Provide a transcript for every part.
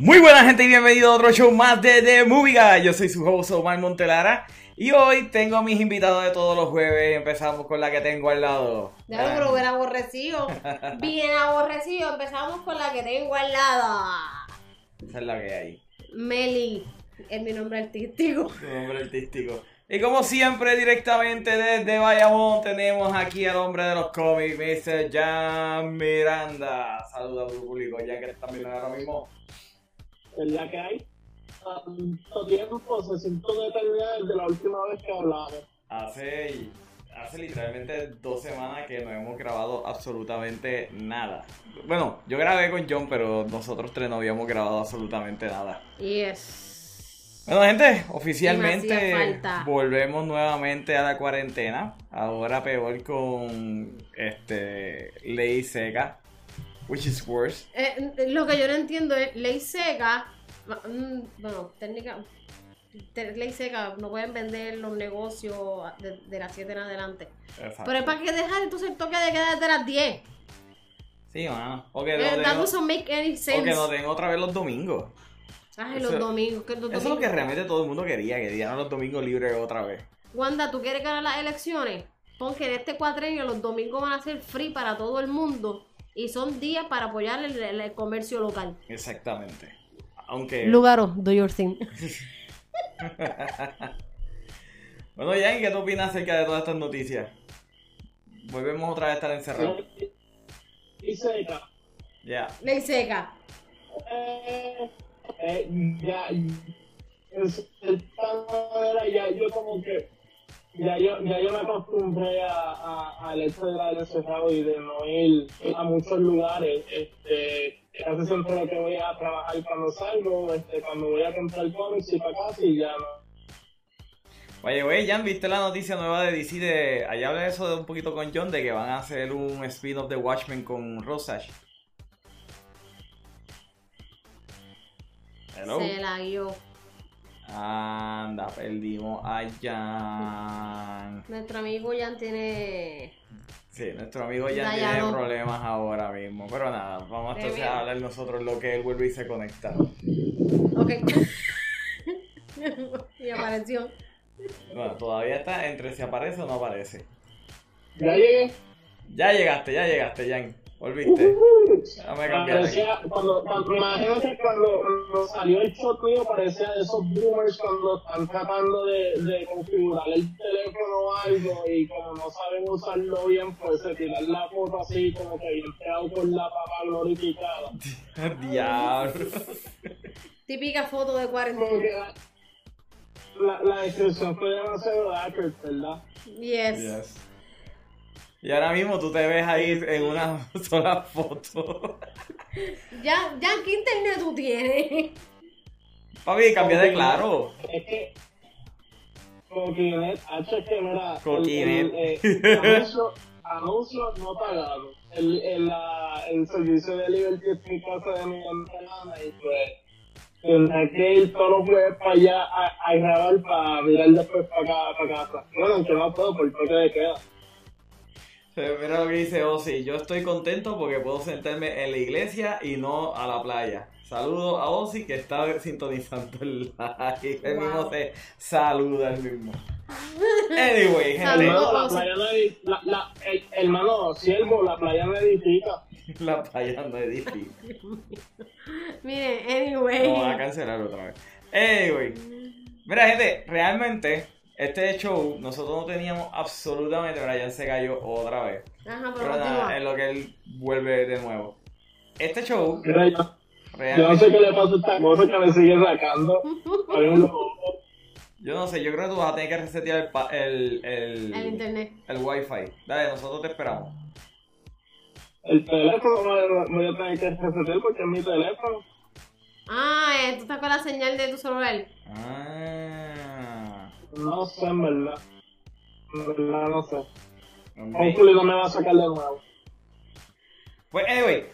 Muy buena gente y bienvenido a otro show más de The Movie Guy. Yo soy su host Omar Montelara y hoy tengo a mis invitados de todos los jueves. Empezamos con la que tengo al lado. Ya, pero bien aborrecido. Bien aborrecido. Empezamos con la que tengo al lado. Esa es la que hay. Meli es mi nombre artístico. Su nombre artístico. Y como siempre, directamente desde Bayamón, tenemos aquí al hombre de los cómics, Mr. Jan Miranda. Saluda a tu público, ya que están viendo ahora mismo. Es la que hay tanto tiempo, se siento de eternidad desde la última vez que hablamos. Hace, hace literalmente dos semanas que no hemos grabado absolutamente nada. Bueno, yo grabé con John, pero nosotros tres no habíamos grabado absolutamente nada. Yes. Bueno, gente, oficialmente volvemos nuevamente a la cuarentena. Ahora peor con este ley seca, which is worse. Eh, lo que yo no entiendo es ley seca. mm, Bueno, técnica. Ley seca, no pueden vender los negocios de, de las 7 en adelante. Exacto. Pero es para que dejar entonces el toque de queda desde las 10. Sí, mano. O que, Eh, lo doesn't make any o sense. que lo den otra vez los domingos. Ay, Eso- los domingos. Que los Eso es lo que domingos- realmente todo el mundo quería, que dieran los domingos libres otra vez. Wanda, ¿tú quieres ganar las elecciones? Pon que de este cuatrenio los domingos van a ser free para todo el mundo y son días para apoyar el, el- el comercio local. Exactamente. Aunque... Lugaro, do your thing. Bueno, Jan, ¿qué tú opinas acerca de todas estas noticias? Volvemos otra vez a estar encerrados. Y seca. Ya. Ley seca. Eh, eh, ya, manera, ya yo como que, ya yo, ya yo me acostumbré a, a- al hecho de estar encerrado y de no ir a muchos lugares. Este, casi siempre lo que voy a trabajar cuando salgo, este, cuando voy a comprar cómics y para casa y ya no. Oye, güey, Jan, ¿viste la noticia nueva de DC de... Allá hablé eso de un poquito con John, de que van a hacer un spin-off de Watchmen con Rosage. Hello. Se la guió. Anda, perdimos a Jan. Nuestro amigo Jan tiene. Sí, nuestro amigo Jan tiene problemas ahora mismo. Pero nada, vamos entonces bien. a hablar nosotros lo que él vuelve y se conecta. Ok. y apareció. Bueno, todavía está entre si aparece o no aparece. Ya llegué. Ya llegaste, ya llegaste, Jan. Volviste. Déjame cambiar aquí. Parecía, cuando, cuando, imagínate cuando, cuando salió el shot mío, parecía de esos boomers cuando están tratando de, de configurar el teléfono o algo y como no saben usarlo bien, pues se tiran la foto así como que bien pegado con la papa glorificada. Diablo. Típica foto de cuarentena. la, la descripción fue demasiado accurate, ¿verdad? Yes. Yes. Y ahora mismo tú te ves ahí en una sola foto. Ya, ya, ¿qué internet tú tienes? Papi, cambia de claro. Es que Coquinet, H es que mira, el- Coquinet. el, eh, anuncio, anuncio no pagado. El, el, la- el servicio de Liberty está en casa de mi hermana y pues tendré que ir todos los jueves para allá a, a grabar para mirar después para acá, para casa. Bueno, aunque no puedo por toque de queda. Mira lo que dice Ozzy. Yo estoy contento porque puedo sentarme en la iglesia y no a la playa. Saludo a Ozzy que está sintonizando el live. Él Wow. mismo se saluda el mismo. Anyway, gente. Hermano, la playa no la, la, el, hermano, siervo, la playa no edifica. La playa no es difícil. Miren, anyway. van a cancelar otra vez. Anyway. Mira, gente, realmente, este show, nosotros no teníamos absolutamente. Brian se cayó otra vez. Ajá, pero Pero nada, en lo que él vuelve de nuevo. Este show, Mira, yo, yo no sé qué le pasa a esta cosa que me sigue sacando. Yo no sé, yo creo que tú vas a tener que resetear el, pa- el, el, El internet. el wifi. Dale, nosotros te esperamos. El teléfono me voy a tener que resetear porque es mi teléfono. Ah, eh, tú estás con la señal de tu celular. Ah. No sé, en verdad. En verdad, no sé. Hopefully no me va a sacar de nuevo. Pues, anyway,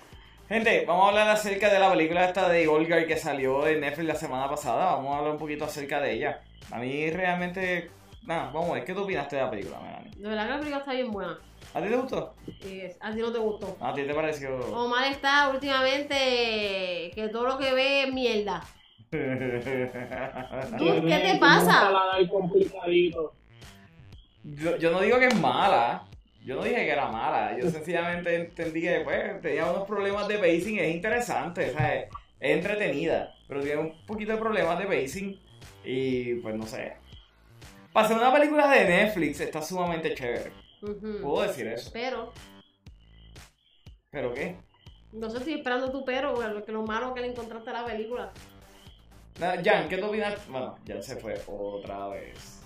gente, vamos a hablar acerca de la película esta de Olga que salió en Netflix la semana pasada. Vamos a hablar un poquito acerca de ella. A mí realmente nada, vamos a ver, ¿qué tú opinaste de la película, Melanie? De verdad que la película está bien buena. ¿A ti te gustó? Y a ti no te gustó. ¿A ti te pareció? Omar está últimamente que todo lo que ve es mierda. ¿qué te pasa? yo, yo no digo que es mala. Yo no dije que era mala. Yo sencillamente entendí que pues, tenía unos problemas de pacing. Es interesante, o sea, es, entretenida. Pero tiene un poquito de problemas de pacing. Y pues no sé. Para hacer una película de Netflix está sumamente chévere. Puedo decir eso. Pero, ¿Pero qué? no sé si esperando tu pero, que lo malo que le encontraste a la película. Nada, Jan, ¿qué tú opinas? Bueno, Jan se fue otra vez.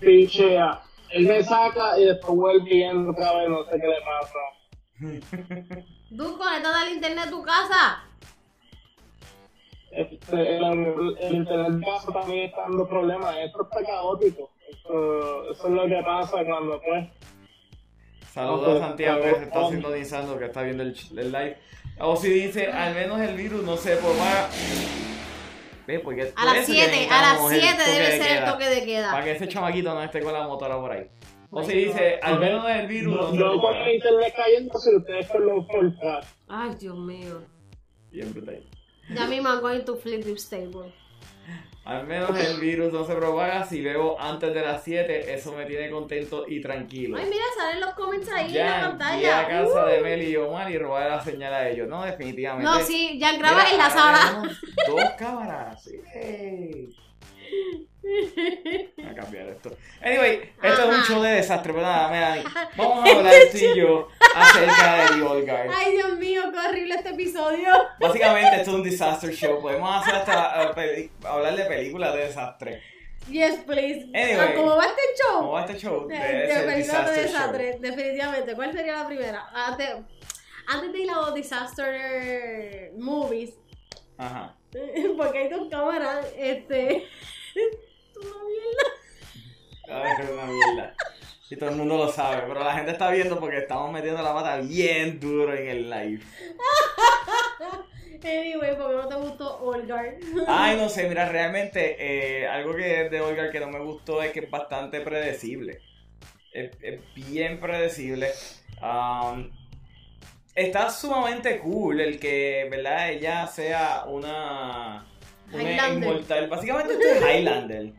Pichea. Él me saca y después vuelve y entra otra vez, no sé qué le pasa. Dude, conectate al internet de tu casa. Este, el, el internet de casa también está dando problemas. Esto está caótico. Esto- eso es lo que pasa cuando pues. Saludos a Santiago que se está sintonizando, que está viendo el, el live. O si dice, al menos el virus no se propaga. Porque A por las eso que 7, a las el 7 toque debe de ser el toque de queda. Para que ese chamaquito no esté con la motora por ahí. O si dice, al menos el virus no con propaga. el internet cayendo, si ustedes con los. Ay, Dios mío. Bien brutal. Ya mismo I'm going to flip this table. Al menos el virus no se propaga. Si bebo antes de las 7, eso me tiene contento y tranquilo. Ay, mira, salen los comments ahí en la Ya, ir a pantalla. casa Uh. de Meli y Omar y robar la señal a ellos. No, definitivamente. No, sí, ya graba Mira, en la sala. Dos cámaras. sí. Voy a cambiar esto. Anyway, esto es un show de desastre, pero nada, Melanie. Vamos a hablar tú y yo acerca de The Old Guard. Ay, Dios mío, qué horrible este episodio. Básicamente, esto es un disaster show. Podemos hacer hasta eh, hablar de películas de desastre. Yes, please. Anyway. Ah, ¿Cómo va este show? ¿Cómo va este show? De, de ser películas de show. desastre, definitivamente. ¿Cuál sería la primera? Antes, antes de ir a los disaster movies, Ajá. porque hay dos cámaras, este. No mierda. Ay, es una mierda. Y todo el mundo lo sabe, pero la gente está viendo porque estamos metiendo la pata bien duro en el live. Anyway, ¿por qué no te gustó Olgar? Ay, no sé, mira, realmente eh, algo que de Olga que no me gustó es que es bastante predecible. Es, es bien predecible. Um, está sumamente cool el que, ¿verdad? Ella sea una, una Highlander. inmortal. Básicamente esto es Highlander,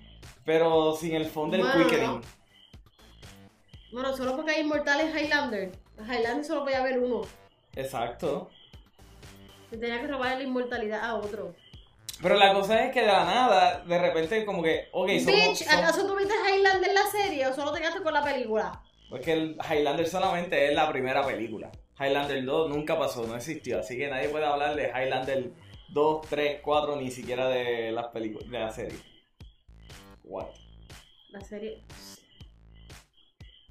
pero sin el fondo del Bueno, quickening. Bueno, solo porque hay inmortales Highlander. Highlander solo podía haber uno. Exacto. Y tenía que robar la inmortalidad a otro. Pero la cosa es que de la nada, de repente, como que, ok, somos, Bitch, ¿acaso tú viste Highlander en la serie o solo te quedaste con la película? Porque el Highlander solamente es la primera película. Highlander 2 nunca pasó, no existió. Así que nadie puede hablar de Highlander 2, 3, 4, ni siquiera de las películas, de la serie. What? La serie.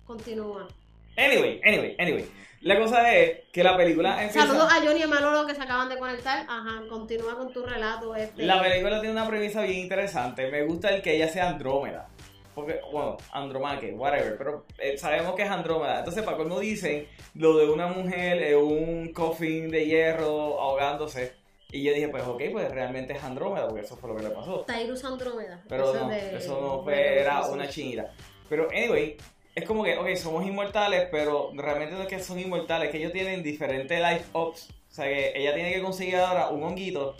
Continúa. Anyway, anyway, anyway. La cosa es que la película empieza... Saludos a Johnny y a Manolo que se acaban de conectar. Ajá, continúa con tu relato. Este. La película tiene una premisa bien interesante. Me gusta el que ella sea Andrómeda. Porque, bueno, Andromaque, whatever. Pero eh, sabemos que es Andrómeda. Entonces, para cuando dicen lo de una mujer en un coffin de hierro ahogándose. Y yo dije, pues ok, pues realmente es Andrómeda, porque eso fue lo que le pasó. Tyrus Andrómeda. Pero Eso no, de- eso no fue, era una chinita. Pero, anyway, es como que, ok, somos inmortales, pero realmente no es que son inmortales, que ellos tienen diferentes life ups. O sea, que ella tiene que conseguir ahora un honguito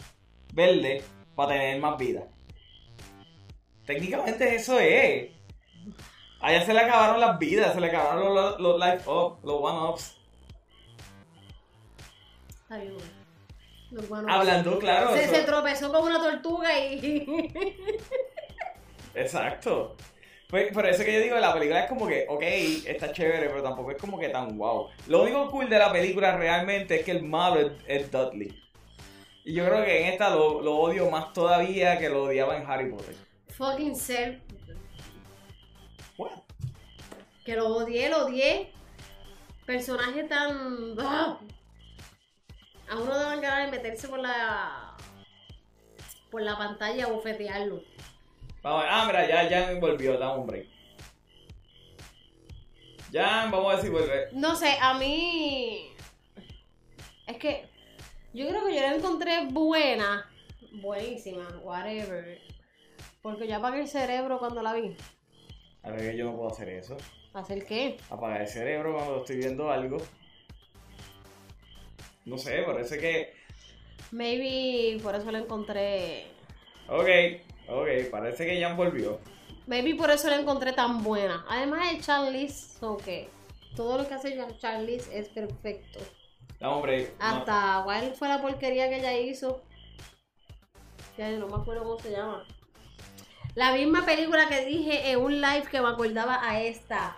verde para tener más vida. Técnicamente eso es. A ella se le acabaron las vidas, se le acabaron los, los life ups, los one ups. Está bien, bueno. Hablando, claro. se, tropezó con una tortuga y. Exacto. Pues por eso que yo digo, la película es como que, ok, está chévere, pero tampoco es como que tan wow. Lo único cool de la película realmente es que el malo es, es Dudley. Y yo creo que en esta lo, lo odio más todavía que lo odiaba en Harry Potter. Fucking ser. What? Que lo odié, lo odié. Personaje tan. ¡Ah! A uno dan ganas de meterse por la. por la pantalla a bofetearlo. Vamos ah, mira, ya, ya volvió, dame un break. Ya, vamos a ver si vuelve. No sé, a mí. Es que. Yo creo que yo la encontré buena. Buenísima, whatever. Porque ya apagué el cerebro cuando la vi. A ver, yo no puedo hacer eso. ¿Hacer qué? Apagar el cerebro cuando estoy viendo algo. No sé, parece que. Maybe por eso lo encontré. Ok, ok, parece que Jan volvió. Maybe por eso la encontré tan buena. Además, el Charlize, so que todo lo que hace Charlize es perfecto. No, hombre. Hasta, ¿cuál fue la porquería que ella hizo? Ya no me acuerdo cómo se llama. La misma película que dije en un live que me acordaba a esta.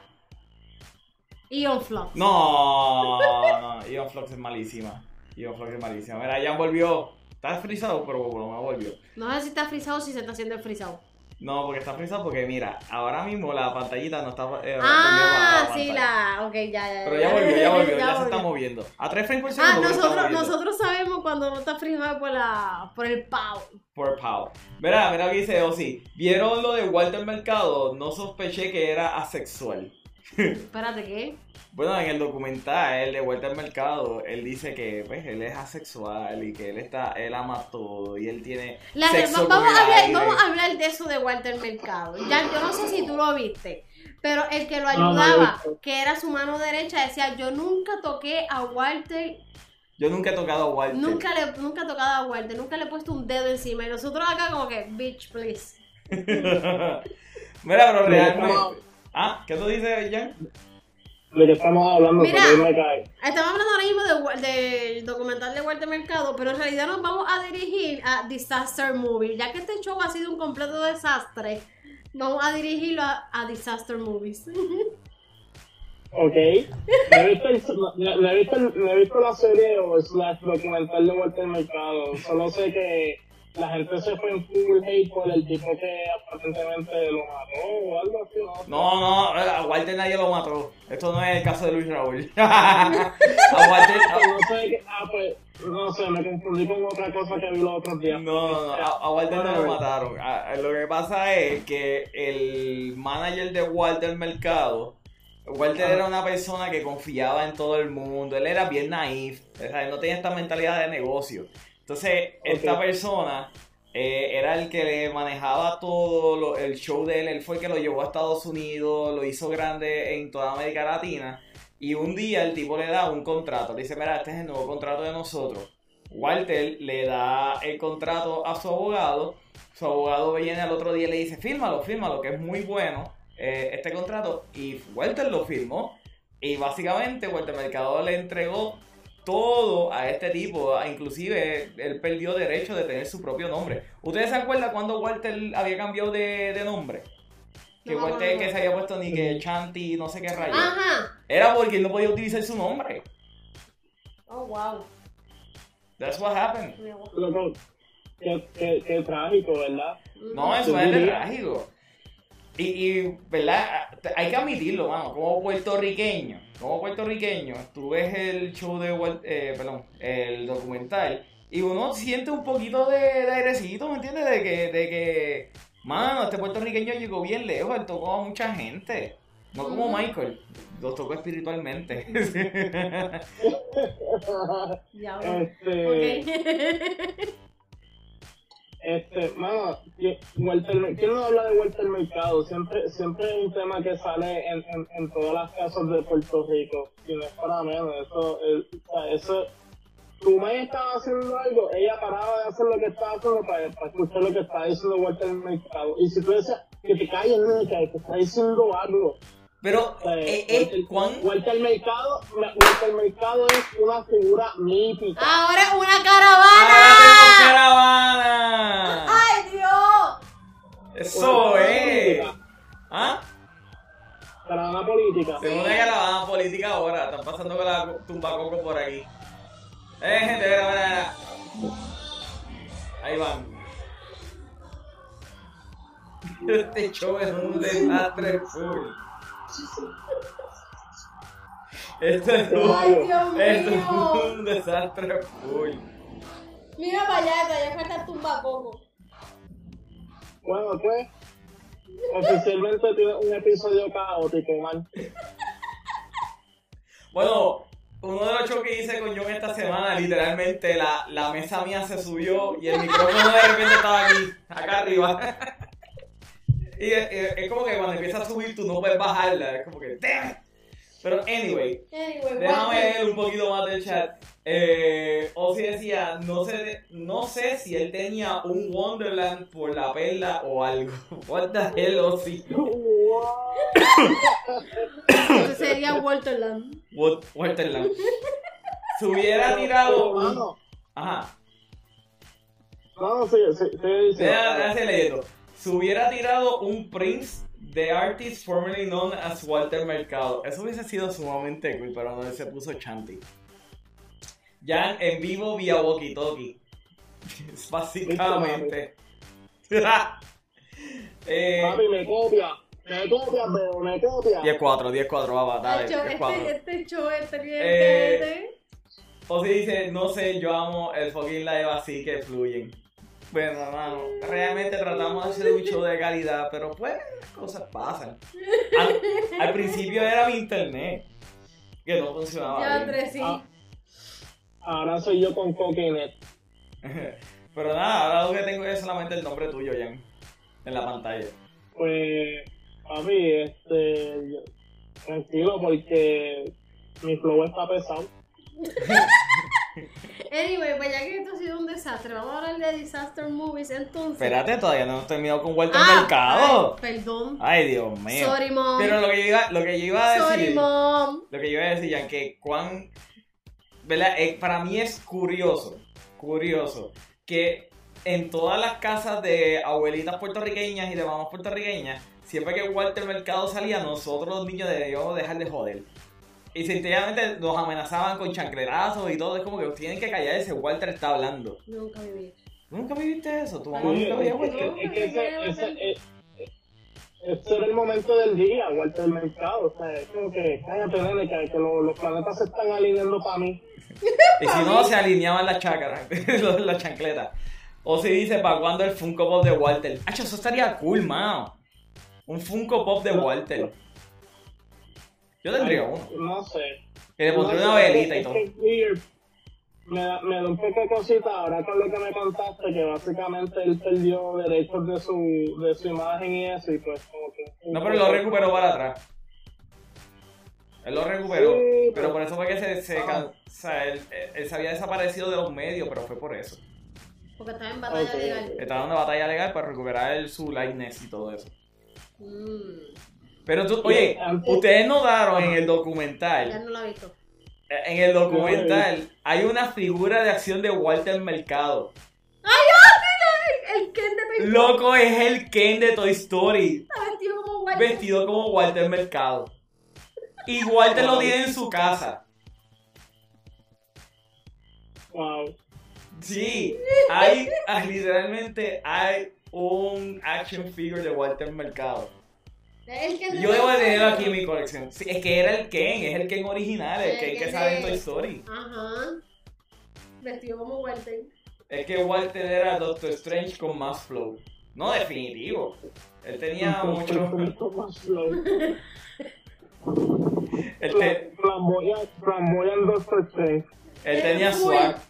Ion Flux. No, no, Ion Flux es malísima. Ion Flux es malísima. Mira, Jan volvió. Está frisado, pero lo menos volvió. No sé si está frisado o si se está haciendo el frisado. No, porque está frisado porque mira, ahora mismo la pantallita no está. eh, Ah, sí, la. Ok, ya, ya. Pero ya volvió, ya volvió, ya, se está moviendo. A tres frames por Ah, segundo. está nosotros, nosotros sabemos cuando no está frisado por, la, por el pavo. Por Pow. Mira, mira que dice Ozzy. ¿Vieron lo de Walter Mercado? No sospeché que era asexual. Espérate, ¿qué? Bueno, en el documental de Walter Mercado, él dice que pues, él es asexual y que él está, él ama todo y él tiene La- sexo vamos, con a hablar, aire. vamos a hablar de eso de Walter Mercado. Ya, yo no sé si tú lo viste, pero el que lo No, no ayudaba, que era su mano derecha, decía, yo nunca toqué a Walter, Yo nunca he tocado a Walter. nunca le nunca he tocado a Walter, nunca le he puesto un dedo encima. Y nosotros acá como que, bitch, please. Mira, pero realmente... Ah, ¿qué tú dices, Jan? De que estamos hablando, Mira. me cae. Estamos hablando ahora mismo de del documental de Walter Mercado, pero en realidad nos vamos a dirigir a Disaster Movie. Ya que este show ha sido un completo desastre, vamos a dirigirlo a, a Disaster Movies. Ok. Me he visto, el- me- me he visto, el- me he visto la serie o slash documental de Walter Mercado. Solo sé que la gente se fue en full hate por el tipo que aparentemente lo mató o algo así. No, No, no, a Walter nadie lo mató. Esto no es el caso de Luis Raúl. a Walter... No sé. Ah, pues. No sé, me confundí con otra cosa que vi los otros días. No, no, no, a, a Walter no lo mataron. A- a- lo que pasa es que el manager de Walter Mercado, Walter era una persona que confiaba en todo el mundo, él era bien naif, o sea, él no tenía esta mentalidad de negocio. Entonces, esta persona eh, era el que le manejaba todo lo- el show de él, él fue el que lo llevó a Estados Unidos, lo hizo grande en toda América Latina. Y un día el tipo le da un contrato, le dice, mira, este es el nuevo contrato de nosotros. Walter le da el contrato a su abogado, su abogado viene al otro día y le dice, fírmalo, fírmalo, que es muy bueno eh, este contrato. Y Walter lo firmó. Y básicamente Walter Mercado le entregó todo a este tipo, inclusive él perdió derecho de tener su propio nombre. ¿Ustedes se acuerdan cuando Walter había cambiado de, de nombre? Que No Walter acuerdo. que se había puesto ni que Chanti, no sé qué rayo. Ajá. Era porque él no podía utilizar su nombre. Oh, wow. That's what happened. Qué, qué, qué trágico, ¿verdad? No, eso es trágico. Y, y, ¿verdad? Hay que admitirlo, mano. Como puertorriqueño, como puertorriqueño, tú ves el show de, eh, perdón, el documental y uno siente un poquito de, de airecito, ¿me entiendes? De que, de que, mano, este puertorriqueño llegó bien lejos, él tocó a mucha gente. No como. Michael, los tocó espiritualmente. Este, Ok. este, mano, Walter, ¿quién no habla de Walter Mercado? Siempre, siempre es un tema que sale en, en, todas las casas de Puerto Rico. Y no es para menos, eso, es- o sea, eso, tu madre estaba haciendo algo, ella paraba de hacer lo que estaba haciendo para, escuchar lo que estaba diciendo Walter Mercado. Y si tú decías que te calles, no, que está diciendo algo. Pero, sea, eh, eh, Walter, ¿cuán, Walter Mercado, Walter Mercado es una figura mítica. Ahora una ¡Ah, caravana. tenemos caravana! ¡Ay, Dios! Eso Una es. política. ¿Ah? Caravana política. Tengo una caravana política ahora. Están pasando con la tumbacoco por aquí. Eh, gente, mira, mira, mira. Ahí van. Este show es un desastre full. Esto es un, Ay, Dios esto es mío. un desastre full. Mira para allá, todavía falta tumbacoco. Bueno, pues, oficialmente tiene un episodio caótico, man. Bueno, uno de los shows que hice con John esta semana, literalmente la, la mesa mía se subió y el micrófono de repente estaba aquí, acá arriba. Y es, es- es como que cuando empieza a subir tú no puedes bajarla. Es como que, damn it. Pero anyway, Anyway, déjame leer un poquito más del chat. Eh, Ozzy decía, no sé, no sé si él tenía un Wonderland por la perla o algo. What the hell, Ozzy? Ese sería Walter Land. What, Wonderland. Se hubiera tirado un... Ajá. no, sí, sí, sí, sí. Déjame. Se hubiera tirado un Prince de artist formerly known as Walter Mercado. Eso hubiese sido sumamente cool, pero no se puso Chanti. Ya en vivo vía walkie talkie. Básicamente. eh, Papi, me copia. Me copia, pero me copia. 10-4, 10-4, va, va, dale, Nacho, 10-4. este, este show este bien. Eh, este- O si dice, no sé, yo amo el fucking live así que fluyen. Bueno, hermano, realmente tratamos de hacer un show de calidad, pero pues cosas pasan. Al, al principio era mi internet, que no funcionaba Ya, tres, sí. Ah. Ahora soy yo con Coquinet. Pero nada, ahora lo que tengo es solamente el nombre tuyo, Jan, en la pantalla. Pues, papi, este. tranquilo, porque mi flow está pesado. Anyway, pues ya que esto ha sido un desastre, vamos a hablar de disaster movies entonces. Espérate, todavía no hemos terminado con Walter Ah, Mercado. ay, perdón. Ay, Dios mío. Sorry, mom. Pero lo que yo iba, lo que yo iba a decir. Sorry, mom. Lo que yo iba a decir, Jan, que cuán. ¿Verdad? Eh, para mí es curioso, curioso, que en todas las casas de abuelitas puertorriqueñas y de mamás puertorriqueñas, siempre que Walter Mercado salía, nosotros los niños debíamos dejar de joder. Y sencillamente nos amenazaban con chanclerazos y todo. Es como que tienen que callar ese Walter está hablando. Nunca viví. ¿Tú nunca viviste eso? ¿Tu mamá nunca veía es, Walter? es que ese, ese, eh, eh, ese era el momento del día, Walter Mercado. O sea, es como que, cállate, nene, que, que lo- los planetas se están alineando para mí. Y si no, se alineaban las chácaras, las chancletas. O si dice, ¿para cuándo el Funko Pop de Walter? Hacho, eso estaría cool, mano. Un Funko Pop de Walter. Yo tendría uno. No sé. Que le pondría No una velita y es todo. Me da, me da un poco de cosita ahora con lo que me contaste, que básicamente él perdió derechos de su, de su imagen y eso, y pues como que... No, pero lo recuperó para atrás. Él lo recuperó. Sí, Pero pero- por eso fue que se, se Ah. can- o sea, él, él se había desaparecido de los medios, pero fue por eso. Porque estaba en batalla legal. Estaba dando batalla legal para recuperar el- su likeness y todo eso. Mm, Pero tú, oye, ustedes notaron en el ya documental no la he visto. En el documental hay una figura de acción de Walter Mercado. El Ken de Toy Loco es el Ken de Toy Story, está vestido como Walter. vestido como Walter Mercado. Y Walter lo tiene en su casa. Wow. Sí, hay, ah, literalmente hay un action figure de Walter Mercado. El Ken Yo debo de tenerlo aquí en mi colección. Sí, es que era el Ken, es el Ken original, el El Ken que sale en Toy Story. Ajá. Vestido como Walter. Es que Walter era Doctor Strange con más flow. No, definitivo. Él tenía mucho. Más flow. Él, te- Flamboyant, Doctor Strange. él tenía swag.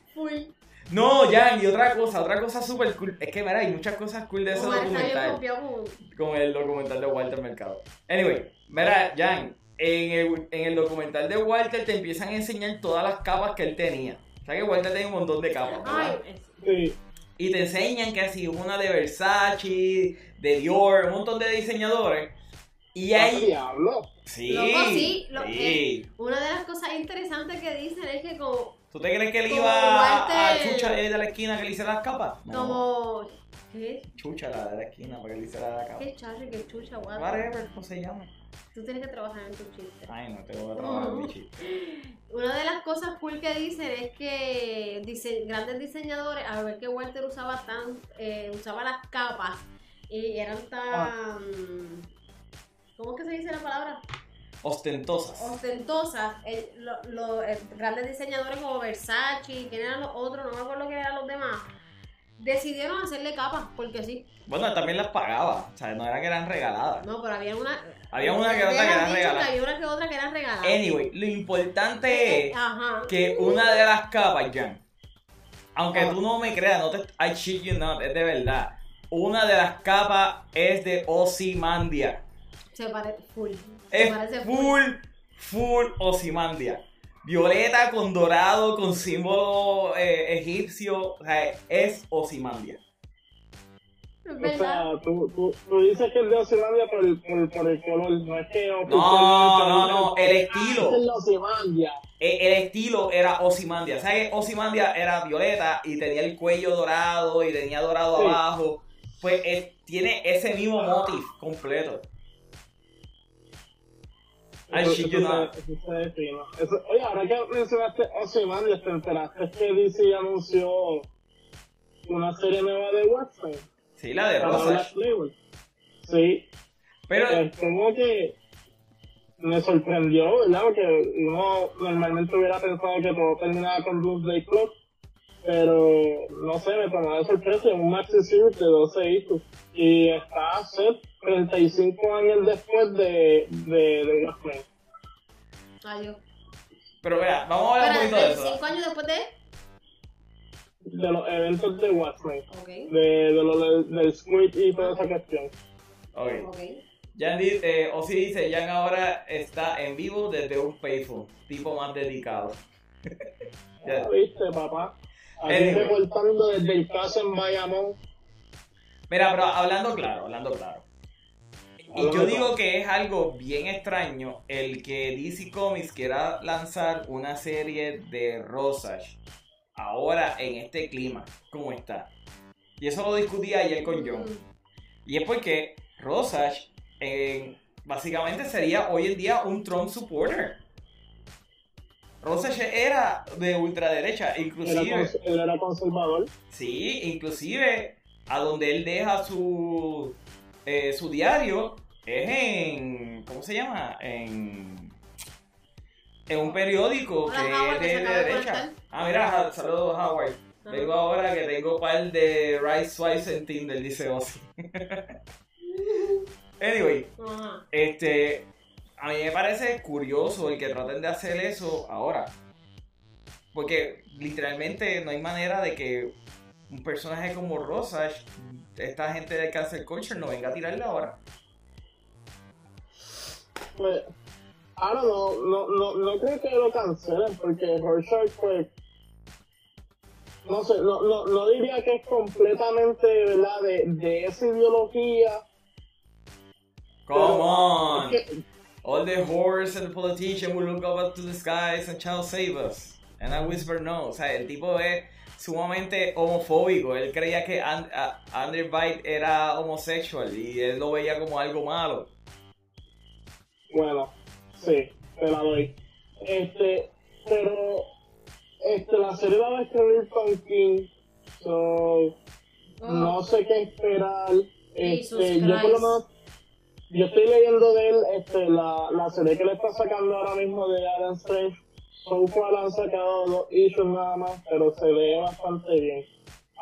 No, ya, y otra cosa, otra cosa súper cool. Es que, mira, hay muchas cosas cool de ese Omar documental. con- Con el documental de Walter Mercado. Anyway, mira, Jan, en el, en el documental de Walter te empiezan a enseñar todas las capas que él tenía. O sea que Walter tenía un montón de capas, ¿verdad? Ay, es- Sí. Y te enseñan que así una de Versace, de Dior, un montón de diseñadores. Y ¡Ah, ahí. diablo! Sí. Loco, sí, lo sí. que- una de las cosas interesantes que dicen es que como, ¿Tú te crees que él iba a, a Chucha de la esquina que le hiciera las capas? No. como ¿qué? Chucha la de la esquina para que le hiciera la capa. ¿Qué charre, qué chucha, guata? Whatever, ¿cómo se llama? Tú tienes que trabajar en tu chiste. Ay, no tengo que trabajar en mi chiste. Una de las cosas cool que dicen es que dise- grandes diseñadores, a ver que Walter usaba tan, eh, usaba las capas y eran tan, ¿cómo es que se dice la palabra? Ostentosas. Ostentosas. El- lo- lo- grandes diseñadores como Versace, ¿quién eran los otros? No me acuerdo quién eran los demás. Decidieron hacerle capas, porque sí. Bueno, también las pagaba. O sea, no era que eran regaladas. No, pero había una. Había una que otra que eran regaladas. Había una que otra que eran regaladas. Anyway, lo importante es Ajá. que una de las capas, Jan, aunque Ah. tú no me creas, no te, I shit you not, es de verdad. una de las capas es de Ozymandia. Se parece full. Se Es parece full, full Ozymandia. Violeta con dorado, con símbolo eh, egipcio. O sea, es Ozymandia. Es O sea, tú, tú, tú dices que es de Ozymandia por el, por, por el color, no es que No, no, no, el Ah, estilo. es el. Eh, El estilo era Ozymandia. ¿Sabes? que Ozymandia era violeta y tenía el cuello dorado y tenía dorado Sí. abajo. Pues eh, tiene ese mismo motif completo. Se ve fino. Eso- Oye, ahora que mencionaste Ozymandias, ¿te enteraste que DC anunció una serie nueva de Watchmen? Sí, la de Label. Sí, Pero es como que me sorprendió, ¿verdad? Porque uno normalmente hubiera pensado que todo terminaba con Doomsday Clock, pero no sé, me tomó de sorpresa un maxi series de 12 issues. Y está set 35 años después de, de, de. Ay, yo. Pero vea, vamos a hablar un poquito de eso. 25 años después de. de los eventos de Watchmen, Ok. de, de lo del, del Squid y toda esa cuestión. Ok. Ok. Jan dice, eh, Ozzy dice, Jan ahora está en vivo desde un payphone, tipo más dedicado. Ya. Viste, papá. Aquí Anyway. reportando desde el caso en Bayamón. Mira, pero hablando claro, hablando claro. Y yo digo que es algo bien extraño el que DC Comics quiera lanzar una serie de Rosas ahora en este clima, como está. Y eso lo discutí ayer con John. Mm. Y es porque Rosas eh, básicamente sería hoy en día un Trump supporter. Rosas era de ultraderecha, Era inclusive. cons- él era conservador. Sí, inclusive a donde él deja su eh, su diario es en ¿cómo se llama? En en un periódico Hola, que Howard, es que de, de derecha. Ah, mira, saludos Howard. Vengo ahora que tengo par de Rice Swice en Tinder, dice Ozzy. anyway, este a mí me parece curioso el que traten de hacer eso ahora. Porque literalmente no hay manera de que un personaje como Rosas, esta gente de Cancel Culture, no venga a tirarle ahora. Pues, ahora no, no, no, no creo que lo cancelen porque Rorschach, pues, no sé, no, no, no diría que es completamente, ¿verdad?, de, de esa ideología. Come on! que- All the whores and the politicians will look up to the skies and shall save us. And I whisper no. O sea, el tipo es sumamente homofóbico. Él creía que And White era homosexual y él lo veía como algo malo. Bueno, sí, te la doy. Este, pero, este, la serie la va a escribir King, so, no sé qué esperar. Este, yo por lo menos, yo estoy leyendo de él, este, la, la serie que le está sacando ahora mismo de Adam Strange. So far han sacado dos issues nada más, pero se ve bastante bien.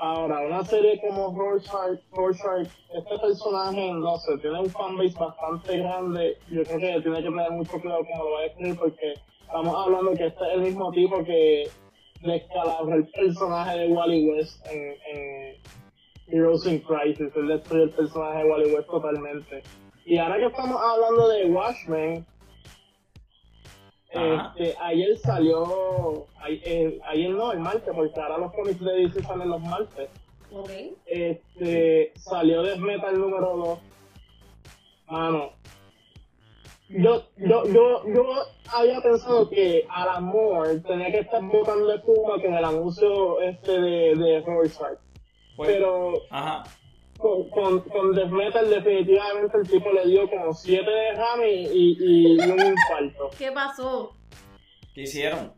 Ahora, una serie como Rorschach, Rorschach, este personaje, no sé, tiene un fanbase bastante grande. Yo creo que tiene que tener mucho cuidado como lo va a escribir porque estamos hablando que este es el mismo tipo que descalabró el personaje de Wally West en, Heroes in Crisis. Él destruyó el personaje de Wally West totalmente. Y ahora que estamos hablando de Watchmen. Este, ayer salió, ay- eh, ayer no, el martes, porque ahora los cómics de DC salen los martes. Ok. Este, salió Death Metal número 2. Mano, yo, yo, yo, yo había pensado que Alan Moore tenía que estar botando espuma con el anuncio este de, de Rorschach. Pues, Pero Ajá. Con, con, con Death Metal definitivamente el tipo le dio como 7 de RAM y, y, y un infarto. ¿Qué pasó? ¿Qué hicieron?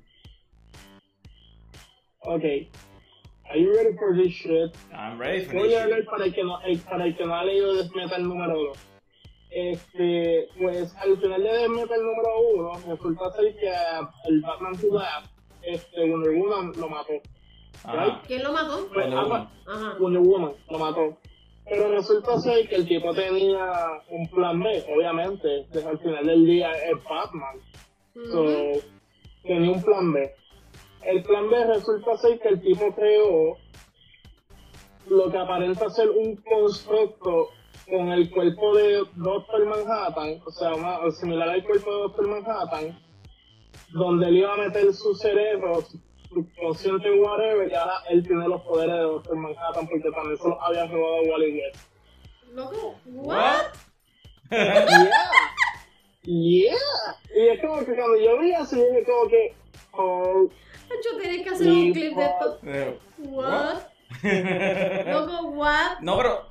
Ok. Are you ready for this shit? I'm ready for Voy this a shit. leer para el que no, el- para el que no ha leído Death Metal número 2. Este, pues al final de Death Metal número 1, resulta ser que el Batman Laughs, este, Wonder Woman lo mató. ¿Quién lo mató? Pues, Wonder Woman. Wonder Woman lo mató. Pero resulta ser que el tipo tenía un plan B, obviamente. Desde al final del día es Batman. So, Ujú. tenía un plan B. El plan B resulta ser que el tipo creó lo que aparenta ser un constructo con el cuerpo de Doctor Manhattan, o sea, una- similar al cuerpo de Doctor Manhattan, donde él iba a meter su cerebro, su subconsciente, whatever, y ahora él tiene los poderes de Doctor Manhattan porque también se los había robado a Wally West. Loco, what? Yeah, yeah. Y es como que cuando yo vi así, es como que, oh, Yo tienes que hacer un Y clip de esto. Eh, What? Loco, what? No, pero.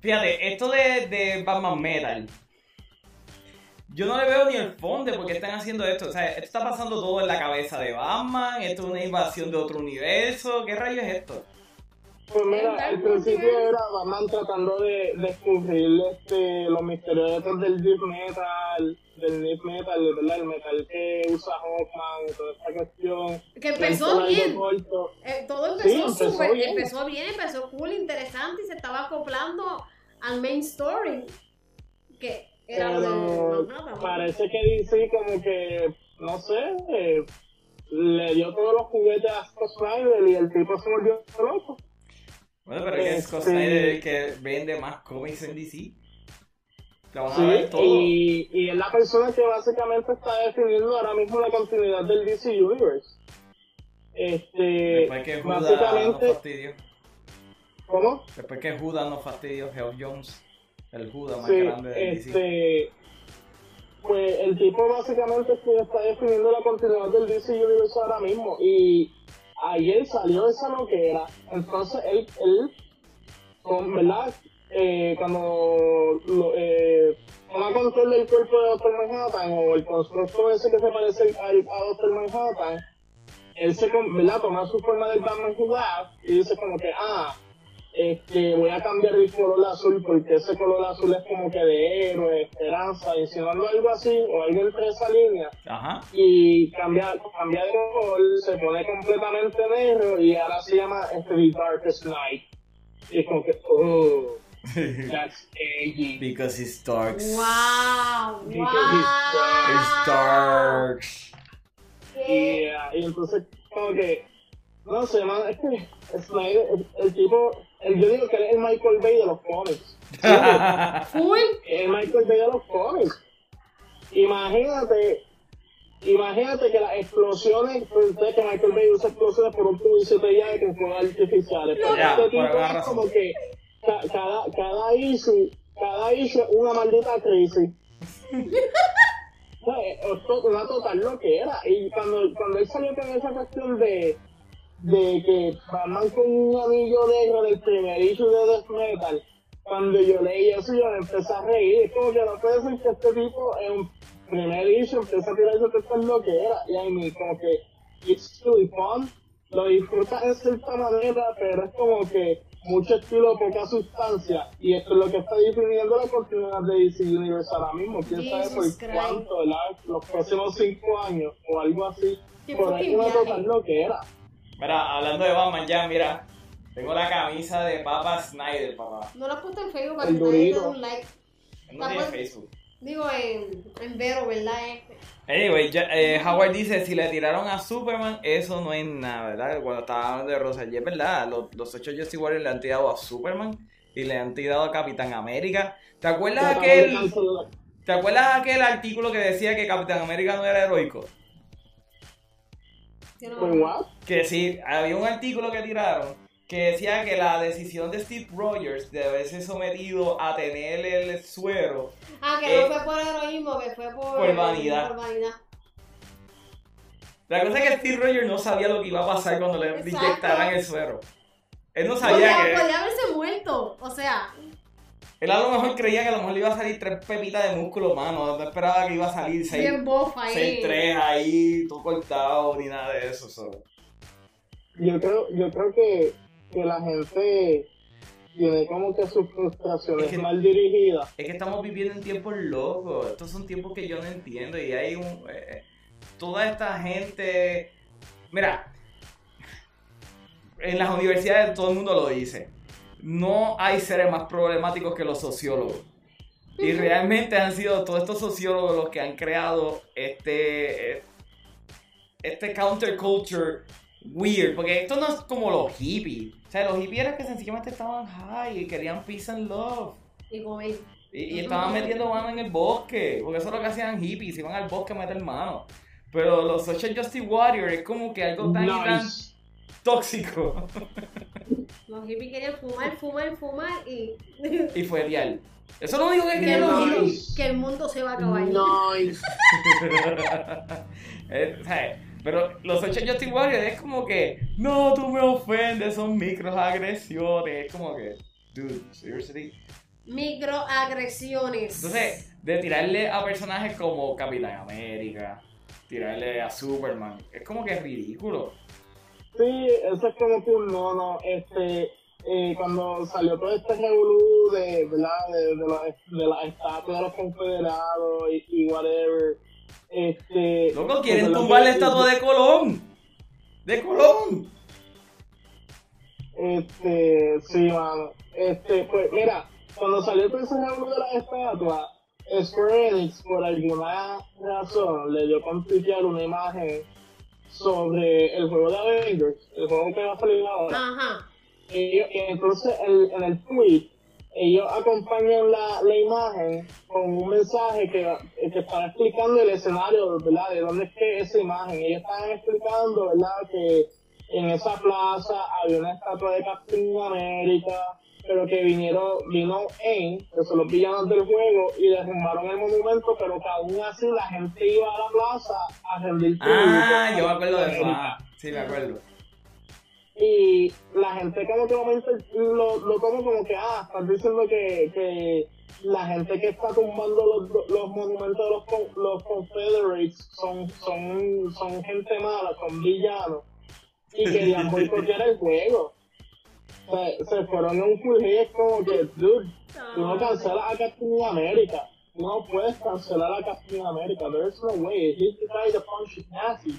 Fíjate, esto de, de Batman Metal. Yo no le veo ni el fondo de por qué están haciendo esto. O sea, esto está pasando todo en la cabeza de Batman. Esto es una invasión de otro universo. ¿Qué rayo es esto? Pues mira, al principio era Batman tratando de descubrir este, los misterios detrás del death metal, del death metal, ¿verdad? El metal que usa Hawkman y toda esta cuestión. Que empezó bien. Eh, todo Sí, empezó empezó súper, bien. empezó bien, empezó cool, interesante y se estaba acoplando al main story. Que era Pero parece que DC como que, no sé, eh, le dio todos los juguetes a Scott Snyder y el tipo se volvió loco. Bueno, pero es que Este- Scott Snyder es el que vende más cómics en DC. Sí, y, y es la persona que básicamente está definiendo ahora mismo la continuidad del DC Universe. Este, Después que Judas nos básicamente, fastidió. ¿cómo? Después que Judas nos fastidió, Geoff Jones. El Judas más Sí, grande de este, pues el tipo básicamente está definiendo la continuidad del DC Universe ahora mismo y ayer salió esa loquera, entonces él, él con, ¿verdad? Eh, cuando lo, eh, toma control del cuerpo de Doctor Manhattan o el constructo ese que se parece al- a Doctor Manhattan, él se, ¿verdad? Toma su forma del Batman Judas y dice como que, ah, este, voy a cambiar el color azul porque ese color azul es como que de héroe, esperanza, insinuando algo así o algo entre esa línea Ajá. y cambia, cambia de color, se pone completamente negro y ahora se llama este The Darkest Night. Y es como que, oh, that's edgy. Because it's dark. Wow, Because It's wow. dark. Y, eh, y entonces, como que, no sé, man, es que Snyder, el, el tipo, yo digo que él es el Michael Bay de los cómics. Full. el Michael Bay de los cómics. Imagínate, imagínate que las explosiones, pues sé que Michael Bay usa explosiones por un tubo y siete llaves con fuegos artificiales. Pero Ya, este tipo es como que ca- cada, cada issue, cada issue es una maldita crisis. Una total loquera. Y cuando, cuando él salió con esa cuestión de, de que Batman con un anillo negro del primer issue de Death Metal, cuando yo leí eso yo me empecé a reír. Es como que no puede ser que este tipo en un primer issue empieza a tirarse todas estas loqueras. Y a mí como que it's really fun. Lo disfrutas en cierta manera, pero es como que mucho estilo, poca sustancia. Y esto es lo que está definiendo la continuidad de DC Universe ahora mismo. Quién sabe por cuánto, ¿verdad? Los próximos cinco años o algo así. Por ahí una total loquera. Mira, hablando de Batman ya, mira. Tengo la camisa de Papa Snyder, papá. No lo has puesto en Facebook para que nadie te dé un like. No tiene Facebook. Digo en, en Vero, ¿verdad? Este. Anyway, ya- eh, Howard dice, si le tiraron a Superman, eso no es nada, ¿verdad? Cuando estaba hablando de Rosa, y es verdad, los, los ocho Justice Warriors le han tirado a Superman y le han tirado a Capitán América. ¿Te acuerdas de aquel, ¿te acuerdas aquel artículo que decía que Capitán América no era heroico? Que sí, había un artículo que tiraron que decía que la decisión de Steve Rogers de haberse sometido a tener el suero Ah, que Eh, no fue por heroísmo, que fue por, por vanidad. por vanidad. La cosa es que Steve Rogers no sabía lo que iba a pasar cuando le Exacto. inyectaran el suero. Él no sabía Podía, que... podía haberse muerto. O sea, Él a lo mejor creía que a lo mejor le iba a salir tres pepitas de músculo, mano. No esperaba que iba a salir seis, bien bofa ahí. seis tres ahí, todo cortado, ni nada de eso. so. Yo creo, yo creo que, que la gente tiene como que sus frustraciones Es que- mal dirigidas. Es que estamos viviendo en tiempos locos. Estos son tiempos que yo no entiendo. Y hay un. eh, toda esta gente. Mira. En las universidades todo el mundo lo dice. No hay seres más problemáticos que los sociólogos. Y realmente han sido todos estos sociólogos los que han creado este. Este counterculture weird, porque esto no es como los hippies. O sea, los hippies eran que sencillamente estaban high y querían peace and love. Y comer. Y, y estaban metiendo mano en el bosque, porque eso es lo que hacían hippies, iban al bosque a meter mano. Pero los Social Justice Warriors es como que algo tan y tan Nice. Tóxico. Los hippies querían fumar, fumar, fumar y. y fue real. Eso es lo único que que, querían los hippies. que el mundo se va a acabar. Nice. Eh, Pero los Social Justice Warriors es como que, no, tú me ofendes, son microagresiones. Es como que, dude, seriously. Microagresiones. Entonces, de tirarle a personajes como Capitán América, tirarle a Superman, es como que es ridículo. Sí, eso es como que un mono. Este, eh, cuando salió todo este revolú de, ¿verdad? De, de, los- de las estatuas de los confederados y, y whatever. Este, Loco, quieren porque lo tumbar la estatua de Colón. De Colón. Este, sí, mano. Este, pues mira, cuando salió todo ese revolú de las estatuas, Square Enix, por alguna razón, le dio con una imagen sobre el juego de Avengers, el juego que va a salir ahora. Ajá. ellos, y entonces el- en el tweet ellos acompañan la, la imagen con un mensaje que, que están explicando el escenario, ¿verdad? De dónde es que esa imagen. Ellos están explicando, ¿verdad? Que en esa plaza había una estatua de Captain América, pero que vinieron, vino en, que son los villanos del juego, y derrumbaron el monumento, pero que aún así la gente iba a la plaza a rendir Ah, tributo yo me acuerdo de eso. Ah, sí, me acuerdo. Y la gente como que momento lo, lo toma como que, ah, están diciendo que, que la gente que está tumbando los, los monumentos de los, los Confederates son, son, son gente mala, son villanos. Y querían boicotear el juego. O sea, se fueron en un full hit como que, dude, tú no cancelas a Captain America. No puedes cancelar a Captain America. There's no way. He's the guy that punches Nazi.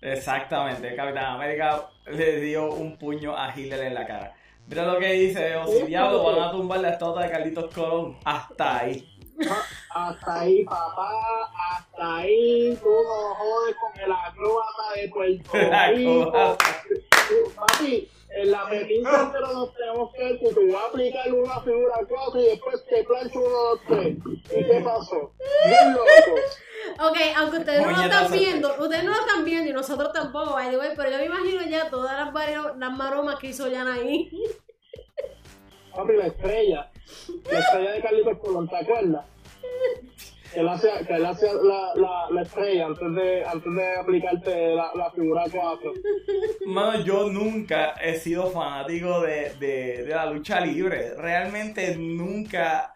Exactamente, Capitán América le dio un puño a Hitler en la cara. Mira lo que dice, o si diablo van a tumbar la estatua de Carlitos Colón. Hasta ahí. Hasta ahí, papá, hasta ahí, tú no jodes con el acróbata de Puerto Rico. Papi, en la pequeña entera nos tenemos que ver que te voy a aplicar una figura 4 y después te plancho uno, dos, tres. ¿Y qué pasó? Bien loco. Ok, aunque ustedes no lo están viendo, ustedes no lo están viendo y nosotros tampoco, by the way, pero yo me imagino ya todas las, vari- las maromas que hizo Yana ahí. Papi, la estrella. La estrella de Carlitos Colón, ¿te acuerdas? Que él hacía, que él hacía la, la, la estrella antes de, antes de aplicarte la, figura 4. Mano, yo nunca he sido fanático de, de, la lucha libre. Realmente nunca.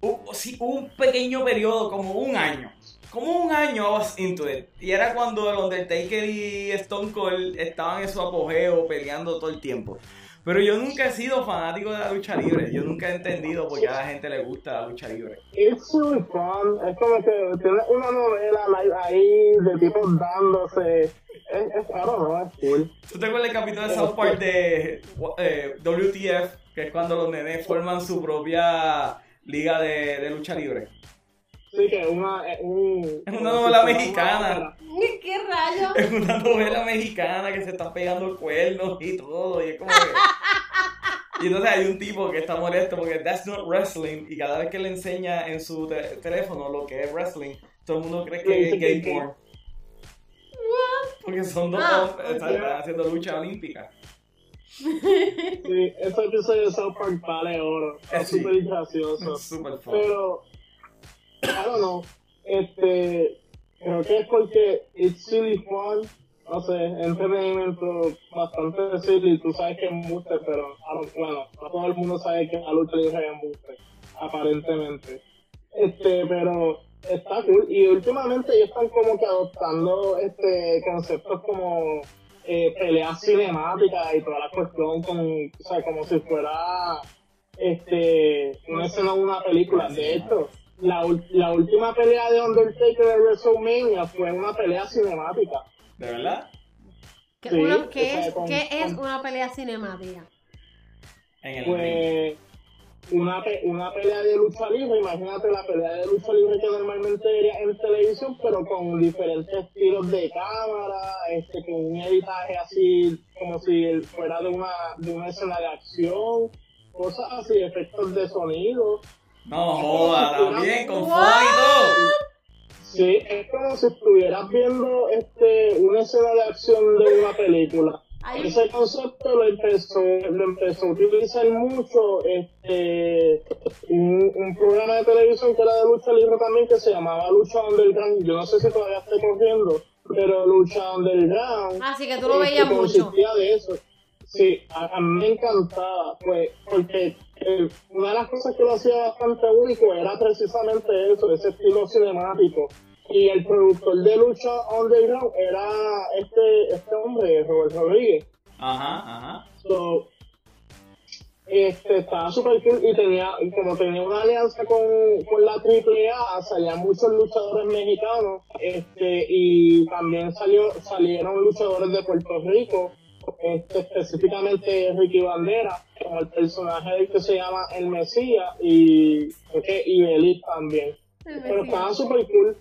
Hubo, sí, un pequeño periodo, como un año. Como un año I was into it. Y era cuando el Undertaker y Stone Cold estaban en su apogeo peleando todo el tiempo. Pero yo nunca he sido fanático de la lucha libre. Yo nunca he entendido por qué a la gente le gusta la lucha libre. It's really fun. Es como que tiene una novela ahí de tipos dándose. Es, es ¿no? Es cool. ¿Tú te acuerdas del capítulo de South Park de eh, WTF? Que es cuando los nenes forman su propia liga de, de lucha libre. Sí, que una. Es, un, Es una novela mexicana. ¿Qué rayo? Es una novela mexicana que se están pegando cuernos y todo. Y es como que. Y entonces hay un tipo que está molesto porque that's not wrestling. Y cada vez que le enseña en su te- teléfono lo que es wrestling, todo el mundo cree que es gay porn. Porque son dos Ah, hombres, están están haciendo lucha olímpica. Sí, ese episodio de South Park vale oro. Eh, Es sí. súper gracioso. Es super fun. Pero. I don't know. Este. Creo que es porque it's silly fun. No sé, entretenimiento bastante silly. Tú sabes que es embuste, pero don't- bueno, no todo el mundo sabe que la lucha libre es embuste, aparentemente. Este, pero está cool. Y últimamente ellos están como que adoptando este conceptos como eh, peleas cinemáticas y toda la cuestión con, o sea, como si fuera este una escena de una película. De hecho, la, ul- la última pelea de Undertaker de WrestleMania fue una pelea cinemática. ¿De verdad? ¿Qué, Sí, una- qué es, con- qué es una pelea cinemática? En el ring. Pues una, pe- una pelea de lucha libre, imagínate la pelea de lucha libre que normalmente vería en televisión, pero con diferentes estilos de cámara, este, con un editaje así como si fuera de una, de una escena de acción, cosas así, efectos de sonido. No joda, también, con todo. Sí, es como si estuvieras viendo este, una escena de acción de una película. Ese concepto lo empezó, lo empezó a utilizar mucho este, un, un programa de televisión que era de lucha libre también que se llamaba Lucha Underground. Yo no sé si todavía está corriendo, pero Lucha Underground. Así que tú lo este, veías mucho. consistía de eso. Sí, a, a mí me encantaba, pues, porque eh, una de las cosas que lo hacía bastante único era precisamente eso, ese estilo cinemático. Y el productor de Lucha Underground era este, este hombre, Robert Rodríguez. Ajá, ajá. So, este, estaba super cool y tenía, como tenía una alianza con, con la AAA, salían muchos luchadores mexicanos, este, y también salió, salieron luchadores de Puerto Rico, este, específicamente Ricky Bandera, como el personaje del que se llama El Mesías, y creo que Ibelis también. Pero estaba super cool.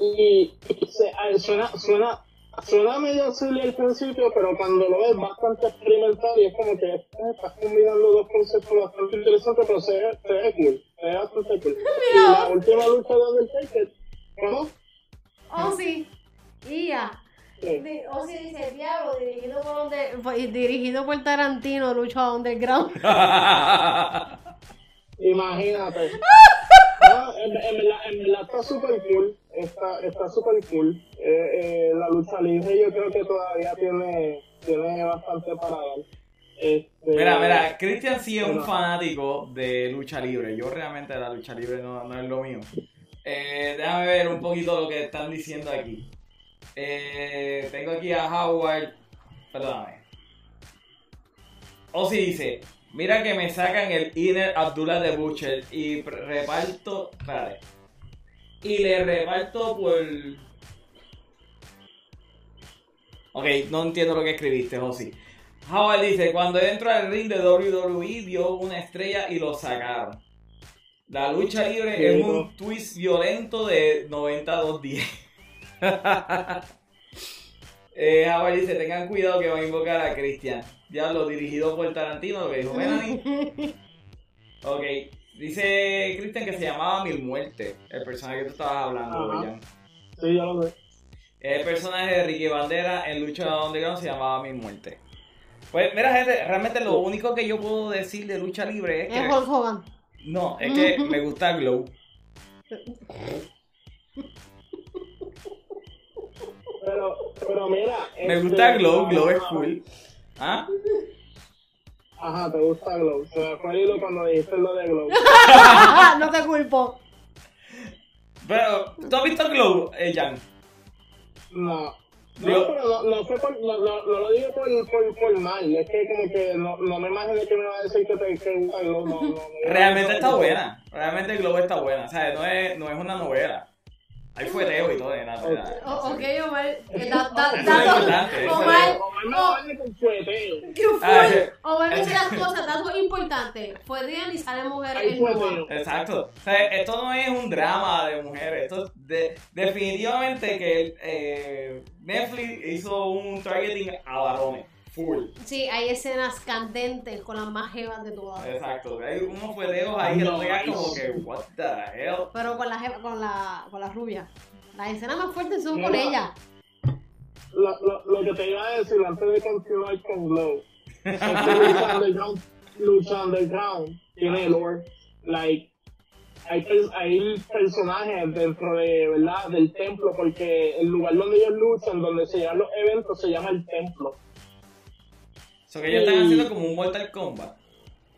Y se, suena, suena, suena medio silly al principio, pero cuando lo ves bastante experimental y es como que eh, estás combinando dos conceptos bastante interesantes, pero se ve, se ve cool, se ve bastante cool. Y la última lucha de Undertaker, ¿cómo? Oh, sí. Y ya. O si dice Diablo, dirigido por, under- dirigido por Tarantino, lucha underground. Imagínate. No, en, verdad, en verdad está super cool. Está, está super cool. Eh, eh, la lucha libre yo creo que todavía tiene, tiene bastante para dar. Este, Mira, mira, Christian sí es un fanático de lucha libre. Yo realmente la lucha libre no, no es lo mío. Eh, déjame ver un poquito lo que están diciendo aquí. Eh, tengo aquí a Howard. Perdóname. O si dice, mira que me sacan el Inner Abdullah de Butcher y reparto. Espérate. Y le reparto por. Ok, no entiendo lo que escribiste, Josi. Howard dice, cuando entró al ring de WWE dio una estrella y lo sacaron. La lucha libre es un twist violento de 92-10. Eh, Howard dice, tengan cuidado que van a invocar a Christian. Diablo, dirigido por Tarantino, lo que dijo Melanie. Ok, dice Christian que se llamaba Mil Muertes, el personaje que tú estabas hablando. Sí, ya lo sé. El personaje de Ricky Bandera en Lucha Underground se llamaba Mil Muertes. Pues mira gente, realmente lo único que yo puedo decir de lucha libre es Es que... Hulk Hogan. No, es que me gusta Glow. Pero, pero mira. Me este, gusta Glow, no, Glow es cool. ¿Ah? Ajá, te gusta Glow. Se me fue el hilo cuando dijiste lo de Glow. no te culpo. Pero, ¿tú has visto Glow, eh, Jan? No. No, pero no, no fue por, no, no, no lo digo por, por, por mal, es que como que no, no me imaginé que me iba a decir que te que gusta Glow, no, no, no. Realmente no, está no. buena. Realmente Glow está buena. O sea, no es, no es una novela. Hay fueteo y todo. de nada, ok, Omar. Omar. Omar oh, vale con fueteo. ¿Qué Ah, fue? eh, Omar dice las cosas, datos importantes. Fue día y sale mujer Hay en fueteo. Exacto. O sea, esto no es un drama de mujeres. Esto es de- definitivamente que eh, Netflix hizo un targeting a varones. Full. Sí, hay escenas candentes con las más jevas de todas. Exacto. Hay unos fueteos ahí que no Nice. como que, what the hell. Pero con la, jeva- con la, con la rubia. Las escenas más fuertes son Mira. con ella. Lo, lo, lo que te iba a decir antes de continuar con Glow. Es que Lucha Underground, Lucha Underground tiene lore. Like, hay, hay personajes dentro de, ¿verdad? del templo, porque el lugar donde ellos luchan, donde se llevan los eventos, se llama el templo. So que ellos están Y- haciendo como un Mortal Kombat.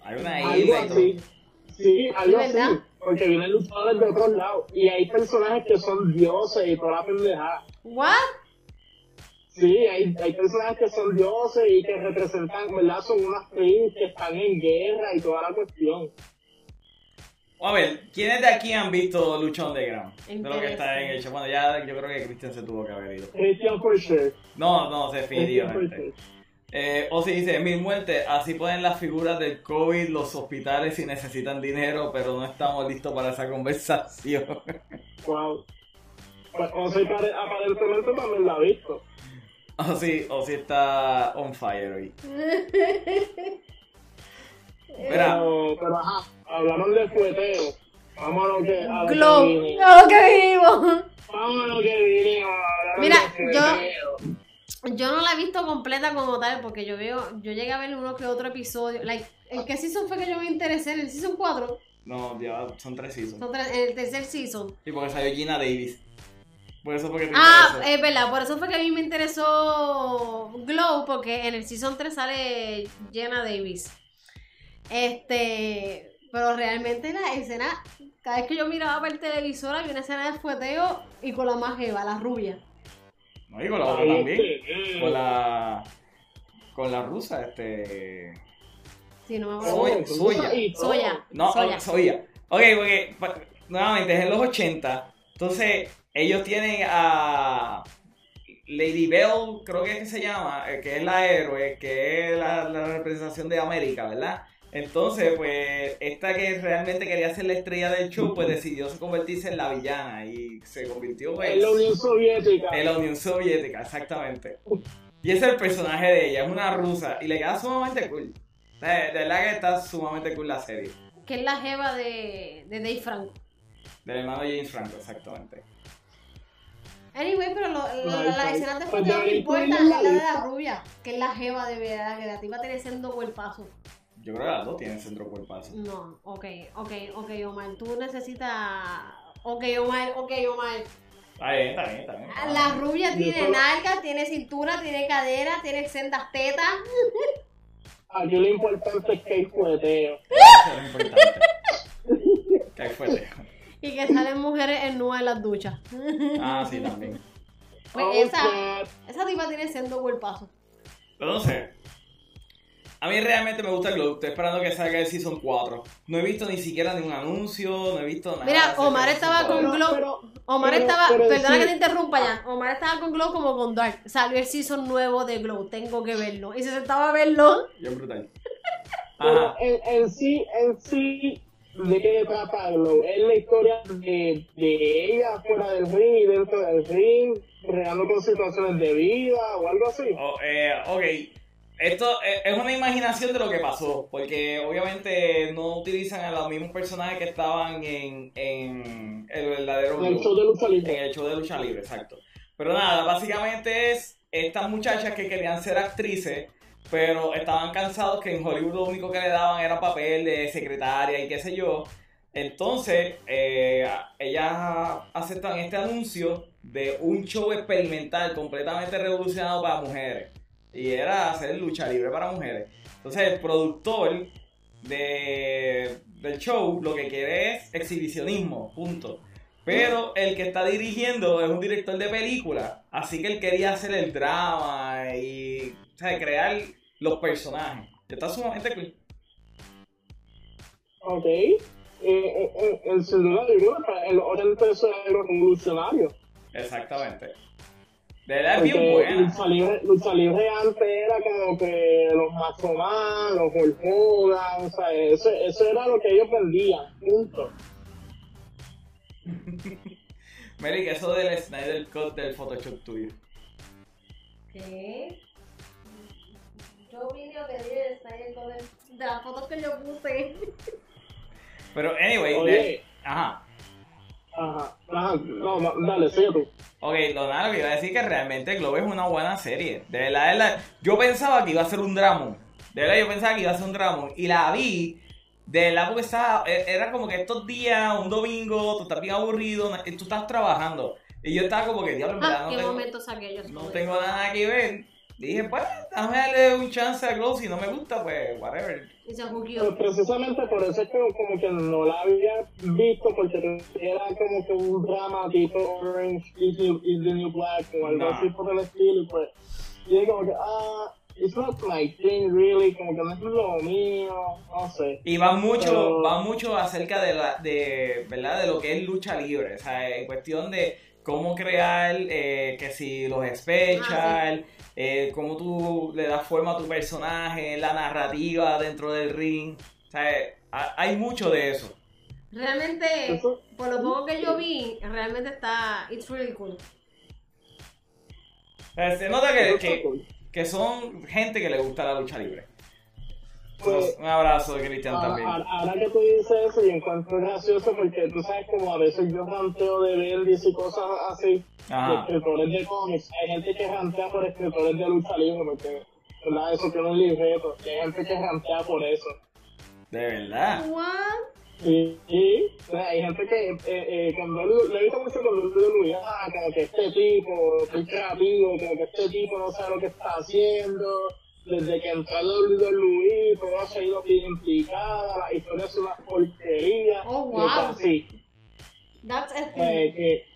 Hay una Algo isla y todo. así. Sí, algo ¿Sí, así. Porque vienen luchadores de otros lados. Y hay personajes que son dioses y toda la pendejada. ¿What? Sí, hay, hay personajes que son dioses y que representan, ¿verdad? Son unas tribus que están en guerra y toda la cuestión. A ver, ¿quiénes de aquí han visto Lucha Underground? De lo que está en el show. Bueno, ya yo creo que Christian se tuvo que haber ido. Christian for sure. No, no, definitivamente. Eh, o si dice mil muertes, así ponen las figuras del COVID, los hospitales si necesitan dinero, pero no estamos listos para esa conversación. Wow. O pare- aparentemente también la ha visto. o si, o si está on fire hoy. Mira, Pero, pero ajá, hablaron de fueteo. Vamos a lo que, a lo que Glow. vinimos. A lo que vivimos. Vamos a lo que vinimos. Mira, yo- fueteo. Yo no la he visto completa como tal, porque yo veo, yo llegué a ver uno que otro episodio. Like, ¿En qué season fue que yo me interesé? ¿En el season 4? no, ya son tres seasons. Son tres- En el tercer season. Y porque salió Gina Davis. Por eso porque te Ah, interesó. es verdad, por eso fue que a mí me interesó Glow, porque en el season 3 sale Jenna Davis. Este, pero realmente la escena, cada vez que yo miraba por el televisor había una escena de fueteo y con la más jeva, la rubia. No, y con la otra Ay, también. este, Con la. Con la rusa, este. Sí, no me Soya, acuerdo. soya. Soya. No, Soya. oh, soya. Ok, porque nuevamente es en los 80. Entonces, ellos tienen a Lady Bell, creo que es que se llama, eh, que es la héroe, que es la, la representación de América, ¿verdad? Entonces, pues, esta que realmente quería ser la estrella del show, pues decidió convertirse en la villana y se convirtió pues, En la Unión Soviética. en la Unión Soviética, exactamente. Y ese es el personaje de ella, es una rusa y le queda sumamente cool. De, de verdad que está sumamente cool la serie. Que es la jeva de, de Dave Franco. Del hermano James Franco, exactamente. Anyway, pero lo, la- Ay, la- las escenas de fuego no incluirla es la de la rubia, que es la jeva de verdad, que la tipa tiene siendo cuerpazo. Yo creo que las dos tienen centro cuerpazo. No, ok, ok, ok, Omar, tú necesitas... Ok, Omar, ok, Omar. Está bien, está bien, está bien. La rubia Yo tiene solo- nalgas, tiene cintura, tiene cadera, tiene sendas tetas. Aquí lo importante es que hay fueteo. Eso es lo importante. que ahí fue lejos. Y que salen mujeres en nubes en las duchas. Ah, sí, también. Pues Oh, esa, God. esa tipa tiene siendo cuerpazo. Pero no sé. A mí realmente me gusta el Glow. Estoy esperando que salga el Season 4. No he visto ni siquiera ningún anuncio, no he visto nada. Mira, Omar estaba con 4. Glow. pero- Omar pero- estaba, pero perdona sí. que te interrumpa ya. Omar estaba con Glow como con Dark. Salió el season nuevo de Glow, tengo que verlo. Y se sentaba a verlo. Bien brutal. Pero Ajá. en, en sí, en sí, ¿de qué trata Glow? Es la historia de, de ella fuera del ring y dentro del ring, creando con situaciones de vida o algo así. Oh, eh, ok. Esto es una imaginación de lo que pasó, porque obviamente no utilizan a los mismos personajes que estaban en, en el verdadero En el show de lucha En libre. el show de lucha libre, exacto. Pero nada, básicamente es estas muchachas que querían ser actrices, pero estaban cansados que en Hollywood lo único que le daban era papel de secretaria y qué sé yo. Entonces, eh, ellas aceptan este anuncio de un show experimental completamente revolucionado para mujeres. Y era hacer lucha libre para mujeres. Entonces, el productor de, del show lo que quiere es exhibicionismo, punto. Pero el que está dirigiendo es un director de película, así que él quería hacer el drama y o sea, crear los personajes. Está sumamente cool. Ok. Eh, eh, eh, en sin duda alguna, el orden tercero revolucionario. Exactamente. De verdad es bien buena. lucha libre, lucha libre antes era como que los Macho Man, los Hogan, o sea, eso, eso era lo que ellos vendían, punto. Mary, que eso del Snyder Cut del Photoshop tuyo. ¿Qué? Yo vine a pedir el Snyder Cut de las fotos que yo puse. Pero, anyway, de- Oye, ajá. Ajá, ajá, no, no, dale, sigue tú. Ok, que iba a decir que realmente Globo es una buena serie. De verdad, de verdad, yo pensaba que iba a ser un drama. De verdad, yo pensaba que iba a ser un drama. Y la vi, de verdad, porque estaba, e- era como que estos días, un domingo, tú estás bien aburrido, tú estás trabajando. Y yo estaba como que, diablo, en verdad, Ah, no ¿qué tengo, momentos aquellos? no tengo nada que ver. Dije, pues, déjame darle un chance a Glow. Si no me gusta, pues, whatever. Pero precisamente por eso es que como que no la había visto, porque era como que un drama tipo Orange is, is the New Black o algo Nah. así por el estilo, y pues, y es como que, ah, it's not my thing really, como que no es lo mío, no sé. Y va mucho, Pero- va mucho acerca de la, de, ¿verdad? De lo que es lucha libre. O sea, en cuestión de cómo crear, eh, que si los special, eh, cómo tú le das forma a tu personaje, la narrativa dentro del ring. O sea, ha- hay mucho de eso. Realmente, por lo poco que yo vi, realmente está. It's really cool. Se nota que, que, que son gente que le gusta la lucha libre. Pues, Un abrazo de Cristian Ahora, también. ahora- que tú dices eso, y encuentro gracioso porque tú sabes como a veces yo ranteo de Bendis y cosas así, de Ajá. escritores de cómics. Hay gente que rantea por escritores de lucha libre porque, ¿verdad? Eso tiene un libreto. Y hay gente que rantea por eso. De verdad. What? Y, y o sea, hay gente que, eh, eh, cuando lo lo he visto mucho con Luis, ah, como que este tipo, es creativo, como que este tipo no sabe lo que está haciendo. Desde que entró a WWE, todo se ha ido identificada, la historia es una porquería. Oh, y wow. así. That's a thing. Eh, que,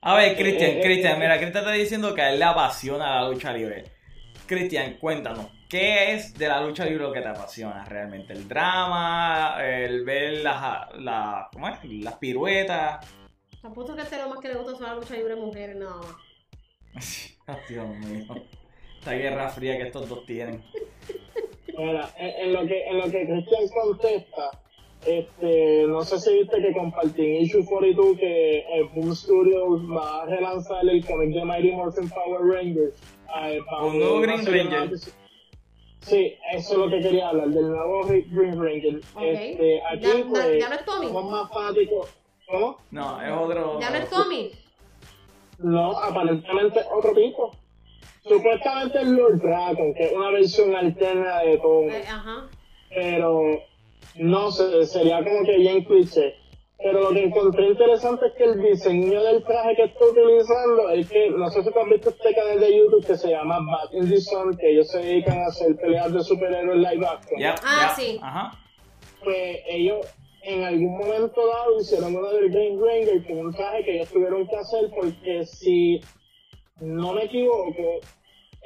A ver, Cristian, Eh, eh, Cristian, eh, mira, Cristian está diciendo que a él le apasiona la lucha libre. Cristian, cuéntanos, ¿qué es de la lucha libre lo que te apasiona realmente? ¿El drama? ¿El ver las, la, ¿cómo es? las piruetas? Apuesto que este lo más que le gusta son la lucha libre de mujeres, nada más. Ay, Dios mío. Esta guerra fría que estos dos tienen. mira, en, en lo que, en lo que Christian contesta, este, no sé si viste que compartí en Issue 42 que eh, Boom Studios va a relanzar el cómic de Mighty Morphin Power Rangers. eh, para Un nuevo Green Ranger. Sí, eso es lo que quería hablar, del nuevo Re- Green Ranger. Ok. Este, aquí, ya, pues, ya- ya no es Tommy. somos más fanáticos. ¿Cómo? No, es otro. Ya no es Tommy. No, aparentemente otro tipo. Supuestamente es Lord Dragon, que es una versión alterna de todo. Eh, ajá. pero no sé, sería como que bien cliché. Pero lo que encontré interesante es que el diseño del traje que está utilizando es que, no sé si tú has visto este canal de YouTube que se llama Back in the Sun, que ellos se dedican a hacer peleas de superhéroes live action. Ah, sí. Ajá. Pues ellos en algún momento dado hicieron uno del Green Ranger con un traje que ellos tuvieron que hacer porque si no me equivoco,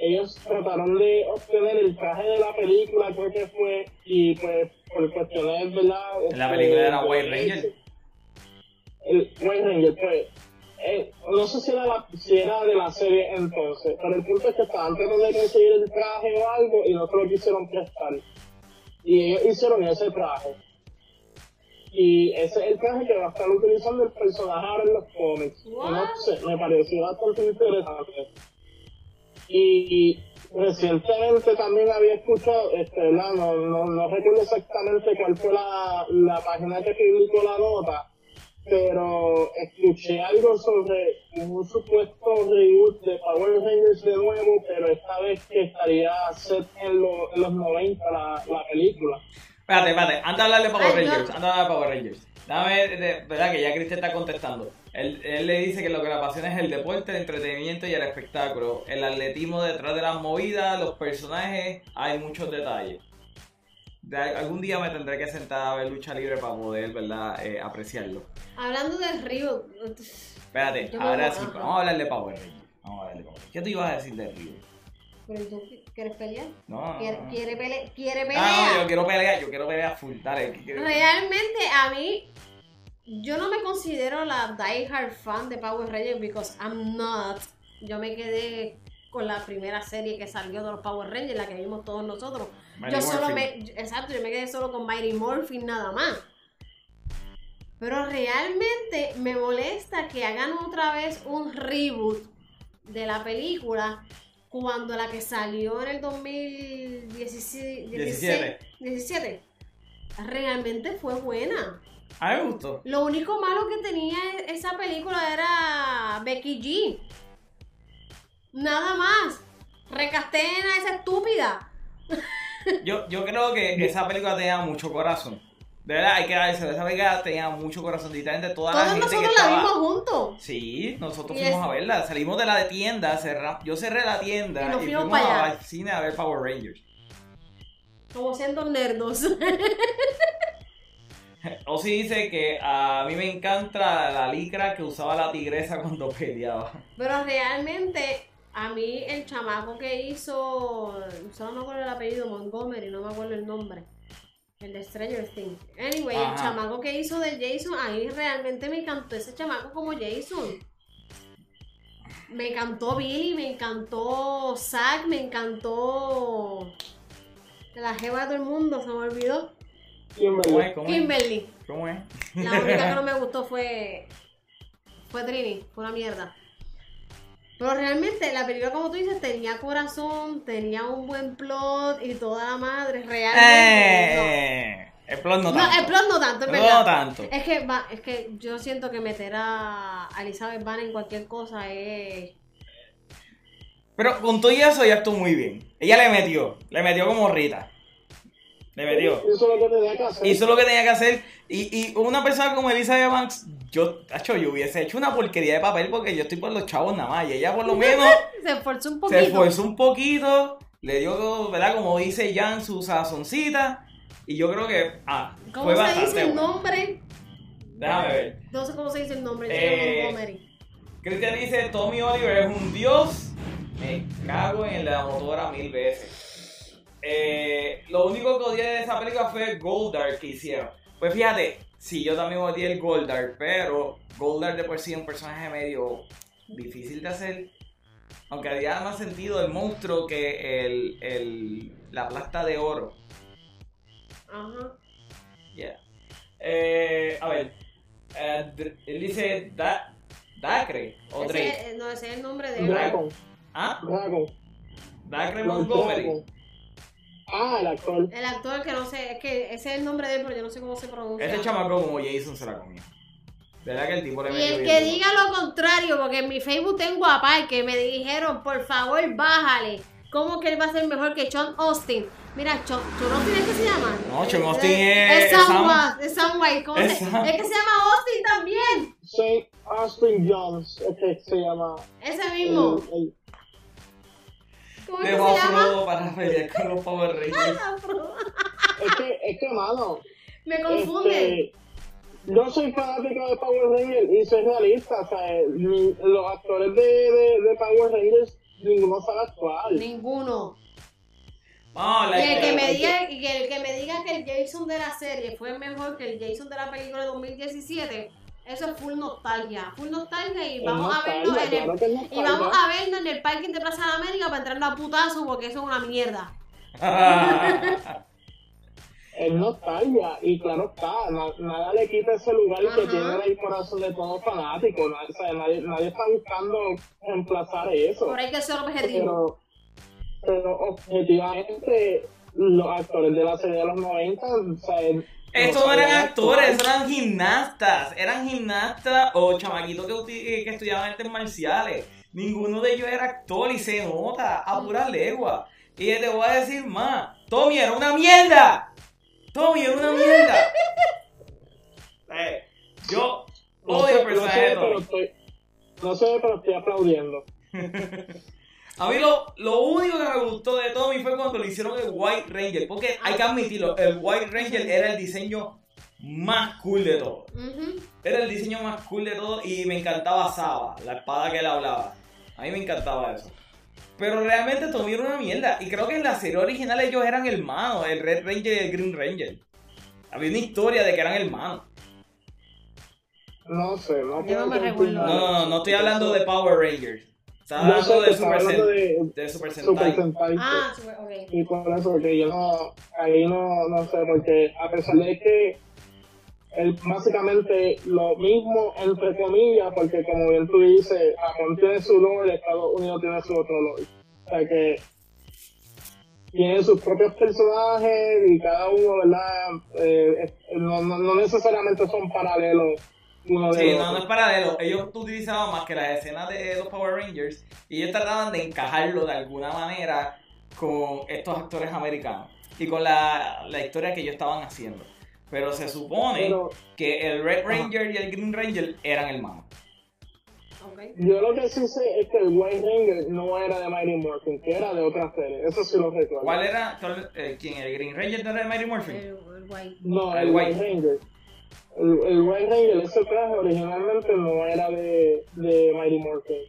ellos trataron de obtener el traje de la película, creo que fue, y pues por cuestiones, ¿verdad? La Este, película era de White derechos, Ranger. El White Ranger, pues, eh, no sé si era, la- si era de la serie entonces, pero el punto es que estaban tratando de conseguir el traje o algo y no se lo quisieron prestar. Y ellos hicieron ese traje. Y ese es el traje que va a estar utilizando el personaje ahora en los cómics. No sé, me pareció bastante interesante. Y, recientemente también había escuchado, este, no, no recuerdo exactamente cuál fue la, la página que publicó la nota, pero escuché algo sobre un supuesto reboot de Power Rangers de nuevo, pero esta vez que estaría set en, lo- en los 90 la, la película. Espérate, espérate, anda a hablar de Power Ay, no. Rangers, anda a hablar de Power Rangers. Dame, de, verdad que ya Cristian está contestando. Él, él le dice que lo que le apasiona es el deporte, el entretenimiento y el espectáculo. El atletismo detrás de las movidas, los personajes, hay muchos detalles. De- algún día me tendré que sentar a ver lucha libre para poder, ¿verdad?, eh, apreciarlo. Hablando de Río. Espérate, Yo ahora sí, vamos a hablar de Power Rangers. Vamos a hablar de Power Rangers. ¿Qué tú ibas a decir de Río? ¿Pero tú quieres pelear? No, ¿Quiere, no. quiere, pele- quiere pelear? Ah, no, yo quiero pelear, yo quiero pelear full. Dale. Realmente a mí, yo no me considero la diehard fan de Power Rangers because I'm not. Yo me quedé con la primera serie que salió de los Power Rangers, la que vimos todos nosotros. Mighty yo solo Morphin. me, exacto, yo me quedé solo con Mighty Morphin nada más. Pero realmente me molesta que hagan otra vez un reboot de la película cuando la que salió en el 2017 17. 17 realmente fue buena. A mí me gustó. Lo único malo que tenía esa película era Becky G. Nada más. Recasteen a esa estúpida. Yo, yo creo que esa película tenía mucho corazón. De verdad, hay que darse. Esa película tenía mucho corazón. Literalmente toda la Todos gente nosotros que la vimos juntos. Sí, nosotros Y fuimos es- a verla. Salimos de la tienda, cerra- yo cerré la tienda Y y, nos fuimos fuimos para allá. al cine a ver Power Rangers. Como siendo nerdos. Ozzy dice que a mí me encanta la licra que usaba la tigresa cuando peleaba. Pero realmente, a mí el chamaco que hizo. Solo me acuerdo el apellido Montgomery, no me acuerdo el nombre. El de Stranger Things. Anyway, el chamaco que hizo de Jason, a mí realmente me encantó ese chamaco como Jason. Me encantó Billy, me encantó Zack, me encantó. La jeva de todo el mundo, se me olvidó. ¿Cómo es? ¿Cómo es? Kimberly. ¿Cómo es? La única que no me gustó fue. Fue Trini, fue una mierda. Pero realmente la película, como tú dices, tenía corazón, tenía un buen plot y toda la madre, realmente. no. Eh, el plot no No, tanto. el plot no tanto, es No verdad. tanto. Es que, va, es que yo siento que meter a Elizabeth Banner en cualquier cosa es. Pero con todo y eso ella actuó muy bien. Ella le metió, le metió como Rita. Le metió. Eso es lo que tenía que hacer. Hizo lo que tenía que hacer. Y, y una persona como Elizabeth Banks, yo, tacho, yo hubiese hecho una porquería de papel porque yo estoy por los chavos nada más. Y ella por lo menos Se esforzó un poquito. se esforzó un poquito, le dio, ¿verdad? Como dice Jan, su sazoncita. Y yo creo que, ah, ¿Cómo fue se bastante dice el bueno. nombre? Déjame ver. No sé cómo se dice el nombre. Eh, Jason Montgomery. Cristian dice, Tommy Oliver es un dios. Me cago en la motora mil veces. Eh, lo único que odié de esa película fue Goldar que hicieron. Pues fíjate, sí, yo también odié el Goldar, pero Goldar de por sí es un personaje medio difícil de hacer. Aunque haría más sentido el monstruo que el, el- la plasta de oro. Ajá. Yeah. Eh, a ver, eh, él dice da, Dacre o Drake. Ese, no, ese es el nombre de él. Dragon. ¿Ah? Dragon. Dacre Montgomery. Dragon. Ah, el actor. El actor que no sé, es que ese es el nombre de él, pero yo no sé cómo se pronuncia. Ese chamaco como Jason se la comió. ¿Verdad que el tipo le Y el que diga lo contrario, porque en mi Facebook tengo a Pai que me dijeron, por favor, bájale. ¿Cómo que él va a ser mejor que Sean Austin? Mira, Sean, ¿Sean Austin es que se llama? No, Sean Austin es- Es Sam, Sam- Wa- es Sam White. ¿Cómo es se- Sam. Es que se llama Austin también. Saint Austin Jones, es que se llama. Ese el- mismo. el- ¿Cómo es que Dejó se a? Frodo para pelear con los Power Rangers. es que, es que, mano. Me confunde. Este, yo soy fanático de Power Rangers y soy realista. O sea, ni- los actores de, de, de Power Rangers, ninguno sabe actuar. Ninguno. Y el que me diga, y que el que me diga que el Jason de la serie fue mejor que el Jason de la película de 2017, eso es full nostalgia. Full nostalgia y vamos a verlo en el que Y vamos a verlo en el parking de Plaza de América para entrarlo a putazo porque eso es una mierda. Es nostalgia y claro está, na- nada le quita ese lugar que Ajá. tiene en el corazón de todo fanático. na- o sea, nadie, nadie está buscando reemplazar eso. Por ahí hay que ser objetivo. Pero, pero objetivamente, los actores de la serie de los 90, o sea, Estos no eran actores, actuar. eran gimnastas. Eran gimnastas o chamaquitos que, uti- que estudiaban artes marciales. Ninguno de ellos era actor y se nota a pura legua. Y te voy a decir más. Tommy era una mierda. Tommy era una mierda. Eh, yo No odio sé, el no personaje sé, de Tommy. estoy, no sé, pero estoy aplaudiendo. A mí lo, lo único que me gustó de Tommy fue cuando le hicieron el White Ranger. Porque hay que admitirlo, el White Ranger era el diseño más cool de todo. Era el diseño más cool de todo y me encantaba Saba, la espada que él hablaba. A mí me encantaba eso. Pero realmente Tommy era una mierda. Y creo que en la serie original ellos eran hermanos, el Red Ranger y el Green Ranger. Había una historia de que eran hermanos. No sé, no Yo puedo no me confirmar. No, no, no, no estoy hablando de Power Rangers. Estaba Yo sé de Super, hablando de de Super Super Sentai. Sentai. Ah, super. Y por eso que yo no, ahí no, no sé, porque a pesar de que es básicamente lo mismo, entre comillas, porque como bien tú dices, Japón tiene su lore, Estados Unidos tiene su otro lore. O sea que tienen sus propios personajes y cada uno, ¿verdad? Eh, es- no, no, no necesariamente son paralelos uno de Sí, los no, no es paralelo. Ellos utilizaban más que las escenas de los Power Rangers y ellos trataban de encajarlo de alguna manera con estos actores americanos y con la, la historia que ellos estaban haciendo. Pero se supone Pero que el Red Ranger y el Green Ranger eran hermanos. Ok. yo lo que sí sé es que el White Ranger no era de Mighty Morphin, que era de otra serie. Eso sí lo recuerdo. ¿Cuál era? eh, ¿Quién? ¿El Green Ranger de Mighty Morphin? El, el guay. No, El el, White. White Ranger. El, el White Ranger, ese traje originalmente no era de, de Mighty Morphin.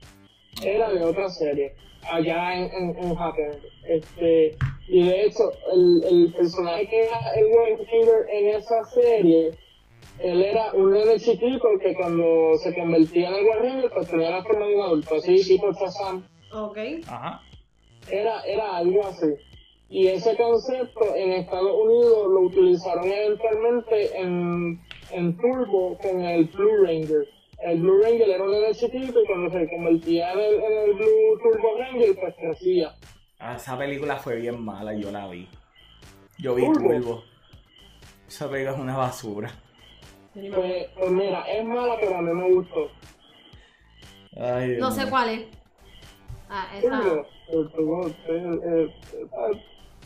Era de otra serie, allá en, en, en Japón. Este, y de hecho, el, el personaje que era el White Ranger en esa serie él era un nene chiquito que cuando se convertía en el Warrior, pues tenía la forma de un adulto, así tipo Shazam. Ok. Ajá. Era, era algo así. Y ese concepto en Estados Unidos lo utilizaron eventualmente en, en Turbo con el Blue Ranger. El Blue Ranger era un nene chiquito y cuando se convertía en el, en el Blue Turbo Ranger, pues crecía. Ah, esa película fue bien mala, yo la vi. Yo vi Turbo. Turbo. Esa película es una basura. Pues, pues mira, es mala, pero a mí me gustó. Ay, No sé cuál es. Ah, esa. Turbo, el Turbo,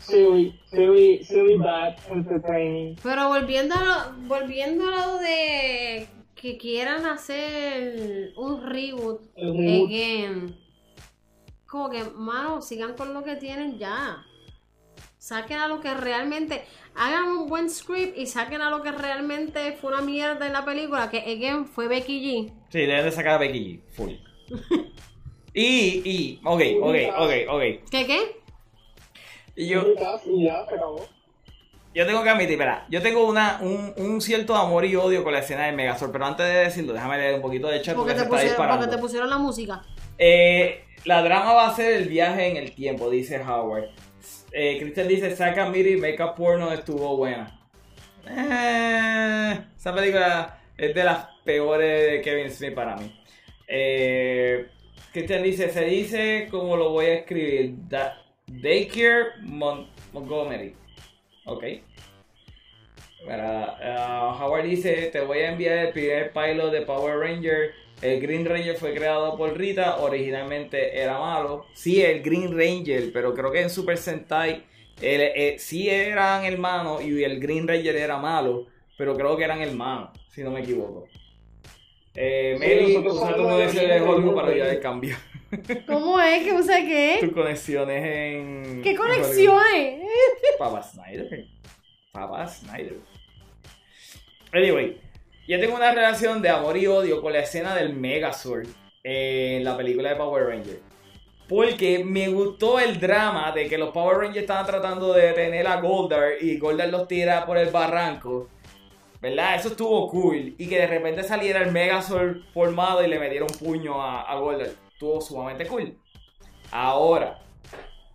silly, silly, silly bad, entertaining. Pero volviendo a lo, volviendo a lo de que quieran hacer un reboot, reboot. again. Como que, mano, sigan con lo que tienen ya. Saquen a lo que realmente. Hagan un buen script y saquen a lo que realmente fue una mierda en la película, que again fue Becky G. Sí, deben de sacar a Becky G, full. y, y, ok, ok, ok, ok. ¿Qué qué? Y yo, Y ya, se acabó. yo tengo que admitir, espera, yo tengo una, un, un cierto amor y odio con la escena del Megazord, pero antes de decirlo, déjame leer un poquito de chat porque, Porque se te, está pusieron, disparando. porque te pusieron la música. Eh, la drama va a ser el viaje en el tiempo, dice Howard. Eh, Christian dice, saca Miri, Make Up Porno estuvo buena. Eh, esa película es de las peores de Kevin Smith para mí. Eh, Christian dice, se dice como lo voy a escribir. Da- Daycare Mon- Montgomery. Ok. Para, ah, Howard dice, te voy a enviar el primer pilot de Power Ranger. El Green Ranger fue creado por Rita, originalmente era malo. Sí, el Green Ranger, pero creo que en Super Sentai él, eh, sí eran hermanos y el Green Ranger era malo, pero creo que eran hermanos, si no me equivoco. Eh, nosotros usa tu negocio de para ayudar el cambio. ¿Cómo es? ¿Que usa qué? Tus conexiones en. ¿Qué conexiones? Papa Snyder. Papa Snyder. Anyway, yo tengo una relación de amor y odio con la escena del Megazord en la película de Power Rangers. Porque me gustó el drama de que los Power Rangers estaban tratando de detener a Goldar y Goldar los tira por el barranco. ¿Verdad? Eso estuvo cool. Y que de repente saliera el Megazord formado y le metiera un puño a, a Goldar. Estuvo sumamente cool. Ahora,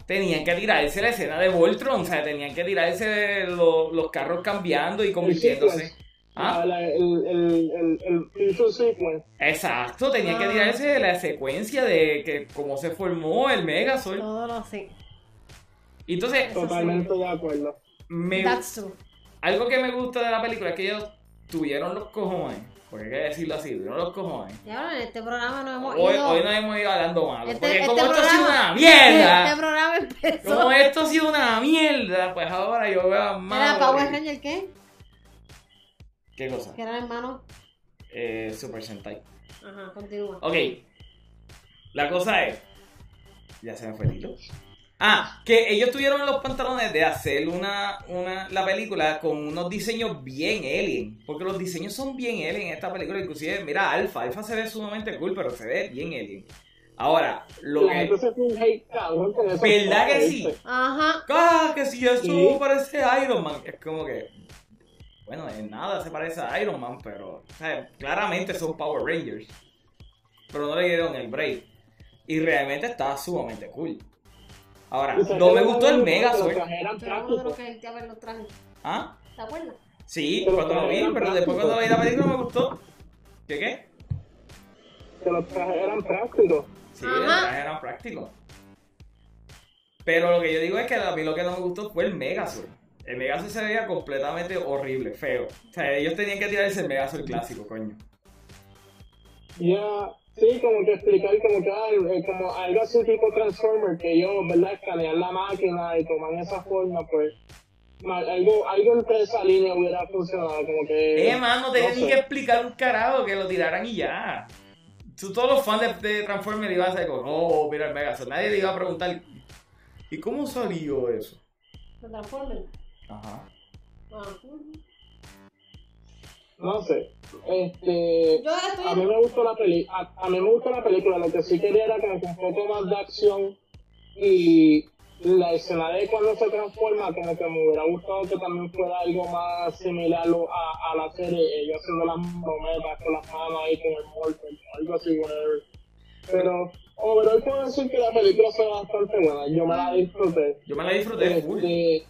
tenían que tirarse la escena de Voltron. O sea, tenían que tirarse lo- los carros cambiando y convirtiéndose. ¿Ah? La- el, el, el, sequence. Exacto, tenían que Ah. tirarse la secuencia de que cómo se formó el Megazord. Todo lo. Y entonces, sí. Totalmente de acuerdo. me, That's true. algo que me gusta de la película es que ellos tuvieron los cojones. Porque hay que decirlo así, tuvieron los cojones. Y ahora en este programa nos hemos Hoy, ido. hoy no hemos ido hablando malo. Este- porque este como esto ha sido programa- una mierda. Este programa empezó. Como esto ha sido una mierda, pues ahora yo veo a más. ¿Era Power Ranger qué? ¿Qué cosa? Que eran hermanos. Eh, Super Sentai. Ajá, continúa. Ok. La cosa es. Ya se me fue el hilo. Ah, que ellos tuvieron los pantalones de hacer una, una, la película con unos diseños bien alien. Porque los diseños son bien alien en esta película. Inclusive, mira, Alpha. Alpha se ve sumamente cool, pero se ve bien alien. Ahora, lo La que... gente se fue un hate cabrón con eso. ¿Verdad que sí? Ajá. ¡Ah! Que si eso Sí. parece Iron Man. Es como que. Bueno, en nada se parece a Iron Man, pero. o sea, claramente son Power Rangers. Pero no le dieron el break. Y realmente está sumamente cool. Ahora, no me gustó el como Mega que los Sword. trajes eran Pero uno de los prácticos. que gente a ver los trajes. ¿Ah? ¿Te acuerdas? Sí, Pero cuando lo vi, pero después cuando vi la película me gustó. ¿Qué qué? Que los trajes eran prácticos. Sí, Ajá. los trajes eran prácticos. Pero lo que yo digo es que a mí lo que no me gustó fue el Megazord. El Megazord se veía completamente horrible, feo. O sea, ellos tenían que tirarse el Megazord clásico, coño. Ya, sí, como que explicar como que ay, eh, como algo así tipo Transformer, que ellos, ¿verdad? Escanean la máquina y toman esa forma, pues algo, algo entre esa línea hubiera funcionado, como que... Eh, man, no tenían no ni que explicar un carajo, que lo tiraran y ya. Tú- Todos los fans de, de Transformers iban a ser como, oh, mira el Megazord. Nadie le iba a preguntar, ¿y cómo salió eso? Transformen. Ajá. Ah. No sé. Este, Yo estoy. a mí me gustó la peli, a, a mí me gustó la película, lo que sí quería era como que un poco más de acción y, la escena de cuando se transforma, como que me hubiera gustado que también fuera algo más similar a, a la serie, ellos haciendo las monedas con las manos ahí con el mortal, algo así, whatever. Pero, overall puedo decir que la película fue bastante buena, yo me la disfruté. Yo me la disfruté. Este,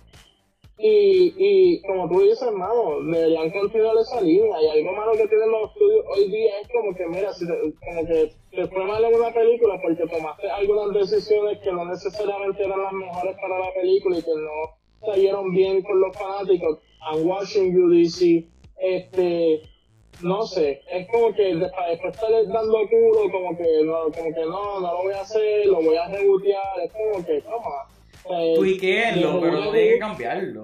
y, y como tú dices, hermano, deberían continuar esa línea. Y algo malo que tienen los estudios hoy día es como que, mira, si te, como que te fue mal en una película porque tomaste algunas decisiones que no necesariamente eran las mejores para la película y que no salieron bien con los fanáticos. I'm watching you, DC. Este, no sé, es como que después, después estar dando culo, como que no, como que no, no lo voy a hacer, lo voy a rebotear, es como que, toma. Eh, Tuiqueenlo, pero no tiene que cambiarlo.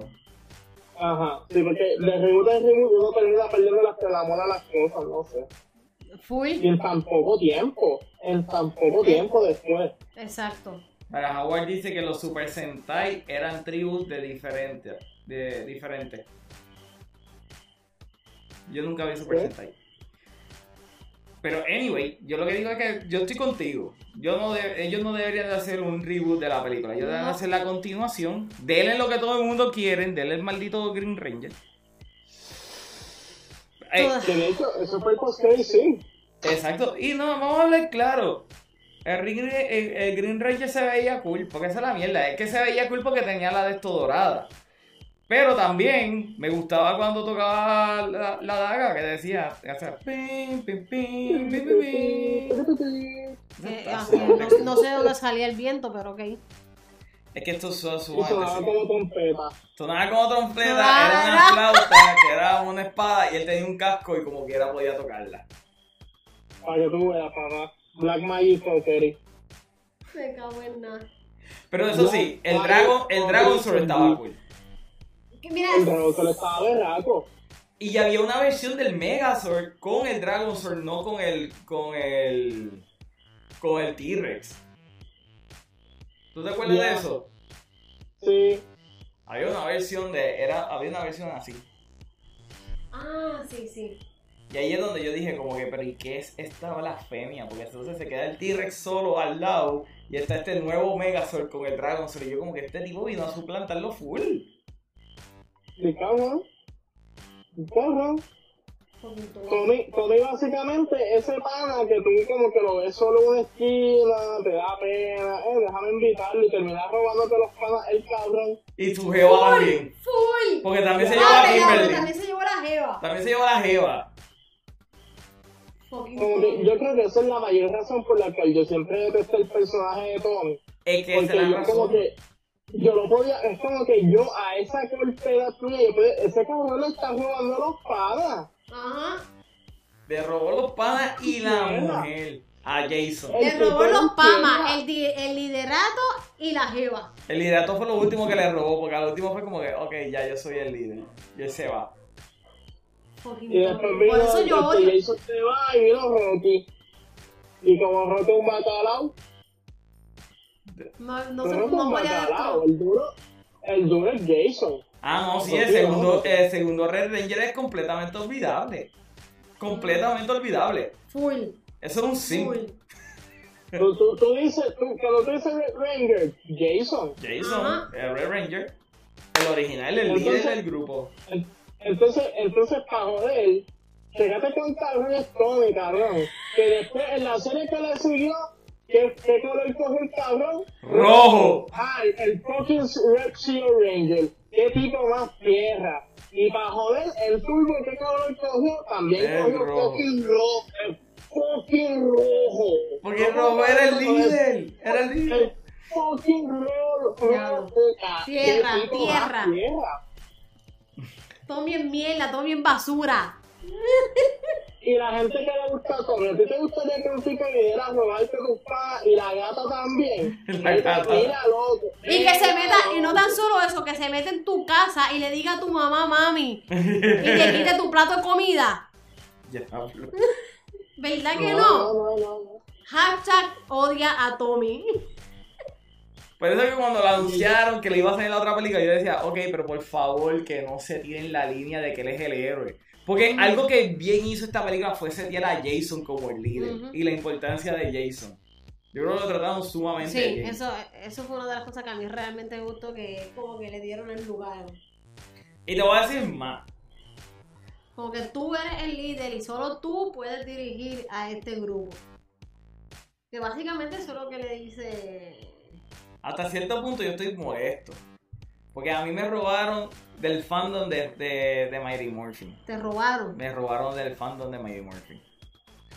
Ajá, sí, porque de reboot en reboot uno termina perdiendo las el amor a las cosas, no sé. Full. Y en tan poco tiempo, en tan poco tiempo después. Exacto. Para Howard dice que los Super Sentai eran tribus de diferentes. De diferentes. Yo nunca vi Super ¿Qué? Sentai. Pero anyway, yo lo que digo es que yo estoy contigo. Yo no de- ellos no deberían de hacer un reboot de la película. Ellos deben hacer la continuación. Denle lo que todo el mundo quiere. Denle el maldito Green Ranger. De hecho, eso fue el post sí. Exacto. Y no, vamos a hablar claro. El, Green- el- el Green Ranger se veía cool, porque esa es la mierda. Es que se veía cool porque tenía la de esto dorada. Pero también me gustaba cuando tocaba la, la daga que decía, hacía pim, pim, pim, pim, pim, Está ah, no, sé de dónde salía el viento, pero ok. Es que esto son Y sonaba como trompeta. Sonaba como trompeta, era una flauta, que era una espada y él tenía un casco y como quiera podía tocarla. Para que tú veas, papá. Black Magic Fuckery. Me cago en nada. Pero eso sí, el Dragon, el Dragon Sword estaba cool. Mira, El le estaba berraco. Y ya había una versión del Megazord con el Dragon Sword, no con el. con el. con el T-Rex. ¿Tú te acuerdas de eso? Sí. Había una versión de. Era, había una versión así. Ah, sí, sí. Y ahí es donde yo dije como que, pero ¿y qué es esta blasfemia? Porque entonces se queda el T-Rex solo al lado y está este nuevo Megazord con el Dragon Sword. Y yo como que este tipo vino a suplantarlo full. Y cabrón. Y cabrón. Poquito. Tommy, Tommy básicamente ese pana que tú como que lo ves solo en una esquina, te da pena, eh, déjame invitarlo y terminas robándote los panas el cabrón. Y su Jeva también. Full. Porque también se Ah, llevó a pero Kimberly. también se llevó la jeva. También se llevó a la Jeva. Como que yo creo que esa es la mayor razón por la cual yo siempre detesté el personaje de Tommy. Es que esa Porque es la yo como razón. que, yo lo podía, es como que yo a esa corteza tuya, yo podía- ese cabrón le está robando los panas. Ajá. Le robó los panas y la mujer a Jason. Le robó los pamas, el, di- el liderato y la jeva. El liderato fue lo último que le robó, porque al último fue como que, ok, ya yo soy el líder. Y él se va. Fucking Y después full. vino, Por eso yo este, odio. Jason se va y vino Rocky. Y como Rocky es un bacalao, No, no, pero no dentro. el duro, el duro es Jason. Ah, no, sí, Rocky, el segundo, el segundo Red Ranger es completamente olvidable. Completamente olvidable. Full. Eso era un sim. Full. Tú, tú, tú dices, tú, cuando tú dices Red Ranger, Jason. Jason, Ajá. el Red Ranger, el original, el Entonces- líder del grupo. En- Entonces, entonces para joder, fíjate con es Tommy, cabrón. Que después en la serie que le siguió, ¿qué, qué color cogió el cabrón? Rojo. Ay, el fucking Red Sea Ranger. Qué tipo más tierra. Y para joder, el turbo, ¿qué color cogió? También El cogió rojo. fucking rojo. El fucking rojo. Porque el ¿Cómo rojo era el líder. Era el El líder. fucking rojo. Más tierra. tierra. Todo bien mierda, todo bien basura. Y la gente que le gusta comer, ¿a ti te gustaría que un tipo viniera a robarte tus panas y la gata también? La gata. Mira, loco. Y que se meta, y no tan solo eso, que se mete en tu casa y le diga a tu mamá, mami, y te quite tu plato de comida. Diablo. ¿Verdad que No, no? no, no, no. Hashtag odia a Tommy. Por eso que cuando lo anunciaron que le iba a salir la otra película, yo decía, ok, pero por favor que no se tiren la línea de que él es el héroe. Porque algo que bien hizo esta película fue setear a Jason como el líder y la importancia de Jason. Yo creo que lo trataron sumamente Sí, bien. eso, eso fue una de las cosas que a mí realmente me gustó, que como que le dieron el lugar. Y te voy a decir más. Como que tú eres el líder y solo tú puedes dirigir a este grupo. Que básicamente eso es lo que le dice... Hasta cierto punto yo estoy molesto. Porque a mí me robaron del fandom de, de, de Mighty Morphin. Te robaron. Me robaron del fandom de Mighty Morphin.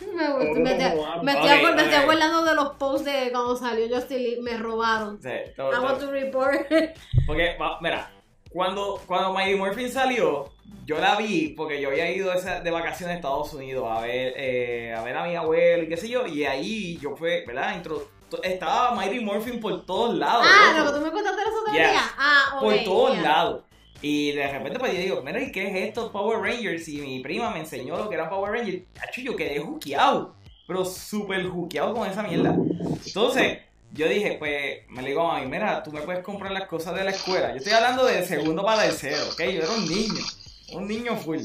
Me, me, te- robaron? me estoy, Ok, acor- me estoy ok. acordando de los posts de cuando salió Justin Lee. Me robaron. Sea, todo- I todo- want to report. Porque, mira, cuando, cuando Mighty Morphin salió, yo la vi porque yo había ido esa- de vacaciones a Estados Unidos a ver, eh, a ver a mi abuelo y qué sé yo, y ahí yo fue, ¿verdad? Intro- estaba Mighty Morphin por todos lados. ah, loco. lo que tú me contaste los otros Yes. días. Ah, ok. por todos lados. Y de repente pues yo digo, mira, ¿y qué es esto Power Rangers? Y mi prima me enseñó lo que era Power Rangers. Cacho, yo quedé juqueado. Pero súper juqueado con esa mierda. Entonces, yo dije, pues, me le digo a mami, mira, tú me puedes comprar las cosas de la escuela. Yo estoy hablando de segundo para tercero, ¿ok? Yo era un niño. Un niño full.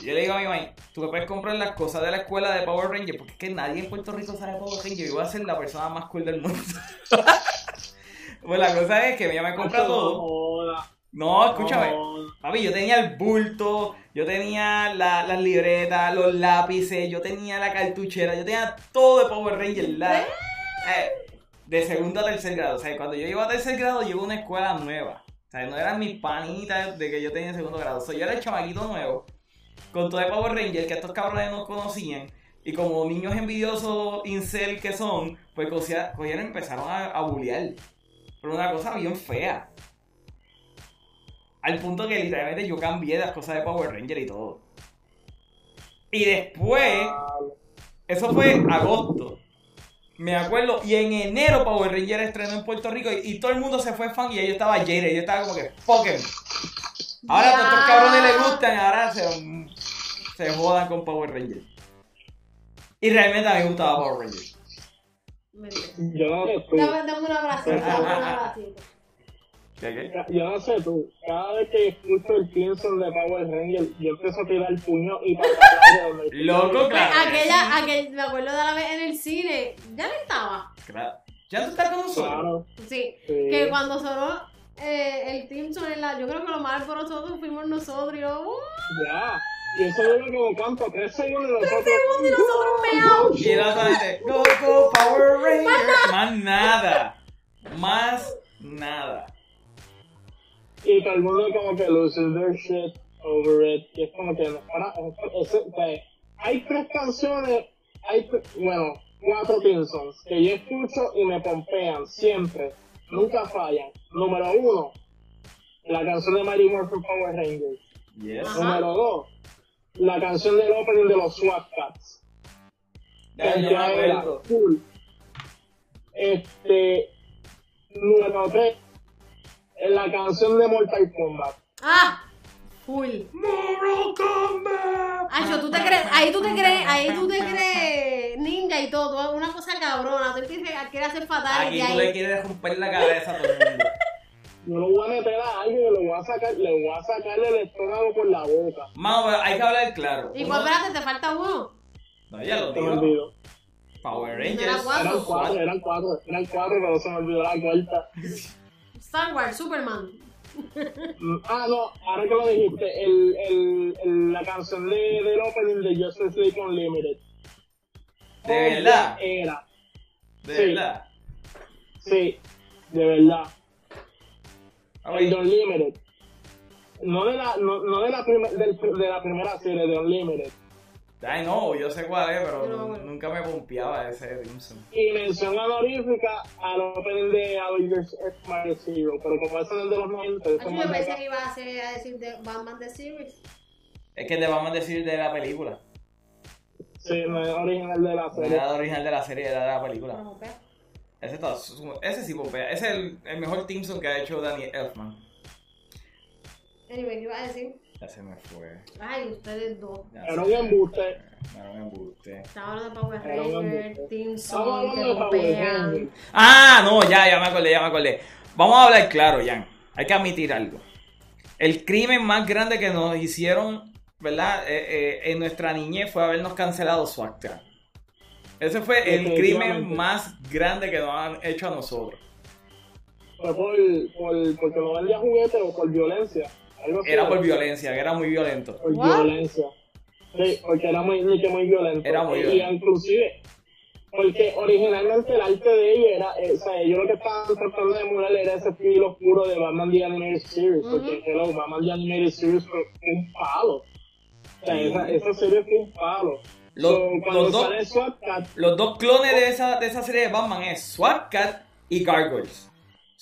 Y yo le digo a mi mami, tú me puedes comprar las cosas de la escuela de Power Rangers. Porque es que nadie en Puerto Rico sabe Power Rangers. Yo voy a ser la persona más cool del mundo. pues la cosa es que ella me compra todo. No, escúchame. Papi, yo tenía el bulto, yo tenía la- las libretas, los lápices, yo tenía la cartuchera, yo tenía todo de Power Rangers. la- eh, de segundo a tercer grado. O sea, cuando yo iba a tercer grado, yo iba a una escuela nueva. O sea, no eran mis panitas de que yo tenía en segundo grado. O sea, yo era el chamaquito nuevo, con todo de Power Rangers, que estos cabrones no conocían. Y como niños envidiosos incel que son, pues cogieron empezaron a, a bullear. Pero una cosa bien fea. Al punto que literalmente yo cambié las cosas de Power Ranger y todo. Y después, eso fue agosto. Me acuerdo, y en enero Power Ranger estrenó en Puerto Rico y, todo el mundo se fue fan y yo estaba Jade, yo estaba como que, fuck him. Ahora a todos estos cabrones les gustan, ahora se, se jodan con Power Ranger. Y realmente a mí me gustaba Power Ranger. Mentira. Yo no sé tú. Dame, dame un abracito, dame un abracito. Yo no sé tú. Cada vez que escucho el Crimson de Power Ranger, yo empiezo a tirar el puño y para atrás de donde estoy. Loco, claro. aquella, aquel, me acuerdo de la vez en el cine, ya le estaba. Claro. ¿Ya tú estás con nosotros? Claro. Sí, Sí. que cuando sonó eh, el team la, yo creo que lo más por nosotros fuimos nosotros y yo, ¡uh! Ya. Y eso dura como cuánto, tres segundos y nosotros. y nosotros. Y era solamente Go Go Power Ranger. Más nada. Más nada. Y todo el mundo como que loses their shit over it. Y es como que ahora, eso, pues, hay tres canciones, hay bueno, cuatro Simpsons que yo escucho y me pompean siempre, nunca fallan. Número uno, la canción de Mighty Morphin Power Rangers. Yes. Número dos, la canción del opening de los SWAT Cats. Ya, era cool. Este, número tres, la canción de Mortal Kombat. Ah, full. Mortal Kombat. Acho, tú te crees, ahí tú te crees, ahí tú te crees ninja y todo, una cosa cabrona, tú quieres, hacer fatal Aquí y tú le ahí. quieres romper la cabeza a todo el mundo. Yo lo voy a meter a alguien le voy a sacar, le voy a sacarle el estómago por la boca. Mano, pero hay que hablar claro. Y Uno- pues espérate, te falta uno. No, ya lo digo. Power Era Rangers. cuatro. Eran cuatro, eran cuatro, eran cuatro, pero se me olvidó la cuarta. Star Wars, Superman. Ah, no, ahora que lo dijiste, el, el, el- la canción de, del opening de Justice League Unlimited. ¿De verdad? Era, De Sí. verdad. sí, de verdad. El de Unlimited. No de la, no, no de la, primer- del- de la primera serie, de Unlimited. Ay, no, yo sé cuál es, pero no nunca me pompeaba ese Simpson. Y mención honorífica al opening de Avengers X Zero. Pero como ese no es de los 90, eso Acho, es yo de pensé acá. que iba a, hacer, a decir de Batman The Series. Es que te vamos a decir de la película. Sí, no es original de la No serie. era la original de la serie, era de la película. No, ok. Ese, está, su- ese sí pompea. Ese es el, el mejor Simpson que ha hecho Danny Elfman. Anyway, ¿qué iba a decir? Ya se me fue. Ay, ustedes dos. Ya Era un embuste. Era un embuste. Estaba hablando de Power Ranger. Team Song, de Power. Ah, no, ya, ya me acordé, ya me acordé. Vamos a hablar claro, Jan. Hay que admitir algo. El crimen más grande que nos hicieron, ¿verdad? Eh, eh, en nuestra niñez fue habernos cancelado su acta. Ese fue el crimen más grande que nos han hecho a nosotros. Fue por, por, porque no vendía juguetes o por violencia. Era por violencia, que era muy violento. Por What? violencia. Sí, porque era muy, muy, muy violento. Era muy violento. Y inclusive, porque originalmente el arte de ellos era, eh, o sea, ellos lo que estaban tratando de emular era ese estilo oscuro de Batman The Animated Series, porque hello, Batman The Animated Series fue un palo. O sea, esa, esa serie fue un palo. Los- So, cuando los dos- sale SWAT Cat, Los dos clones de esa, de esa serie de Batman es SWAT Cat y Gargoyles.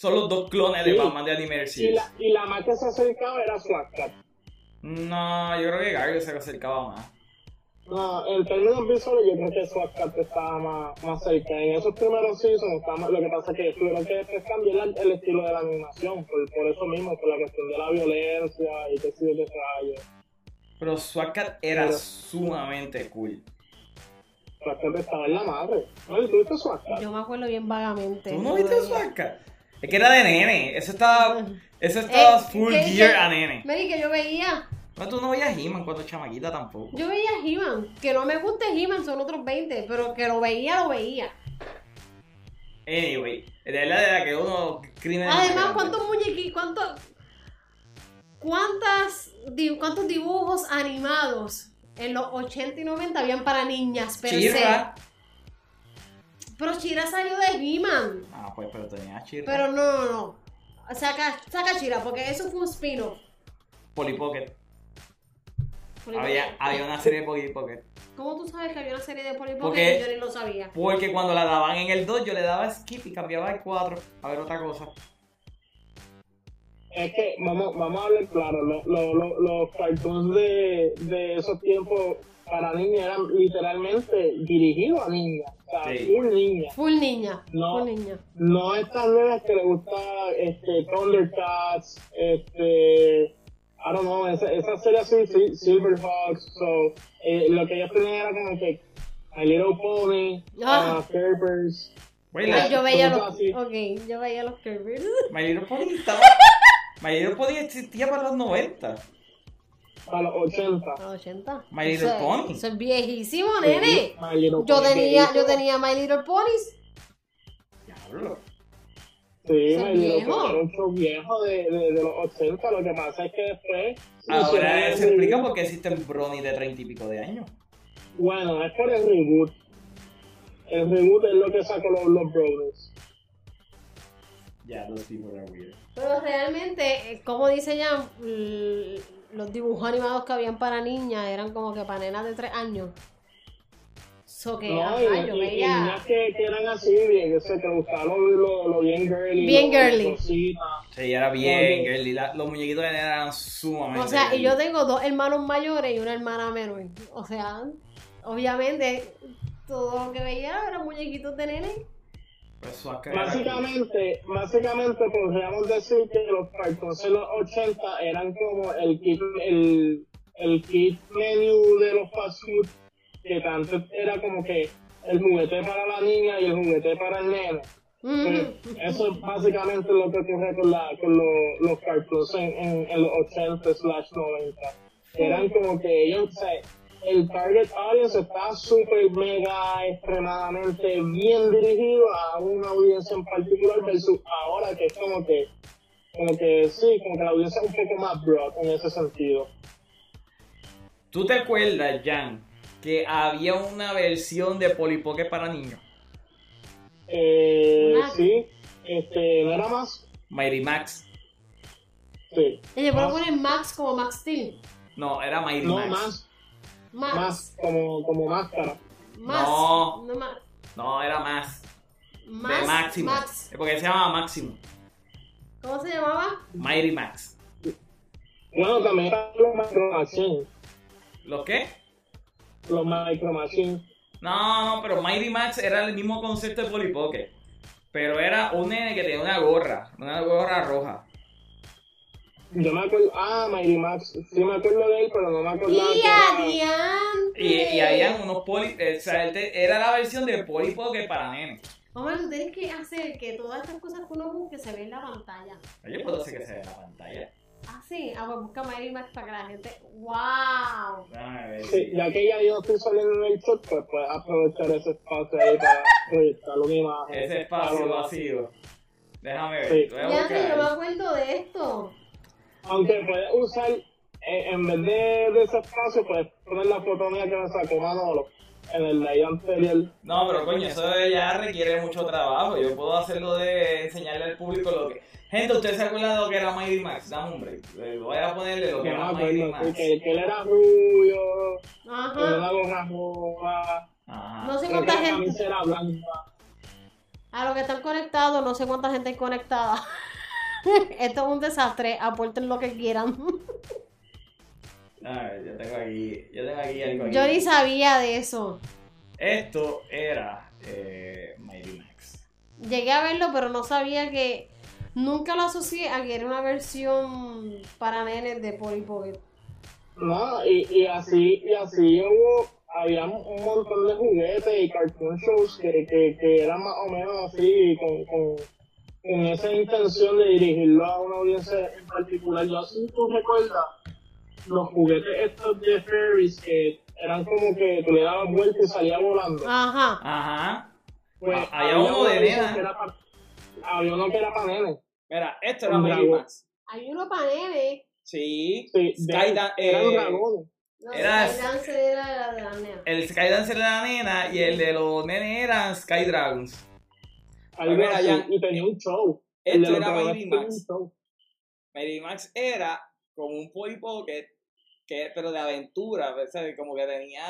Son los dos clones de Sí. Batman de Animated y Series. la, y la más que se acercaba era SWAT Cat. No, yo creo que Gargoyles se acercaba más. No, en términos visuales yo creo que SWAT Cat estaba más, más cerca. En esos primeros seasons estaba más- lo que pasa es que tuvieron que después cambiar el, el estilo de la animación, por, por eso mismo, por la cuestión de la violencia y qué sé yo qué. Pero SWAT Cat era Pero- sumamente cool. SWAT Cat estaba en la madre. ¿No? ¿Y ¿Tú viste SWAT Cat? Yo me acuerdo bien vagamente. ¿Tú no viste SWAT Cat? Es que era de nene. Eso estaba, eso Eh, estaba full ¿qué- gear a nene. Mary, que yo veía, No, tú no veías He-Man cuando chamaquita tampoco. yo veía He-Man. Que no me guste He-Man son otros 20, pero que lo veía, lo veía. Anyway, de la de la que uno crímenes. Además. ¿cuántos muñequitos, cuántos, cuántas, di- cuántos dibujos animados en los 80 y 90 habían para niñas? per se? Chirra. Pero Chira salió de He-Man. Ah, pues, pero tenía Chirra. Pero no, no, no. Saca, saca Chira, porque eso fue un spin-off. Polly Pocket. Polly Había, Pocket. había una serie de Polly Pocket. ¿Cómo tú sabes que había una serie de Polly Pocket Porque- yo ni lo sabía? Porque cuando la daban en el 2, yo le daba skip y cambiaba el 4 a ver otra cosa. Es que, vamos, vamos a hablar claro, lo- lo- lo- los cartoons de, de esos tiempos para niñas eran literalmente dirigidos a niñas. O sea, Sí. full niñas. Full niña. No. Full niña. No estas nenas que les gusta este, Thundercats, este, I don't know, esa, esa serie así, sí, Silverhawks, so, eh, lo que ellos tenían era como que My Little Pony, Ah. uh, Kerbers, Güey, la- Ay, yo veía los. así. Ok, yo veía los Kirby's. My Little Pony estaba... My Little Pony existía para los 90. para los 80. Los 80. My Little Eso es- Pony. Eso es viejísimo, nene. My Little Yo Pony tenía, yo tenía My Little Ponies. Diablo. Sí, My Little. Pony era un show viejo de, de, de los 80. Lo que pasa es que después. Ahora se el explica por qué existen bronies de 30 y pico de años. Bueno, es por el reboot. El reboot es lo que sacó los, los Brothers. Ya, those people are weird. Pero realmente, eh, como dice l- los dibujos animados que habían para niñas eran como que para nenas de 3 años. So que, No, ajá, y, yo y- y veía. niñas que, que eran así, bien, que se que gustaban lo, lo, lo bien girly. Bien lo- girly. Sí, era bien, girly. La- los muñequitos de nena eran sumamente O sea, y yo tengo dos hermanos mayores y una hermana menor. O sea, obviamente, todo lo que veía eran muñequitos de nene. Básicamente, básicamente podríamos decir que los cartoons en los 80 eran como el kit, el, el kit menu de los fast food, que tanto era como que el juguete para la niña y el juguete para el nene. Pues, eso es básicamente lo que ocurre con, la, con lo- los cartoons en, en, en los 80 slash 90. Eran como que ellos, o sea, el target audience está súper mega extremadamente bien dirigido a una audiencia en particular versus ahora que es como que como que sí, como que la audiencia es un poco más broad en ese sentido. ¿Tú te acuerdas, Jan, que había una versión de Polly Pocket para niños? Eh, sí, este, no era más, Mighty Max. sí, Más. poner Max como Max Steel. No, era Mighty no Max. más, Max. más como, como máscara. Más. No. No, ma- No, era más. más. de Máximo. Max. Porque se llama Máximo. ¿Cómo se llamaba? Mighty Max. Bueno, también están los Micro Machines. ¿Los qué? Los Micro Machines. No, no, pero Mighty Max era el mismo concepto de Polly Pocket. Pero era un nene que tenía una gorra, una gorra roja. Yo me acuerdo, ah, Mighty Max, sí me acuerdo de él, pero no me que ¡Y era- adiante! Y, y habían unos poli, o sea, él te- era la versión de Polly Pocket para nene. Omar, tú tienes que hacer que todas estas cosas que uno busque se vean en la pantalla. Yo puedo hacer que se vea en la pantalla. Ah, sí. Ah, pues busca Mighty Max para que la gente. ¡Wow! Déjame ver. Sí, ya que ya yo estoy saliendo en el shot, pues puedes aprovechar ese espacio ahí para proyectar una imagen. Ese espacio vacío. Déjame ver. Sí. Ya, yo me acuerdo de esto. Aunque puedes usar, eh, en vez de, de ese espacio, puedes poner la foto mía que me sacó Manolo en el live anterior. No, pero coño, eso ya requiere mucho trabajo. Yo puedo hacerlo de enseñarle al público lo que. Gente, ¿usted se acuerda de lo que era Mighty Max? Dame un break. Eh, Voy a ponerle lo que Que era no, Mighty Max. que, que él era rubio, Ajá. una gorra roja. No sé que cuánta gente. era blanca. A los que están conectados, no sé cuánta gente hay conectada. Esto es un desastre. Aporten lo que quieran. A ver, yo tengo aquí. Yo tengo aquí algo aquí. Yo ni sabía de eso. Esto era eh, Mighty Max. Llegué a verlo, pero no sabía que. Nunca lo asocié a que era una versión para nenes de Polly Pocket. No, y, y así, y así hubo, había un montón de juguetes y cartoon shows que, que, que eran más o menos así, con, con, con esa intención de dirigirlo a una audiencia en particular. Yo así tú recuerdas los juguetes estos de Ferris que eran como que tú le dabas vuelta y salía volando. Ajá. Ajá. Pues, Ah, había uno de nena. era había uno que era para nenes. Mira, esto era Mighty Max. Hay uno para nenes. Sí. Sí, eh, dragones. No, Era- Skydancer era de la nenas. El Skydancer de la nena y el de los nenes eran Sky Dragons. Algo así, ya. y tenía un show. Esto era un Max. Mighty Max era como un Polly Pocket, que, pero de aventura, ¿sabes? Como que tenía,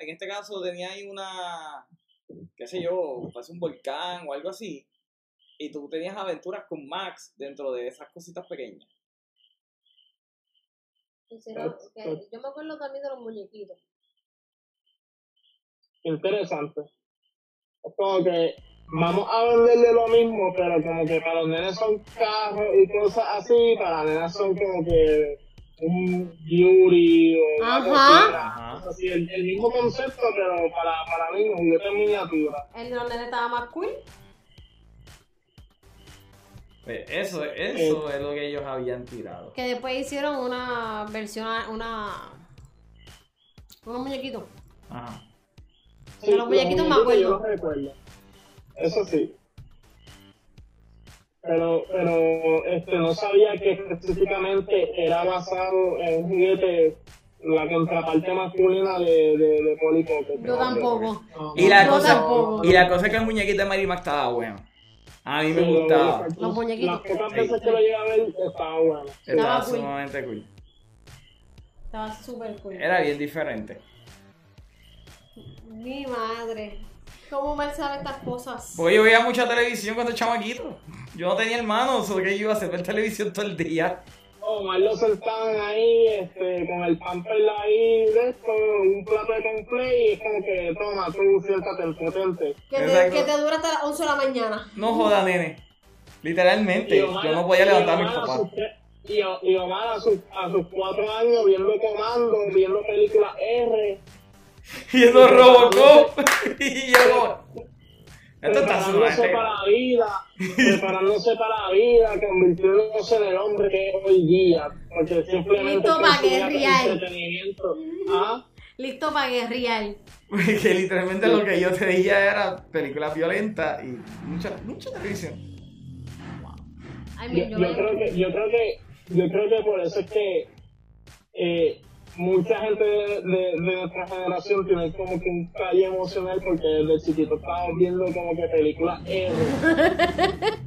en este caso tenía ahí una, qué sé yo, parece un volcán o algo así. Y tú tenías aventuras con Max dentro de esas cositas pequeñas. Hicieron- Yo me acuerdo también de los muñequitos. interesante. Es como que vamos a venderle lo mismo, pero como que para los nenes son carros y cosas así, para las nenas son como que un beauty o Ajá. así, el, el mismo concepto, pero para, para niños, juguetes en miniatura. El de los nenes estaba más cool. Pues eso, eso es lo que ellos habían tirado. Que después hicieron una versión, una. Unos muñequitos. Ajá. De los muñequitos me acuerdo. Yo los recuerdo. Eso sí. Pero, pero este, no sabía que específicamente era basado en un juguete, la contraparte masculina de, de, de Polly Pocket. Yo tampoco. No, Y la Yo cosa, tampoco. y la cosa es que el muñequito de Mighty Max estaba bueno. A mí me gustaba. los- Los muñequitos. Las pocas veces que lo llegué a ver, estaba bueno. Estaba Estaba cool. sumamente cool. Estaba súper cool. Era bien diferente. Mi madre. ¿Cómo me sabe estas cosas? Porque yo veía mucha televisión cuando chamaquito. Yo no tenía hermanos, o que yo iba a hacer ver televisión todo el día. Omar lo sentaban ahí, este, con el pamper ahí de esto, un plato de complay, y es como que, toma, tú siéntate, potente. Que te, Exacto. que te dura hasta las 11 de la mañana. No joda, nene. Literalmente. Y Omar- Yo no podía levantar a mis papás. y Omar a sus, a sus cuatro años viendo comando, viendo películas R, Viendo Robocop. y yo como... Esto está preparándose para la vida, preparándose para la vida, convirtiéndose en el hombre que es hoy día, porque simplemente Listo pa' consumía guerrear. entretenimiento. Ah, Listo para guerrear. que literalmente lo que yo te decía era películas violentas y mucha, mucha televisión. Ay, yo, mira, yo yo me- creo que, yo creo que, yo creo que por eso es que eh, mucha gente de, de- de nuestra generación tiene como que un calle emocional porque desde chiquito estábamos viendo como que películas R.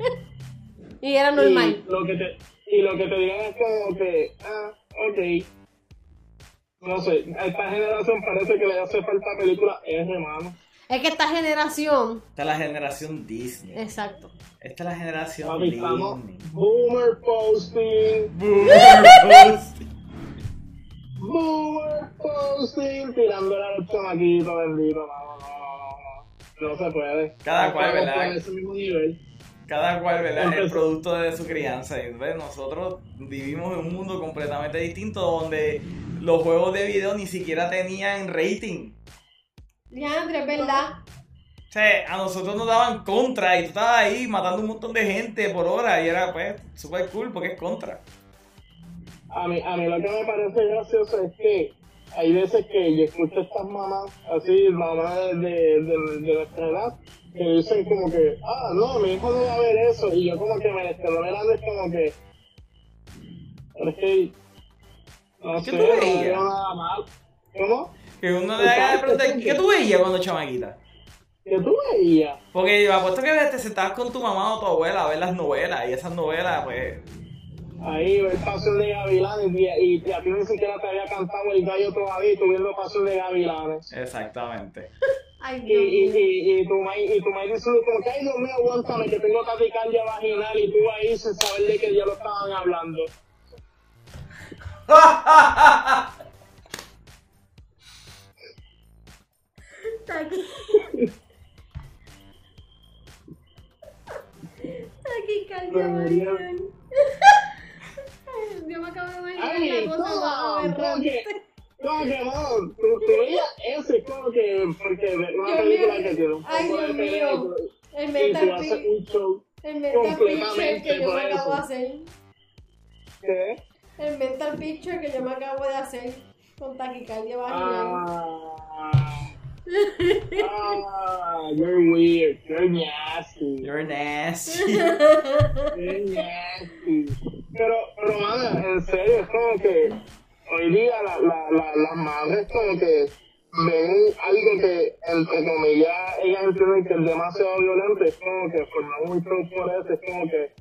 Y era normal. Y lo que te, y lo que te digan es como que, ah, ok. No sé, a esta generación parece que le hace falta película R, hermano. Es que esta generación. Esta es la generación Disney. Exacto. Esta es la generación Disney. boomer posting, Boomer boomer posting, tirándole a los chamaquitos, bendito, no, no, no, no, no se puede. Cada cual, ¿verdad? con ese mismo nivel. Cada cual, ¿verdad? Es el producto de su crianza. Y entonces nosotros vivimos en un mundo completamente distinto donde los juegos de video ni siquiera tenían rating. Leandro, es verdad. O sea, a nosotros nos daban contra y tú estabas ahí matando un montón de gente por hora y era pues super cool porque es contra. A mí, a mí lo que me parece gracioso es que hay veces que yo escucho a estas mamás, así, mamás de, de, de, nuestra edad, que dicen como que, ah, no, mi hijo no va a ver eso, y yo como que me quedo mirando, es como que, pero es que, no ¿Qué sé, tú no veías? nada mal. ¿Cómo? Que uno le haga de preguntar, ¿qué tú veías cuando chamaquita? ¿Qué tú veías? Porque yo apuesto que te sentabas con tu mamá o tu abuela a ver las novelas y esas novelas, pues. Ahí, el Pasión de Gavilanes, y, y, y a ti ni siquiera te había cantado el gallo todavía, y tú viendo Pasión de Gavilanes. Exactamente. Ay, Y, Dios y, y, y tu maíz y tu maíz dice como que, ay Dios mío, aguántame, que tengo taquicardia vaginal, y tú ahí sin saber de qué ya lo estaban hablando. Está aquí. Está aquí, calma, Me morí. Marian. Ay, yo me acabo de imaginar Ay, una cosa no, como que, tú veías eso, es como que, porque una película que tiene un Ay, poco Dios mío. El y un show, el mental picture que yo me acabo de hacer. ¿qué? El mental picture que yo me acabo de hacer con taquicardia vaginal. Ah, ah, you're weird, you're nasty. You're nasty. You're nasty. Pero, pero, en serio, es como que hoy día la, la, la, las madres como que ven algo que, entre comillas, ellas entienden que es demasiado violento, es como que forman un show por eso, es como que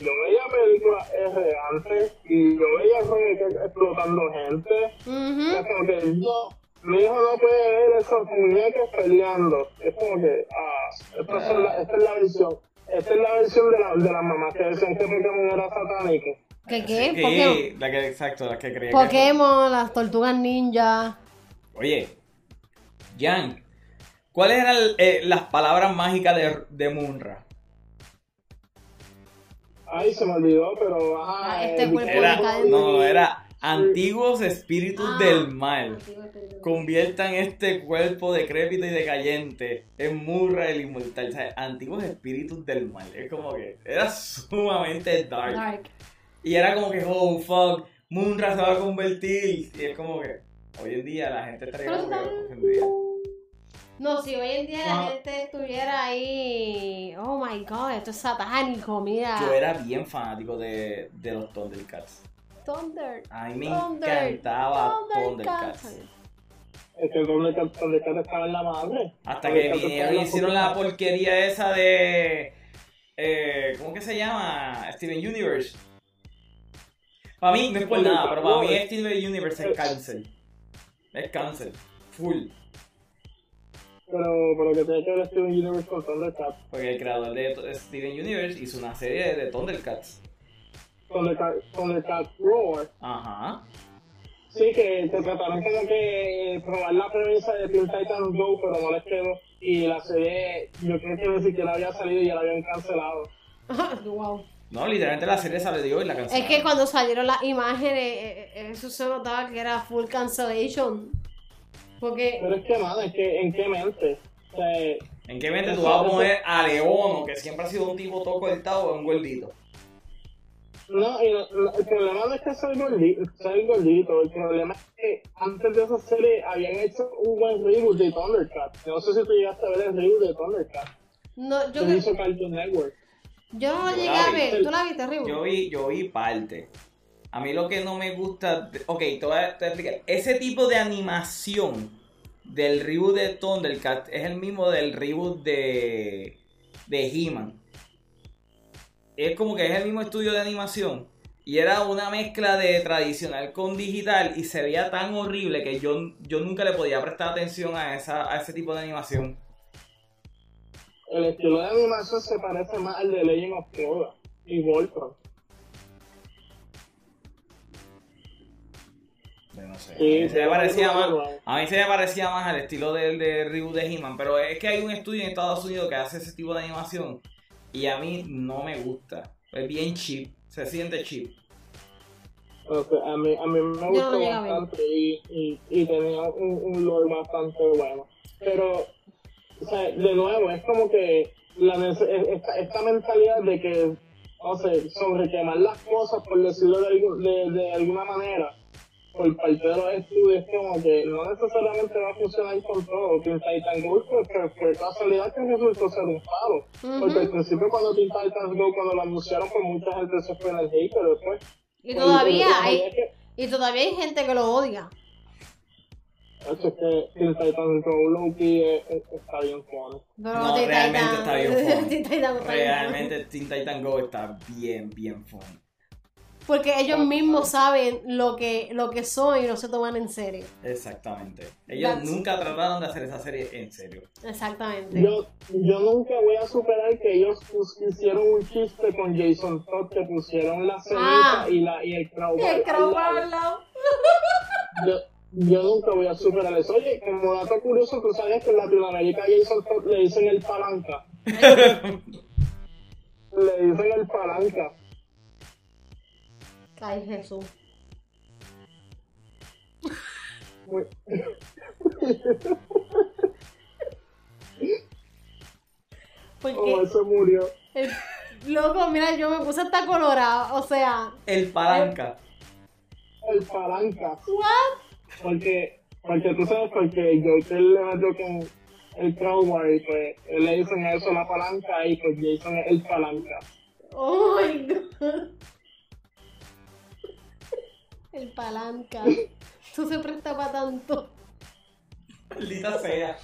yo veía películas R antes y yo veía como que explotando gente, Ujú. es como que no, mi hijo no puede ver esos muñecos peleando. Es como que, ah, esta, es la, esta es la versión. Esta es la versión de, la, de las mamás que decían que Pokémon era satánico. ¿Qué qué? Sí, Pokémon. la que, exacto, la que creía que. Pokémon, las tortugas ninja. Oye, Jan, ¿cuáles eran eh, las palabras mágicas de, de Munra? Ay, se me olvidó, pero ah, Ah, este cuerpo Era, no, era antiguos espíritus Ah. del mal. Conviertan este cuerpo decrépito y decayente en Murra el inmortal. O sea, antiguos espíritus del mal. Es como que era sumamente dark. Dark. Y era como que, oh fuck, Munra se va a convertir. Y es como que hoy en día la gente estaría como que. No, si hoy en día la gente estuviera ahí, oh my god, esto es satánico, mira. Yo era bien fanático de, de los Thundercats. Thunder. A mí me Thunder, encantaba Thundercats. Thundercats. Es que donde estaba en la madre. Hasta que Thundercats vinieron y hicieron la porquería esa de. Eh, ¿Cómo que se llama? Steven Universe. Para mí, no es por nada, pero para mí Steven Universe es cáncer. Es cáncer. Full. Pero, pero que tiene que ver Steven Universe con Thundercats. Porque el creador de Steven Universe hizo una serie de Thundercats. Thundercats, Thundercats Roar. Ajá. Sí, que te trataron como que probar la premisa de Teen Titans Go, pero no les quedó. Y la serie, yo creo que ni siquiera había salido y ya la habían cancelado. wow. No, literalmente la serie salió y la Es cancelaron. que cuando salieron las imágenes, eh, eh, eso se notaba que era full cancellation. Porque, Pero es que, mano, es que, ¿en qué mente? O sea, ¿En qué mente tú vas a poner a Leono, que siempre ha sido un tipo todo cortado, o un gordito? No, y el problema no es que soy gordito, soy gordito, el problema es que antes de esa serie habían hecho un buen reboot de Thundercats. No sé si tú llegaste a ver el reboot de Thundercats. no, yo, que hizo Cartoon Network. yo no Yo llegué a ver. ¿Tú la viste, Ribu? Yo vi, yo vi parte. A mí lo que no me gusta. ok, te voy, a, te voy a explicar. Ese tipo de animación del reboot de Thundercat es el mismo del reboot de. de He-Man. Es como que es el mismo estudio de animación. Y era una mezcla de tradicional con digital y se veía tan horrible que yo, yo nunca le podía prestar atención a, esa, a ese tipo de animación. El estilo de animación se parece más al de Legend of Zelda y Voltron. Yo no sé. Sí, a, mí se me parecía más, a mí se me parecía más al estilo del de reboot de He-Man, pero es que hay un estudio en Estados Unidos que hace ese tipo de animación y a mí no me gusta. Es bien cheap, se siente cheap. O sea, a, mí, a mí me gustó bastante y, y, y tenía un, un lore bastante bueno. Pero, o sea, de nuevo, es como que la nece- esta, esta mentalidad de que, no sé, sobre quemar las cosas, por decirlo de, algu- de, de alguna manera, por parte de los estudios, como que no necesariamente va a funcionar con todo. Teen Titan Go pues, fue, fue casualidad que resultó ser un palo. Porque al principio cuando Teen Titans Go, cuando lo anunciaron, pues mucha gente se fue en el hate, pero después... Y todavía pues, hay, es que- y todavía hay gente que lo odia. Es que Teen Titans Go Loki está bien funny. No, Teen realmente está bien funny. Realmente Teen Titan Go está bien, bien fun. funny. Porque ellos mismos saben lo que, lo que son y no se toman en serio. Exactamente. Ellos That's- nunca trataron de hacer esa serie en serio. Exactamente. Yo, yo nunca voy a superar que ellos hicieron un chiste con Jason Todd que pusieron la ceniza Ah. y, la, y el crowbar. El crowbar al lado. lado. Yo, yo nunca voy a superar eso. Oye, como dato curioso, tú sabes que en Latinoamérica a Jason Todd le dicen el palanca. Le dicen el palanca. Ay, Jesús. Muy- Porque, él se murió. el- loco, mira, yo me puse hasta colorada. O sea, El palanca. El palanca. ¿what? Porque, porque tú sabes, porque Joker le metió con el crowbar y pues él le dicen a eso la palanca y pues Jason es el palanca. Oh my god. El palanca. Tú se presta para tanto. Maldita sea.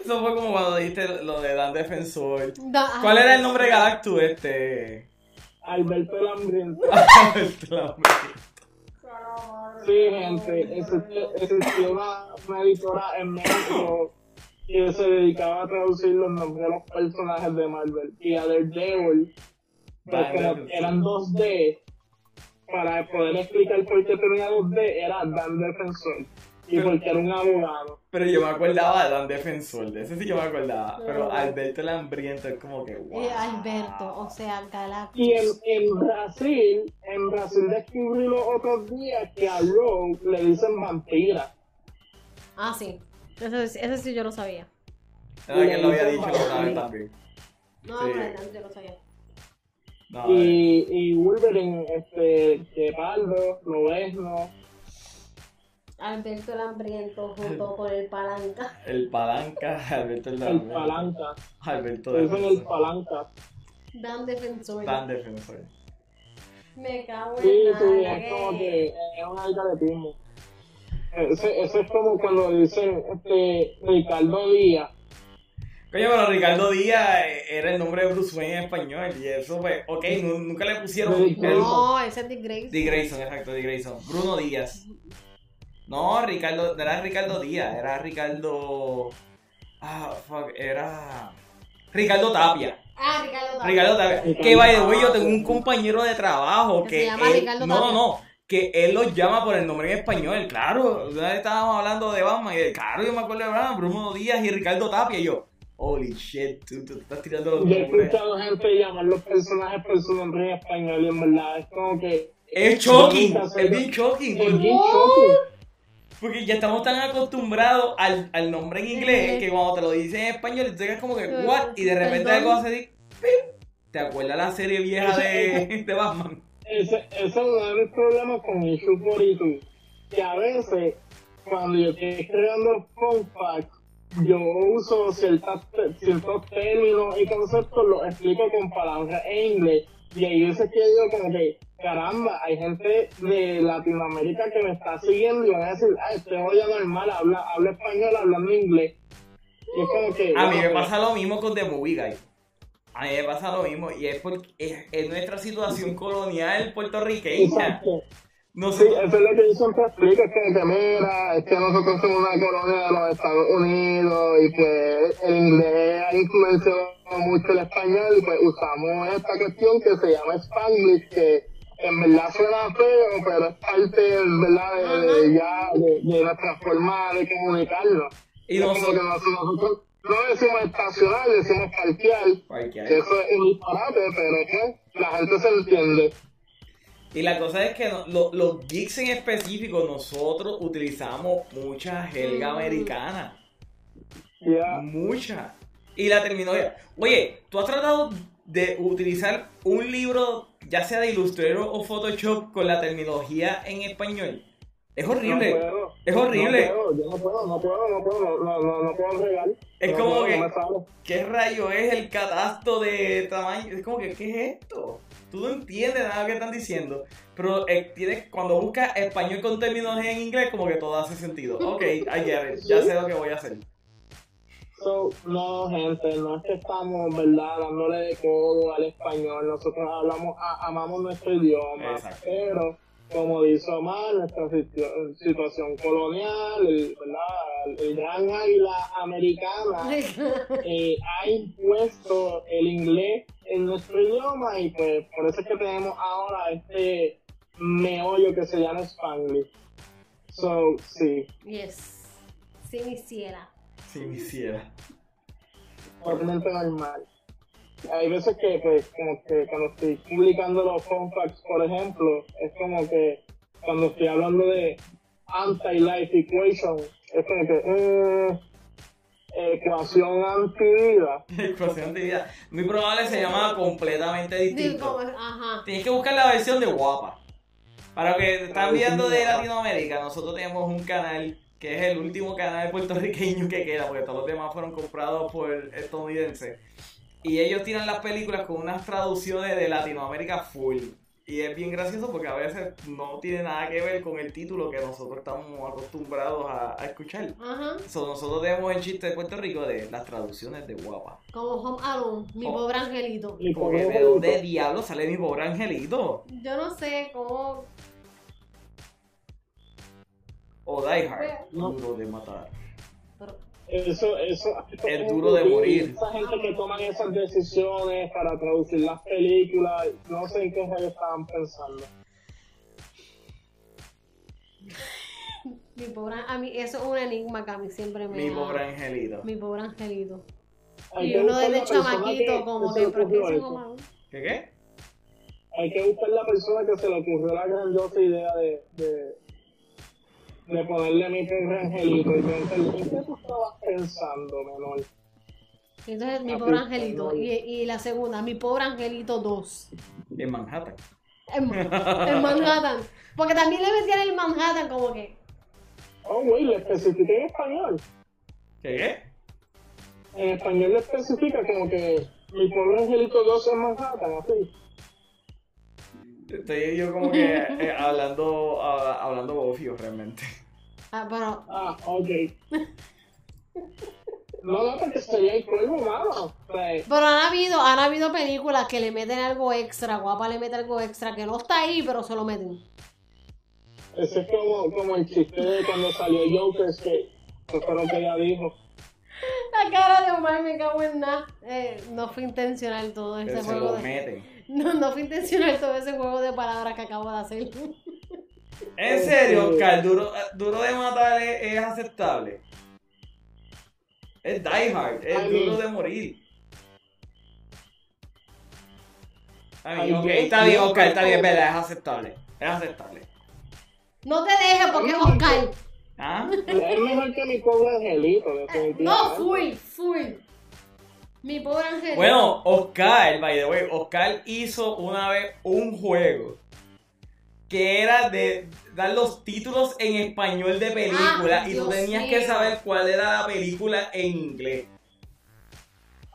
Eso fue como cuando dijiste lo de Dan Defensor. Da- ¿Cuál era el nombre de Galactus este? Alberto el hambriento. La Sí, gente, existió, existió una, una editora en México que se dedicaba a traducir los nombres de los personajes de Marvel. Y a Daredevil, pues Defensor. eran 2D, para poder explicar por qué tenía 2D, era Dan Defensor. Y Pero- porque era un abogado. Pero yo me acordaba de Dan Defensor, de ese sí que me acordaba. Pero. Alberto el Hambriento es como que wow. Alberto, o sea, Galactus. Y en, en Brasil, en Brasil descubrí los otros días que a Rogue le dicen vampira. Ah, sí. Ese, ese sí yo lo sabía. Era que lo había dicho la otra vez también. No, Sí. no, yo lo sabía. No, eh, Y, y Wolverine, este, Pardo, Lobezno, Alberto el hambriento junto con el palanca. el palanca, Alberto el el Hambriento. palanca. Alberto dicen el palanca. Dan defensor. Dan Defensor. Me cago en Sí, nada. sí, es como que es una alcaretismo. Ese, eso es como cuando dicen este Ricardo Díaz. Coño, pero Ricardo Díaz eh, era el nombre de Bruce Wayne en español. Y eso fue, ok, nu- nunca le pusieron el- No, ese es Dick Grayson. Dick Grayson, exacto, Dick Grayson. Bruno Díaz. No, Ricardo, no era Ricardo Díaz, era Ricardo. Ah, fuck, era. Ricardo Tapia. Ah, Ricardo Tapia. Ricardo Tapia. Ricardo Que by the way, yo tengo un compañero de trabajo Que que. se llama él- Ricardo no, Tapia. no, no. Que él los llama por el nombre en español, claro. Una vez estábamos hablando de Batman y de, claro, yo me acuerdo de Batman, Bruno Díaz y Ricardo Tapia. Y yo, holy shit, tú, tú estás tirando los Yo he nombres. escuchado gente llamar los personajes por su nombre en español y en verdad es como que. Es shocking, es bien shocking. Es bien shocking. Porque ya estamos tan acostumbrados al, al nombre en inglés que cuando te lo dicen en español, tú te quedas como que, Eh, ¿what? Y de repente algo hace. ¿Te acuerdas la serie vieja de, de Batman? Ese, ese es uno de mis problemas con Issue 42. Que a veces, cuando yo estoy escribiendo fun facts, yo uso ciertas, ciertos términos y conceptos, los explico con palabras en inglés. Y hay veces que digo como que, caramba, hay gente de Latinoamérica que me está siguiendo y van a decir, ah, este joya normal, habla, habla español hablando inglés. Y es como que... A mí me pasa lo mismo con The Movie Guy. A mí me pasa lo mismo y es porque es, es nuestra situación colonial puertorriqueña. Exacto. No Sí, sé, eso es lo que yo siempre explico, es que, que mira, es que nosotros somos una colonia de los Estados Unidos y pues el inglés ha influenciado mucho el español y pues usamos esta cuestión que se llama Spanglish, que en verdad suena feo, pero es parte, ¿verdad?, de, de ya, de, de nuestra forma de comunicarnos. y Es como que nosotros... nos- nosotros no decimos estacionar, decimos parquear, Cualquiera. que eso es un disparate, pero pues la gente se entiende. Y la cosa es que no- lo- los geeks en específico, nosotros utilizamos mucha jerga americana. Ya. Mucha. Y la terminología. Oye, ¿tú has tratado de utilizar un libro, ya sea de Illustrator o Photoshop, con la terminología en español? Es horrible. No puedo. Es horrible. No puedo, yo no puedo, no puedo, no puedo, no, no, no, puedo regar. Es como que-. ¿Qué rayo es el catasto de tamaño? Es como que, ¿qué es esto? Tú no entiendes nada que están diciendo. Pero eh, tienes, cuando buscas español con terminología en inglés, como que todo hace sentido. Ok, I get it. Ya sé lo que voy a hacer. So, no, gente, no es que estamos, ¿verdad?, dándole de codo al español. Nosotros hablamos, a- amamos nuestro idioma. Exacto. Pero, como dice Omar, nuestra situ- situación colonial, el, ¿verdad?, el gran águila americana eh, ha impuesto el inglés en nuestro idioma y pues por eso es que tenemos ahora este meollo que se llama Spanglish. So, sí, yes. Si me hiciera. Si me hiciera. totalmente normal. Hay veces que, pues, como que cuando estoy publicando los fun facts, por ejemplo, es como que cuando estoy hablando de anti-life equation, es como que, eh, ecuación anti-vida. Ecuación de vida. Muy probable se llama completamente distinto. ajá. Tienes que buscar la versión de guapa. Para los que están viendo de Latinoamérica, nosotros tenemos un canal que es el último canal puertorriqueño que queda, porque todos los demás fueron comprados por estadounidenses. Y ellos tiran las películas con unas traducciones de Latinoamérica full. Y es bien gracioso porque a veces no tiene nada que ver con el título que nosotros estamos acostumbrados a, a escuchar. Ajá. So, nosotros tenemos el chiste de Puerto Rico de las traducciones de guapa. Como Home Alone, mi Oh. pobre angelito. Y ¿de dónde diablo sale mi pobre angelito? Yo no sé cómo. O Die Hard, No. duro de matar. Pero, Eso, eso, Es duro de morir. Esa gente que toman esas decisiones para traducir las películas, no sé en qué rayos estaban pensando. mi pobre. A mí, eso es un enigma que a mí siempre me. Mi pobre angelito. Mi pobre angelito. Hay Y que uno buscar desde la persona chamaquito, como se que. ¿Pero qué? ¿Qué qué? Hay que buscar la persona que se le ocurrió la grandiosa idea de, de, de ponerle mi pobre angelito y preguntarle, ¿en qué tú estabas pensando, menor? Entonces, mi pobre angelito. Y, y la segunda, mi pobre angelito 2. En Manhattan. En, en Manhattan. Porque también le metían el Manhattan como que. Oh, güey, le especifiqué en español. ¿Qué qué? En español le especifica como que mi pobre angelito 2 es Manhattan, así. Estoy yo como que eh, hablando ah, hablando bofio realmente. Ah, pero. Ah, ok. No, no, porque sería el colmo, mano. O sea, Pero han habido, han habido películas que le meten algo extra, guapa le mete algo extra, que no está ahí, pero se lo meten. ese es como, como el chiste de cuando salió Joker, que eso fue lo que ella dijo. La cara de Omar me cago en nada. Eh, no fue intencional todo ese Que se juego lo de... meten. No, no fue intencional todo ese juego de palabras que acabo de hacer. En serio, Oscar, duro, duro de matar es, es aceptable. Es Die Hard, es duro de morir. Está Ay, ok, yo- está bien, Oscar, está bien, verdad, es aceptable. Es aceptable. No te dejes porque es Oscar. ¿Ah? Es mejor que mi pobre angelito, definitivamente. No, full, full. Mi pobre ángel. Bueno, Oscar, by the way, Oscar hizo una vez un juego que era de dar los títulos en español de película Ah, y tú Dios tenías que saber cuál era la película en inglés.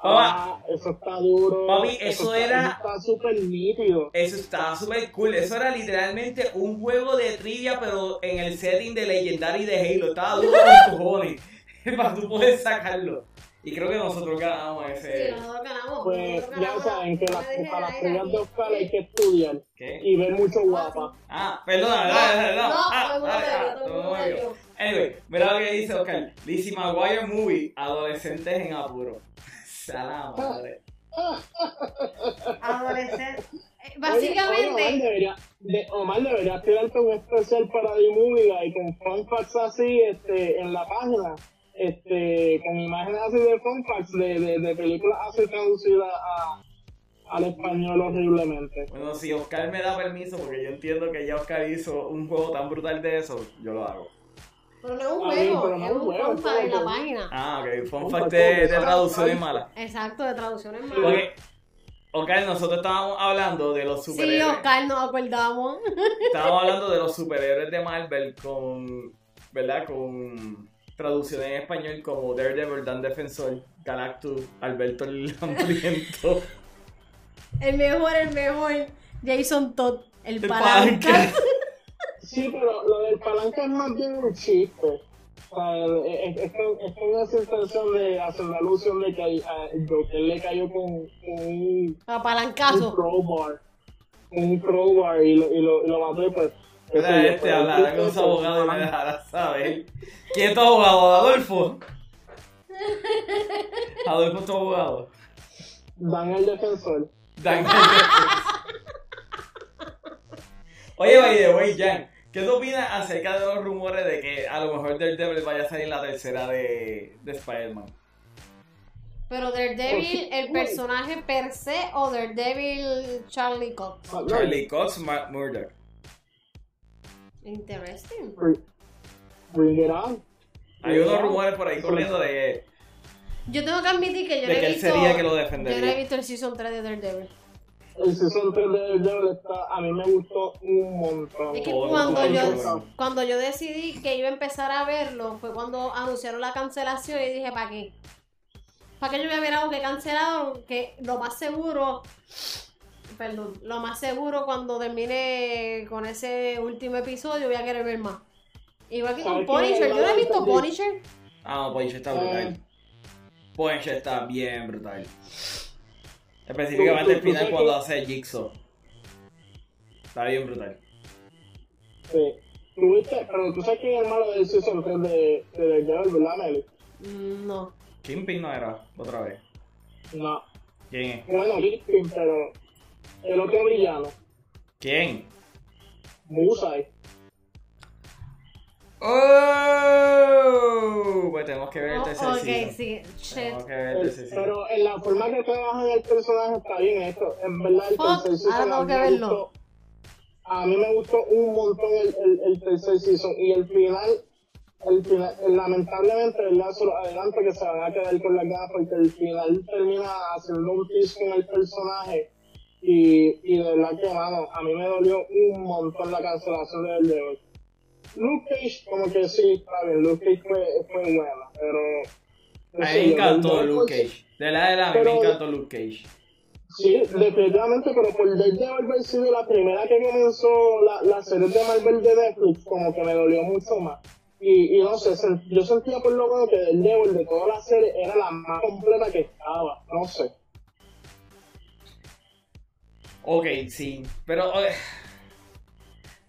Ah, eso está duro. Papi, eso era- Está súper nítido. Eso estaba súper cool. Eso era literalmente un juego de trivia, pero en el setting de Legendary de Halo. Estaba duro con cojones para tú poder sacarlo. Y creo que nosotros ganamos Sí, ese. nosotros ganamos. Pues nosotros ya saben que No las- para las ahí. de Oscar hay que estudiar ¿Qué? y ver mucho guapa. Ah, perdona, No, dale, dale, no, no. Ah, ah. Anyway, mira lo que dice Oscar. Lizzie McGuire Movie, adolescentes en apuro. Sala madre. Adolescente. Eh, Oye, Básicamente. Omar debería, de, Omar debería tirarte un especial para D-Movie y con fun facts así este, en la página. Este, con imágenes así de fun facts de, de, de películas así traducidas a, al español horriblemente. Bueno, si Oscar me da permiso, porque yo entiendo que ya Oscar hizo un juego tan brutal de eso, yo lo hago. Pero no es un juego, no es un un juego, conta en la página. Ah, ok. Fun Un fact de, de traducciones malas. Exacto, de traducciones malas. Porque, ok, nosotros estábamos hablando de los Sí, superhéroes. Oscar, nos acordamos. Estábamos hablando de los superhéroes de Marvel con, ¿verdad? Con traducciones en español como Daredevil, Dan Defensor, Galactus, Alberto el Hambriento, El mejor, el mejor. Jason Todd, el, el palanca. Palanca. Sí, pero lo del palanca es más bien un chiste. O sea, es, es, es con esa intención de hacer la alusión de que a Joker le cayó con, con un, A un palancazo. crowbar. Un crowbar y lo, y lo, y lo mató y pues. Este, hablara con su abogado y me dejara saber. ¿Quién es tu abogado? Adolfo. Adolfo es tu abogado. Dan el defensor. Dan- Oye, oye, oye, Jan, ¿qué tú opinas acerca de los rumores de que a lo mejor Daredevil vaya a salir la tercera de, de Spider-Man? Pero Daredevil, el Uy. personaje per se o Daredevil Charlie Cox. Charlie Cox, Matt Murdock. Interesting. Bring, bring it on. Hay unos rumores por ahí corriendo de, Yo tengo que admitir que yo no he visto. sería que lo yo no he defendería. visto el season 3 de Daredevil. El season 3 de Daredevil está, a mí me gustó un montón. Es que cuando yo, cuando yo decidí que iba a empezar a verlo, fue cuando anunciaron la cancelación y dije, ¿para qué? ¿Para qué yo voy a ver algo que cancelaron? Que lo más seguro, perdón, lo más seguro cuando termine con ese último episodio voy a querer ver más. Igual que con. Punisher, yo no he visto. Punisher. Ah, no, Punisher está brutal. Punisher está bien brutal. Específicamente el Tú- tú- tú final cuando hace Jigsaw. Está bien brutal. Sí. ¿Tuviste? Pero tú sabes quién es el malo del season 3 de, de Daredevil, ¿verdad, Meli? Mm, No. Kingpin no era, otra vez. No. ¿Quién es? Bueno, Kingpin, pero el otro villano, ¿Quién? Musai. ¡Oh! Pues tenemos que ver el Oh, tercer ok, season. sí. Shit. Tenemos que ver el El- tercer season. pero en la forma que trabajan el personaje está bien esto. En verdad, el Fuck, tercer season ahora tengo mí que me verlo. gustó- A mí me gustó un montón el, el, el tercer season. Y el final, el final, el- lamentablemente, ¿verdad? Solo adelante que se van a quedar con las ganas porque el final termina haciendo un piso con el personaje. Y, y de verdad que, mano, a mí me dolió un montón la cancelación del de hoy. Luke Cage, como que sí, está bien, Luke Cage fue, fue buena, pero... no A mí me encantó Luke Cage. De la de la, mí me Pero- encantó Luke Cage. Sí, definitivamente, pero por Daredevil haber sido la primera que comenzó la, la serie de Marvel de Netflix, como que me dolió mucho más. Y, y no sé, yo sentía por lo menos que Daredevil de toda la serie era la más completa que estaba, no sé. Ok, sí. Pero.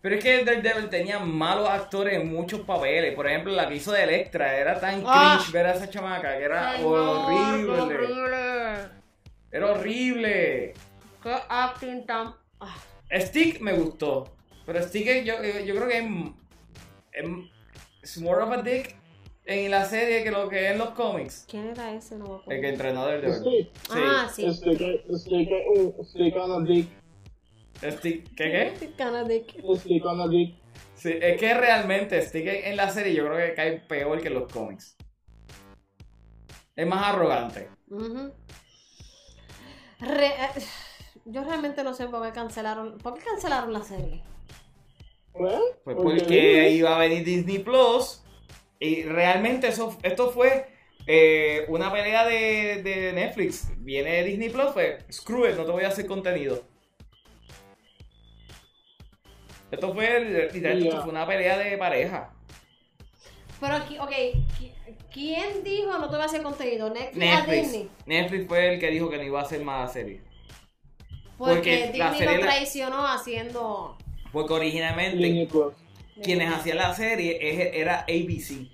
Pero es que Daredevil tenía malos actores en muchos papeles. Por ejemplo, la que hizo de Electra era tan Ah. cringe ver a esa chamaca que era Ay, no, qué horrible. horrible. Era horrible. Qué acting tan. Ah, Stick me gustó. Pero Stick yo, yo creo que es, es, es more of a dick en la serie que lo que es en los cómics. ¿Quién era ese? No me acuerdo. El que entrenó a Daredevil. Sí. Ah, sí. Stick, stick, un, stick on a dick, Stick, ¿Qué qué? Canadic. stick on a dick. Sí, es que realmente Stick en la serie yo creo que cae peor que en los cómics. Es más arrogante. Re- eh, yo realmente no sé por qué cancelaron. ¿Por qué cancelaron la serie? ¿Eh? Pues Porque porque iba a venir Disney Plus y realmente eso, esto fue eh, una pelea de, de Netflix. Viene Disney Plus, pues screw it, no te voy a hacer contenido. Esto fue, literal, esto Ya. fue una pelea de pareja. Pero aquí, ok. qui- ¿Quién dijo no te voy a hacer contenido? Netflix, a Netflix. Disney. Netflix fue el que dijo que no iba a hacer más serie. Porque, Porque la Disney serie lo la- traicionó haciendo. Porque originalmente Disney Plus. Quienes hacían la serie era ABC.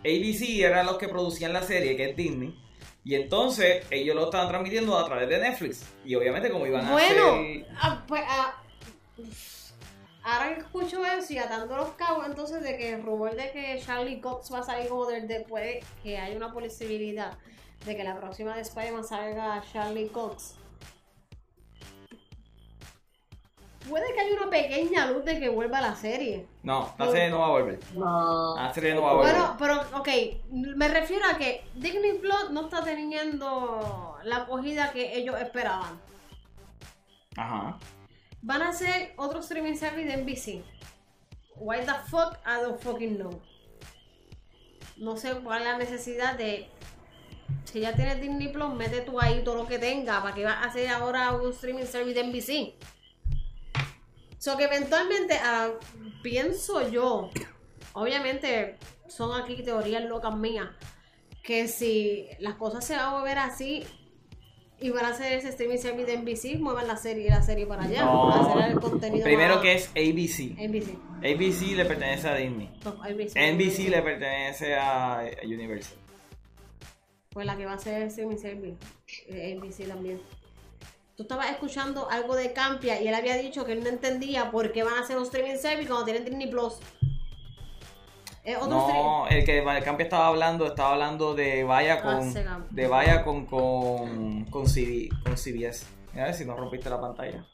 ABC eran los que producían la serie, que es Disney. Y entonces ellos lo estaban transmitiendo a través de Netflix. Y obviamente como iban a Bueno, hacer... ah, pues, ah, ahora que escucho eso y atando los cabos, entonces de que el rumor de que Charlie Cox va a salir como del después, que hay una posibilidad de que la próxima de Spider-Man salga Charlie Cox. Puede que haya una pequeña luz de que vuelva la serie. No, la serie no va a volver. No. La serie no va a volver. Bueno, pero, ok, me refiero a que Disney Plus no está teniendo la acogida que ellos esperaban. Ajá. Van a hacer otro streaming service de NBC. Why the fuck? I don't fucking know. No sé cuál es la necesidad de. Si ya tienes Disney Plus, mete tú ahí todo lo que tenga. ¿Para que vas a hacer ahora un streaming service de NBC? So que eventualmente, ah, pienso yo, obviamente son aquí teorías locas mías, que si las cosas se van a mover así y van a hacer ese streaming service de NBC, muevan la serie la serie para allá, No. para hacer el contenido Primero más- que es ABC. NBC. ABC le pertenece a Disney. No, NBC. NBC le pertenece a a Universal. Pues la que va a el streaming service, eh, NBC también. Tú estabas escuchando algo de Campia y él había dicho que él no entendía por qué van a hacer un streaming service cuando tienen Disney Plus. Es otro stream- No, el que el Campi estaba hablando, estaba hablando de Vaya Ah, con. De Vaya con. con. con, CD con CBS. Mira a ver si no rompiste la pantalla.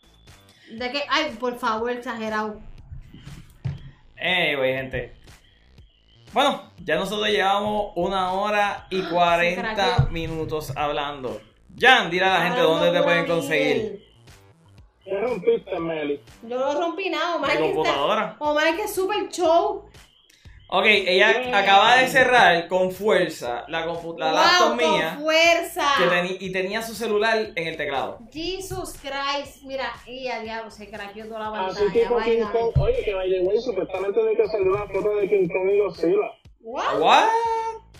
De que, ay, por favor, exagerado. Anyway, gente. Bueno, ya nosotros llevamos una hora y 40 craqueó. minutos hablando. Jan, dile a la gente dónde te pueden conseguir. ¿Qué rompiste, Meli? Yo lo rompí nada, Omar. Que está- computadora. Omar que es super show. Ok, ella Yeah. acaba de cerrar con fuerza la, compu- la wow, laptop con mía fuerza. que teni- y tenía su celular en el teclado. Jesus Christ. Mira, y a diablo, se craqueó toda la Así pantalla. tipo King. Kong. Oye, que by the way, supuestamente tiene que salir una foto de King Kong y Godzilla. What? ¿What?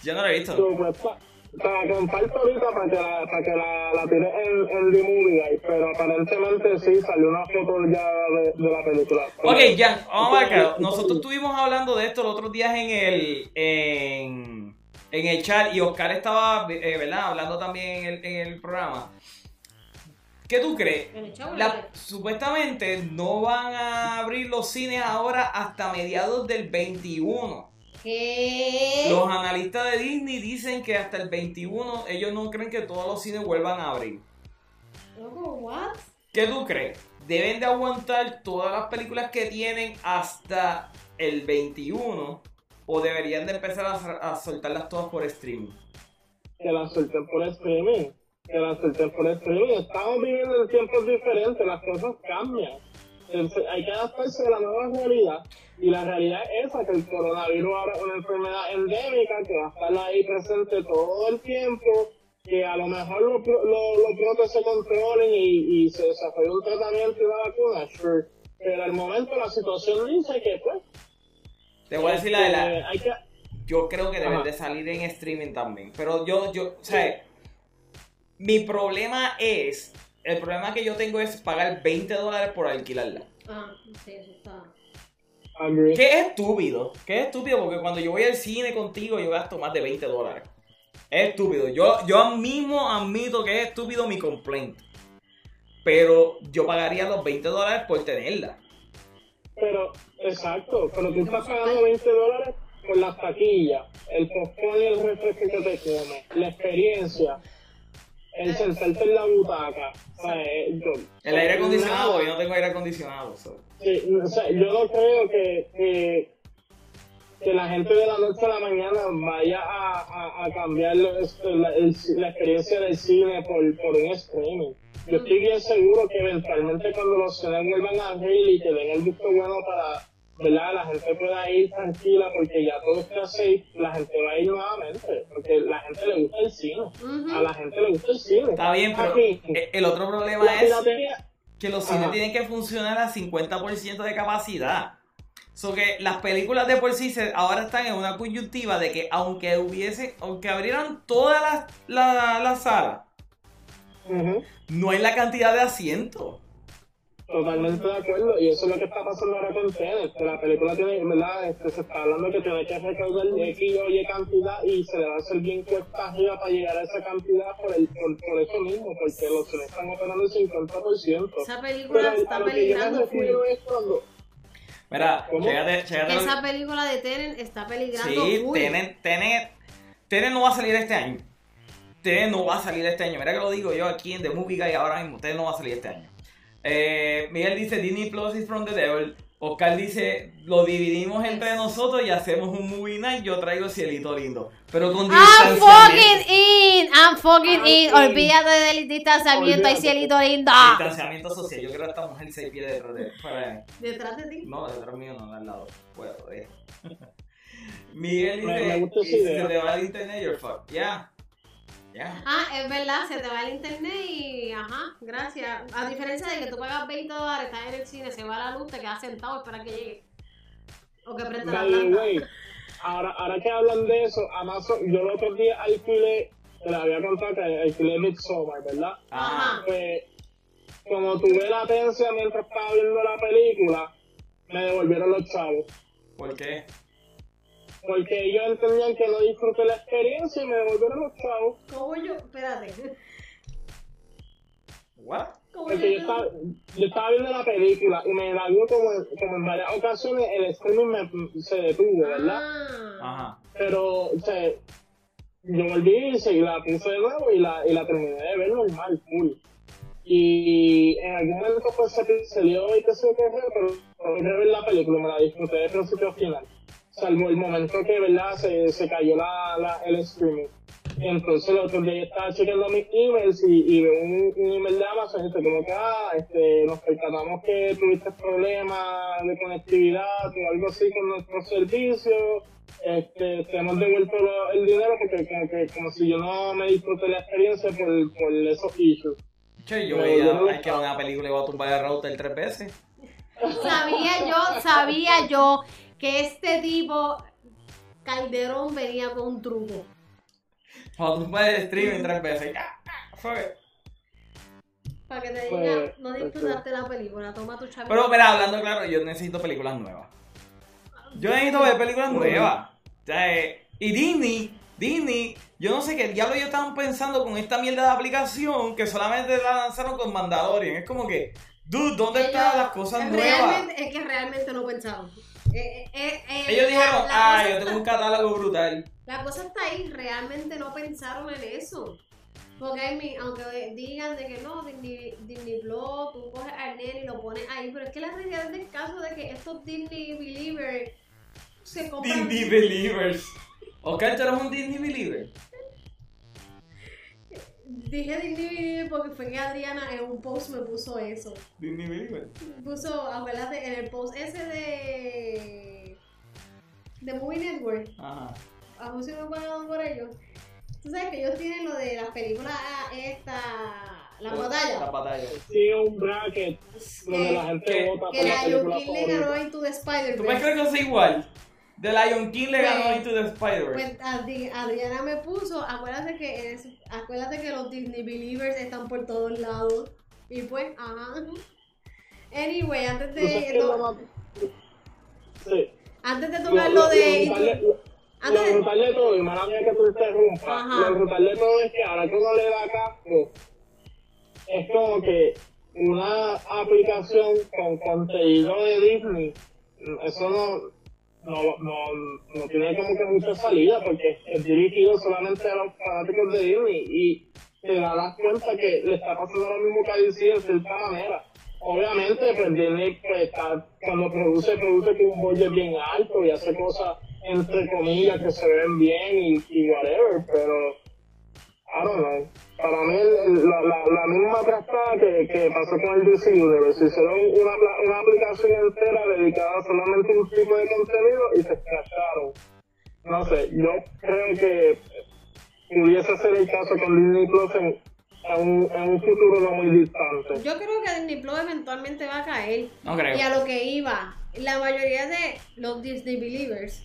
Yo no lo he visto. Supuesta. Te la comparto ahorita para que la, para que la, la tires en, en The Movie pero aparentemente sí salió una foto ya de, de la película. Ok, Jan, vamos a marcar. Nosotros estuvimos hablando de esto los otros días en el en, en el chat y Oscar estaba, eh, ¿verdad? Hablando también en el, en el programa. ¿Qué tú crees? La- supuestamente no van a abrir los cines ahora hasta mediados del 21. ¿Qué? Los analistas de Disney dicen que hasta el 21 ellos no creen que todos los cines vuelvan a abrir. Loco, what? ¿Qué tú crees? ¿Deben de aguantar todas las películas que tienen hasta el 21? ¿O deberían de empezar a, a soltarlas todas por streaming? Que la suelten por streaming. Que la suelten por streaming. Estamos viviendo en tiempos diferentes, las cosas cambian. Entonces, hay que adaptarse a la nueva realidad. Y la realidad es esa, que el coronavirus ahora es una enfermedad endémica que va a estar ahí presente todo el tiempo, que a lo mejor los lo- los brotes se controlen y, y se desarrolle un tratamiento y una vacuna, sure. Pero al momento la situación dice que pues... Te voy a decir la de este, la... hay que, Yo creo que deben Ajá. de salir en streaming también. Pero yo, yo, o sea, mi problema es... El problema que yo tengo es pagar 20 dólares por alquilarla. Ah, sí, eso está. Agree. Qué estúpido, qué estúpido, porque cuando yo voy al cine contigo yo gasto más de 20 dólares. Es estúpido. Yo, yo mismo admito que es estúpido mi complaint. Pero yo pagaría los 20 dólares por tenerla. Pero, exacto, pero tú estás pagando 20 dólares por las taquillas, el popcorn y el refresco que te come, la experiencia, el sentarte en la butaca. O sea, yo- El aire acondicionado, yo no tengo aire acondicionado. so. Sí, o sea, yo no creo que, que, que la gente de la noche a la mañana vaya a, a, a cambiar esto, la, el- la experiencia del cine por, por un streaming. Yo estoy bien seguro que eventualmente cuando los cines vuelvan a abrir y que den el visto bueno para, ¿verdad? La gente pueda ir tranquila porque ya todo está safe, la gente va a ir nuevamente, porque la gente le gusta el cine. A la gente le gusta el cine. Está bien, pero Aquí, el otro problema la es piratería- que los cines Ajá. tienen que funcionar a 50% de capacidad. So que las películas de por sí se- ahora están en una coyuntiva de que aunque hubiese, aunque abrieran todas las la, la salas, Ujú. no hay la cantidad de asientos. Totalmente de acuerdo, y eso es lo que está pasando ahora con Tenet, que la película tiene, ¿verdad? Este, se está hablando que tiene que recaudar X o Y cantidad y se le va a hacer bien cuesta arriba para llegar a esa cantidad por, el, por, por eso mismo, porque los cines están operando el 50%. Esa película Pero está peligrando. Mira, Esa película de Tenen está peligrando Sí. Tenet, Tenet, Tenet no va a salir este año. Tenet no va a salir este año. Mira que lo digo yo aquí en The Movie Guy ahora mismo. Tenet no va a salir este año. Eh, Miguel dice Disney Plus is from the devil. Oscar dice, lo dividimos entre nosotros y hacemos un movie night. Yo traigo cielito lindo. Pero con I'm fucking in, I'm fucking I'm in. in. Olvídate del distanciamiento, hay cielito lindo. Distanciamiento social. Yo creo que esta mujer se pide detrás de. Detrás de ti. No, detrás mío no, al lado. Puedo, eh. Miguel dice, "Y si idea". se te va el internet, you're fucked. Ya. Ah, es verdad, se te va el internet y ajá, gracias. A diferencia de que tú pagas 20 dólares, estás en el cine, se va la luz, te quedas sentado, espera que llegue. O que prenda la way, ahora, ahora que hablan de eso, Amazon, yo el otro día alquilé, te la había contado que alquilé Midsommar, ¿verdad? Ajá. Pues, como tuve latencia mientras estaba viendo la película, me devolvieron los chavos. ¿Por qué? Porque ellos entendían que no disfruté la experiencia y me devolvieron los chavos. ¿Cómo yo? Espérate. What? ¿Cómo Porque yo yo? estaba, yo estaba viendo la película y me la dio como, en- como en varias ocasiones el streaming me, se detuvo, ¿verdad? Ah. Ajá. Pero, o sea, yo volví y seguí, la puse de nuevo y la, y la terminé de ver normal, full. Y en algún momento pues se pixelió y qué sé yo qué pero pero de ver la película me la disfruté de principio a final. Salvo el momento que, ¿verdad? Se, se cayó la, la, el streaming. Y entonces el otro día yo estaba chequeando mis emails y, y veo un, un email de Amazon y dice como que, ah, este, nos percatamos que tuviste problemas de conectividad o algo así con nuestro servicio. Este, te hemos devuelto lo- el dinero porque como, que, como si yo no me disfruté la experiencia por, por esos issues. Che, yo veía, no que una película y voy a tumbar el router tres veces. Sabía yo, sabía yo que este tipo Calderón venía con un truco. Cuando tumbar el streaming tres veces. Para que te Pues, diga, no pues, disfrutaste la película, toma tu chavito. Pero, mira, hablando claro, yo necesito películas nuevas. Yo necesito ver películas nuevas. O sea, eh, y Disney, Disney, yo no sé qué diablo ellos estaban pensando con esta mierda de aplicación que solamente la lanzaron con Mandalorian. Es como que, dude, ¿dónde están las cosas nuevas? realmente, Es que realmente no pensaron. Eh, eh, eh, Ellos dijeron, cosa yo tengo un catálogo brutal. La cosa está ahí, realmente no pensaron en eso. Porque aunque digan de que no, Disney, Disney Plus, tú coges al nene y lo pones ahí, pero es que la realidad del caso de que estos Disney Believers se compran... Disney Believers. Oscar, ¿tú eres un Disney Believer? Dije Disney Believer porque fue que Adriana en un post me puso eso. Disney Believer. Puso, acuérdate, en el post ese de... de Movie Network, Ajá. anuncio no pagado por ellos. Tú sabes que ellos tienen lo de las películas esta... La La batalla. batalla. Sí, un bracket donde la gente que- vota Que por la la película King le ganó. Into the Spider-Verse. ¿Tú puedes creer que es igual? The Lion King le ganó Pues- Into the Spider-Verse. Pues Adri- Adriana me puso, acuérdate que es- acuérdate que los Disney Believers están por todos lados. Y pues, ajá. Anyway, antes ¿Tú sabes de qué es lo no, Sí. antes de tocar lo- lo de lo brutal de- lo- antes Lo de- brutal de todo, y mala mía que tú interrumpas, lo brutal de todo es que ahora que uno le da casco, es como que una aplicación con contenido de Disney, eso no, no, no, no tiene como que mucha salida porque es dirigido solamente a los fanáticos de Disney y te das cuenta que le está pasando lo mismo que a DC de cierta manera. Obviamente, pues Disney pues, está- cuando produce, produce con un budget bien alto y hace cosas entre comillas que se ven bien y, y whatever, pero I don't know. Para mí, el- la, la, la misma trastada que, que pasó con el DC Universe. Hicieron una, una aplicación entera dedicada solamente a un tipo de contenido y se escracharon. No sé, yo creo que pudiese ser el caso con Disney Plus en, en, un, en un futuro no muy distante. yo creo que Disney Plus eventualmente va a caer. No creo. Y a lo que iba, la mayoría de los Disney Believers,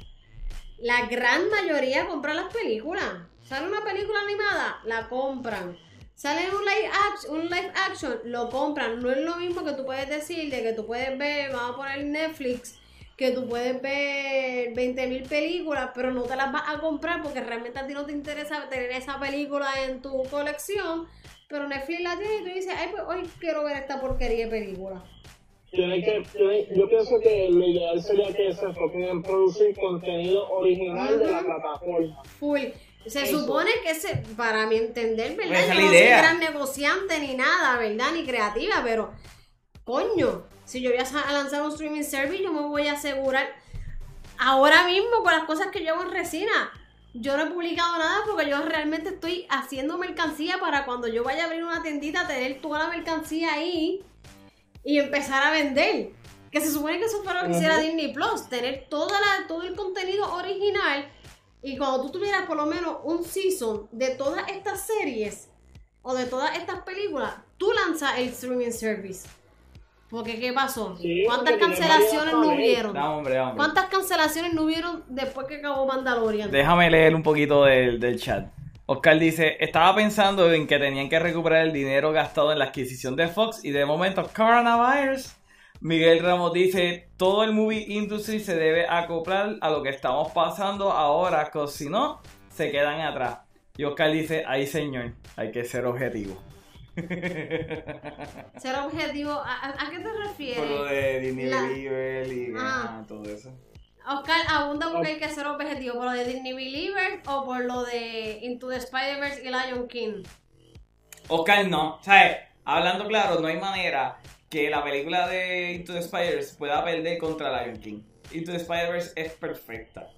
la gran mayoría compran las películas. Sale una película animada, la compran. Sale un live, action, un live action, lo compran. No es lo mismo que tú puedes decir de que tú puedes ver, vamos a poner Netflix, que tú puedes ver 20.000 películas, pero no te las vas a comprar porque realmente a ti no te interesa tener esa película en tu colección. Pero Netflix la tiene y tú dices, ay, pues hoy quiero ver esta porquería de película. Tiene que, tiene- yo pienso que lo ideal sería que se enfoquen en producir contenido original de la plataforma. Full. Se Eso. supone que ese, para mi entender, ¿verdad? Esa Yo no soy gran negociante ni nada, ¿verdad? Ni creativa, pero coño, si yo voy a lanzar un streaming service, yo me voy a asegurar ahora mismo con las cosas que yo hago en resina. Yo no he publicado nada porque yo realmente estoy haciendo mercancía para cuando yo vaya a abrir una tiendita, tener toda la mercancía ahí y empezar a vender. Que se supone que eso fue lo que hiciera. Disney Plus, tener toda la, todo el contenido original y cuando tú tuvieras por lo menos un season de todas estas series o de todas estas películas, tú lanzas el streaming service. Porque ¿qué pasó? Sí, ¿Cuántas cancelaciones no hubieron? No, hombre, hombre. ¿Cuántas cancelaciones no hubieron después que acabó Mandalorian? Déjame leer un poquito del, del chat. Oscar dice, estaba pensando en que tenían que recuperar el dinero gastado en la adquisición de Fox y de momento coronavirus. Miguel Ramos dice, todo el movie industry se debe acoplar a lo que estamos pasando ahora, que si no, se quedan atrás. Y Oscar dice, ay señor, hay que ser objetivo. Ser objetivo, ¿a, a- qué te Por lo refieres? de Disney La- y ah, todo eso. Oscar abunda porque hay que ser objetivo, por lo de Disney Believer o por lo de Into the Spider-Verse y Lion King. Oscar no. ¿Sabes? Hablando claro, no hay manera que la película de Into the Spiders pueda perder contra Lion King. Into the Spider-Verse es perfecta.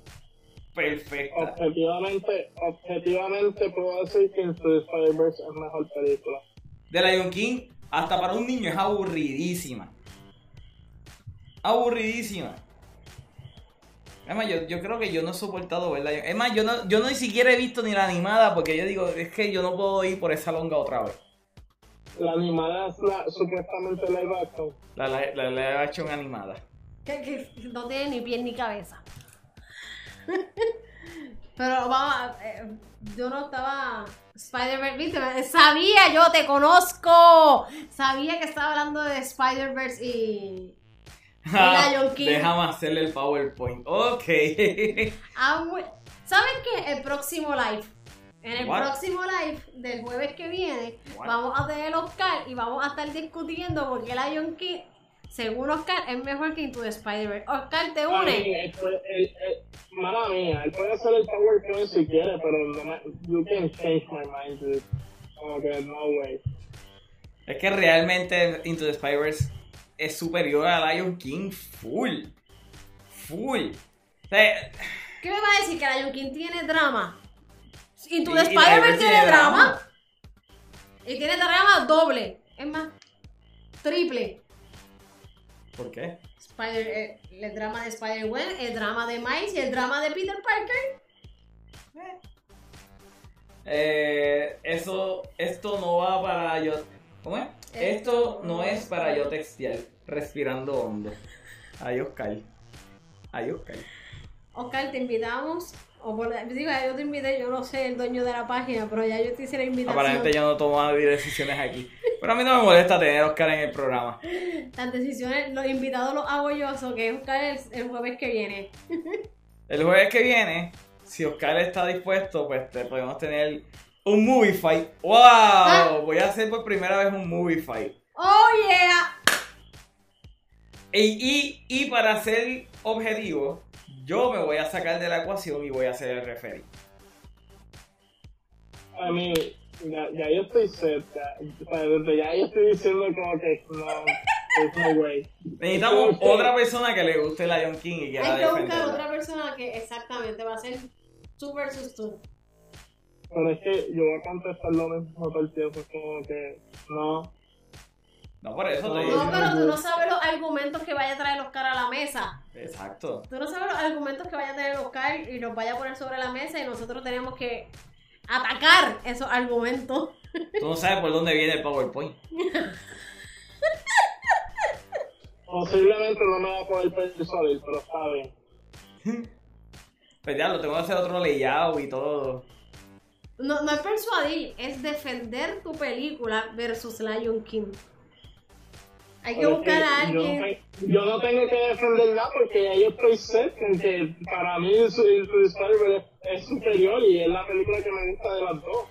Perfecta. Objetivamente, objetivamente puedo decir que Into the Spider-Verse es mejor película. De Lion King, hasta para un niño es aburridísima. Aburridísima. Es más, yo, yo creo que yo no he soportado verla. Es más, yo no, yo no ni siquiera he visto ni la animada porque yo digo, es que yo no puedo ir por esa longa otra vez. La animada es la supuestamente live action. La, la, la live action animada. Que, que no tiene ni pie ni cabeza. Pero vamos, a- eh, yo no estaba. Spider-Verse, ¿viste? Sabía, yo te conozco. Sabía que estaba hablando de Spider-Verse y. King. Déjame hacerle el PowerPoint. Ok. Ah, ¿Saben qué? El próximo live. En el What? próximo live del jueves que viene, What? vamos a tener Oscar y vamos a estar discutiendo por qué Lion King, según Oscar, es mejor que Into the Spider-Verse. Oscar, ¿te une? Mala mía, él puede hacer el PowerPoint si quiere, pero you can change my mind, dude. Como que no way. es que realmente Into the Spider-Verse es superior a Lion King full. Full. O sea, ¿Qué me va a decir que Lion King tiene drama? Y- Spider-Verse Lion tiene drama. Y tiene drama doble. Es más, triple. ¿Por qué? Spider, eh, el drama de Spider-Gwen, el drama de Miles y el drama de Peter Parker. Eh, eso, esto no va para yo. ¿Cómo es? Esto no es para yo textear, respirando hondo. Ay, Oscar. Ay, Oscar. Oscar, te invitamos. O por, digo, yo te invité, yo no sé el dueño de la página, pero ya yo te hice la invitación. Aparentemente yo no tomo decisiones aquí. Pero a mí no me molesta tener a Oscar en el programa. Las decisiones, los invitados los hago yo, so que Oscar el, el jueves que viene. El jueves que viene, si Oscar está dispuesto, pues te podemos tener un movie fight. ¡Wow! Ah. Voy a hacer por primera vez un movie fight. ¡Oh, yeah! Y, y, y para ser objetivo, yo me voy a sacar de la ecuación y voy a ser el referee. A mí, ya, ya yo estoy cerca. Ya yo estoy diciendo como que no, there's no way. Necesitamos Sí. otra persona que le guste Lion King y quiera Hay que buscar otra persona que exactamente va a ser tú versus tú. Pero es que yo voy a contestar lo mismo todo el tiempo. Es como que no. No, por eso te No, digo. No, pero tú no sabes los argumentos que vaya a traer Oscar a la mesa. Exacto. Tú no sabes los argumentos que vaya a tener Oscar y los vaya a poner sobre la mesa y nosotros tenemos que atacar esos argumentos. Tú no sabes por dónde viene el PowerPoint. Posiblemente no me va a poder persuadir, pero está bien. Pues ya, lo tengo que hacer otro layout y todo. No, no es persuadir, es defender tu película versus Lion King. Hay que buscar a alguien. Yo no tengo que defenderla porque ya yo estoy cerca en que para mí su, su Spider-Man es, es superior y es la película que me gusta de las dos.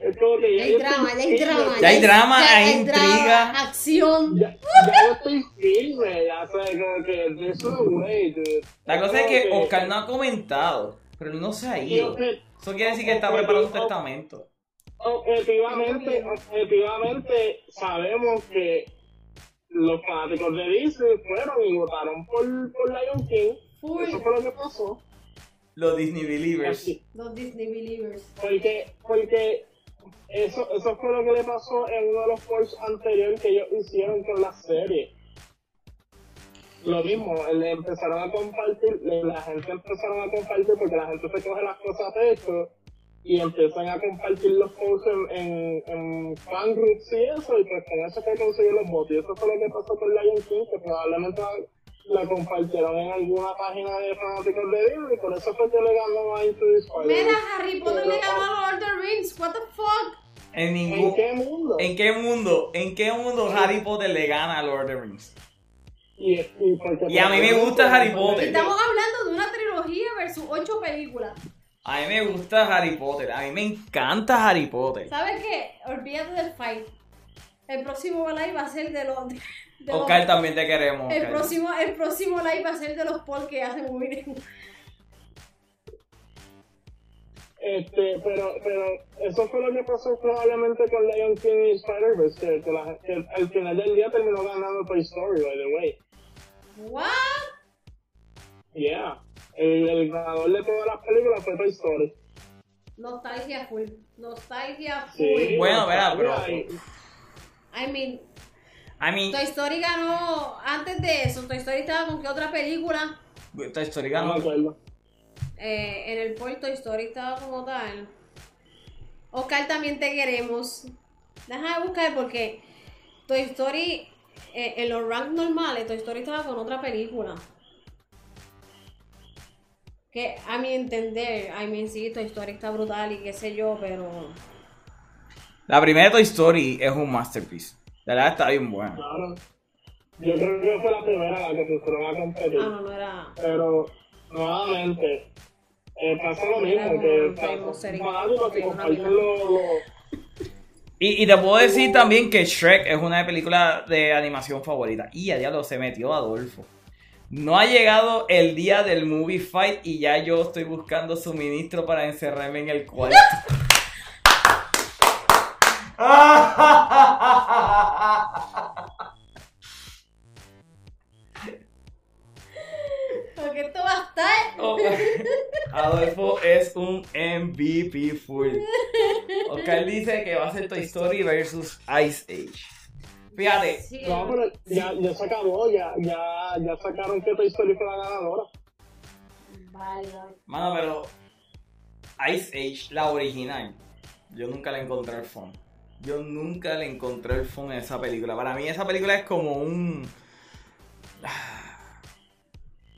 Es como que Ya ya hay yo drama, ya hay drama. Ya hay drama, ya hay intriga. acción. Ya, ya yo estoy firme, ya sé, como que no way, dude. La cosa es que Oscar no ha comentado, pero él no se ha ido. Eso quiere decir que está preparando un testamento. Objetivamente, objetivamente sabemos que los fanáticos de Disney fueron y votaron por, por Lion King. Full. Eso fue lo que pasó. Los Disney Believers. Así. Los Disney Believers. Porque, porque eso, eso fue lo que le pasó en uno de los polls anteriores que ellos hicieron con la serie. Lo mismo, le empezaron a compartir, la gente empezaron a compartir porque la gente se coge las cosas a pecho y empiezan a compartir los posts en, en, en fangroups y eso, y pues con eso que consiguió los votos. Y eso fue lo que pasó con Lion King, que probablemente la compartieron en alguna página de fanáticos de Disney, y por eso fue que le ganó a Into the. Mira, Harry Potter le ganó a Lord of the Rings. What the fuck? En ¿En ningún. qué mundo? ¿En qué mundo? ¿En qué mundo Harry Potter le gana a Lord of the Rings? Y, y, porque Y a mí me gusta Harry Potter. Estamos hablando de una trilogía versus ocho películas. A mí me gusta Harry Potter. A mí me encanta Harry Potter. ¿Sabes qué? Olvídate del fight. El próximo live va a ser de los. de los- Oscar también te queremos. el Oscar. próximo, el próximo live va a ser de los Paul que hacen movie. Este, pero, pero eso fue lo que pasó probablemente con Lion King y Spider-Verse, que, que, la- que al final del día terminó ganando Toy Story, by the way. ¿What? Yeah. El, el ganador de todas las películas fue Toy Story. Nostalgia full. Nostalgia full. Sí. Bueno, verá, pero- I mean, A mí, Toy Story ganó. Antes de eso, Toy Story estaba con qué otra película. Toy Story No me ganó. acuerdo. Eh, en el poll Toy Story estaba como tal. Oscar, también te queremos. Deja de buscar porque Toy Story, eh, en los ranks normales, Toy Story estaba con otra película. Que a mi entender, I mean, sí, Toy Story está brutal y qué sé yo, pero. La primera de Toy Story es un masterpiece. La verdad está bien buena. Claro. Yo creo que fue la primera la que pusieron a competir. Ah, no, no era. Pero, nuevamente, eh, pasa lo mismo, que comparten los... Y, y te puedo decir también que Shrek es una película de animación favorita. Y a diablo se metió Adolfo. No ha llegado el día del movie fight y ya yo estoy buscando suministro para encerrarme en el cuarto. Porque esto va a estar. Oh, Adolfo es un MVP full. Oscar dice que va a ser Toy Story versus Ice Age. Fíjate, Sí, No, pero ya, ya se acabó, ya, ya, ya sacaron que Toy Story fue la ganadora. Vale, vale. mano, pero Ice Age, la original, yo nunca le encontré el phone. Yo nunca le encontré el phone en esa película. Para mí esa película es como un...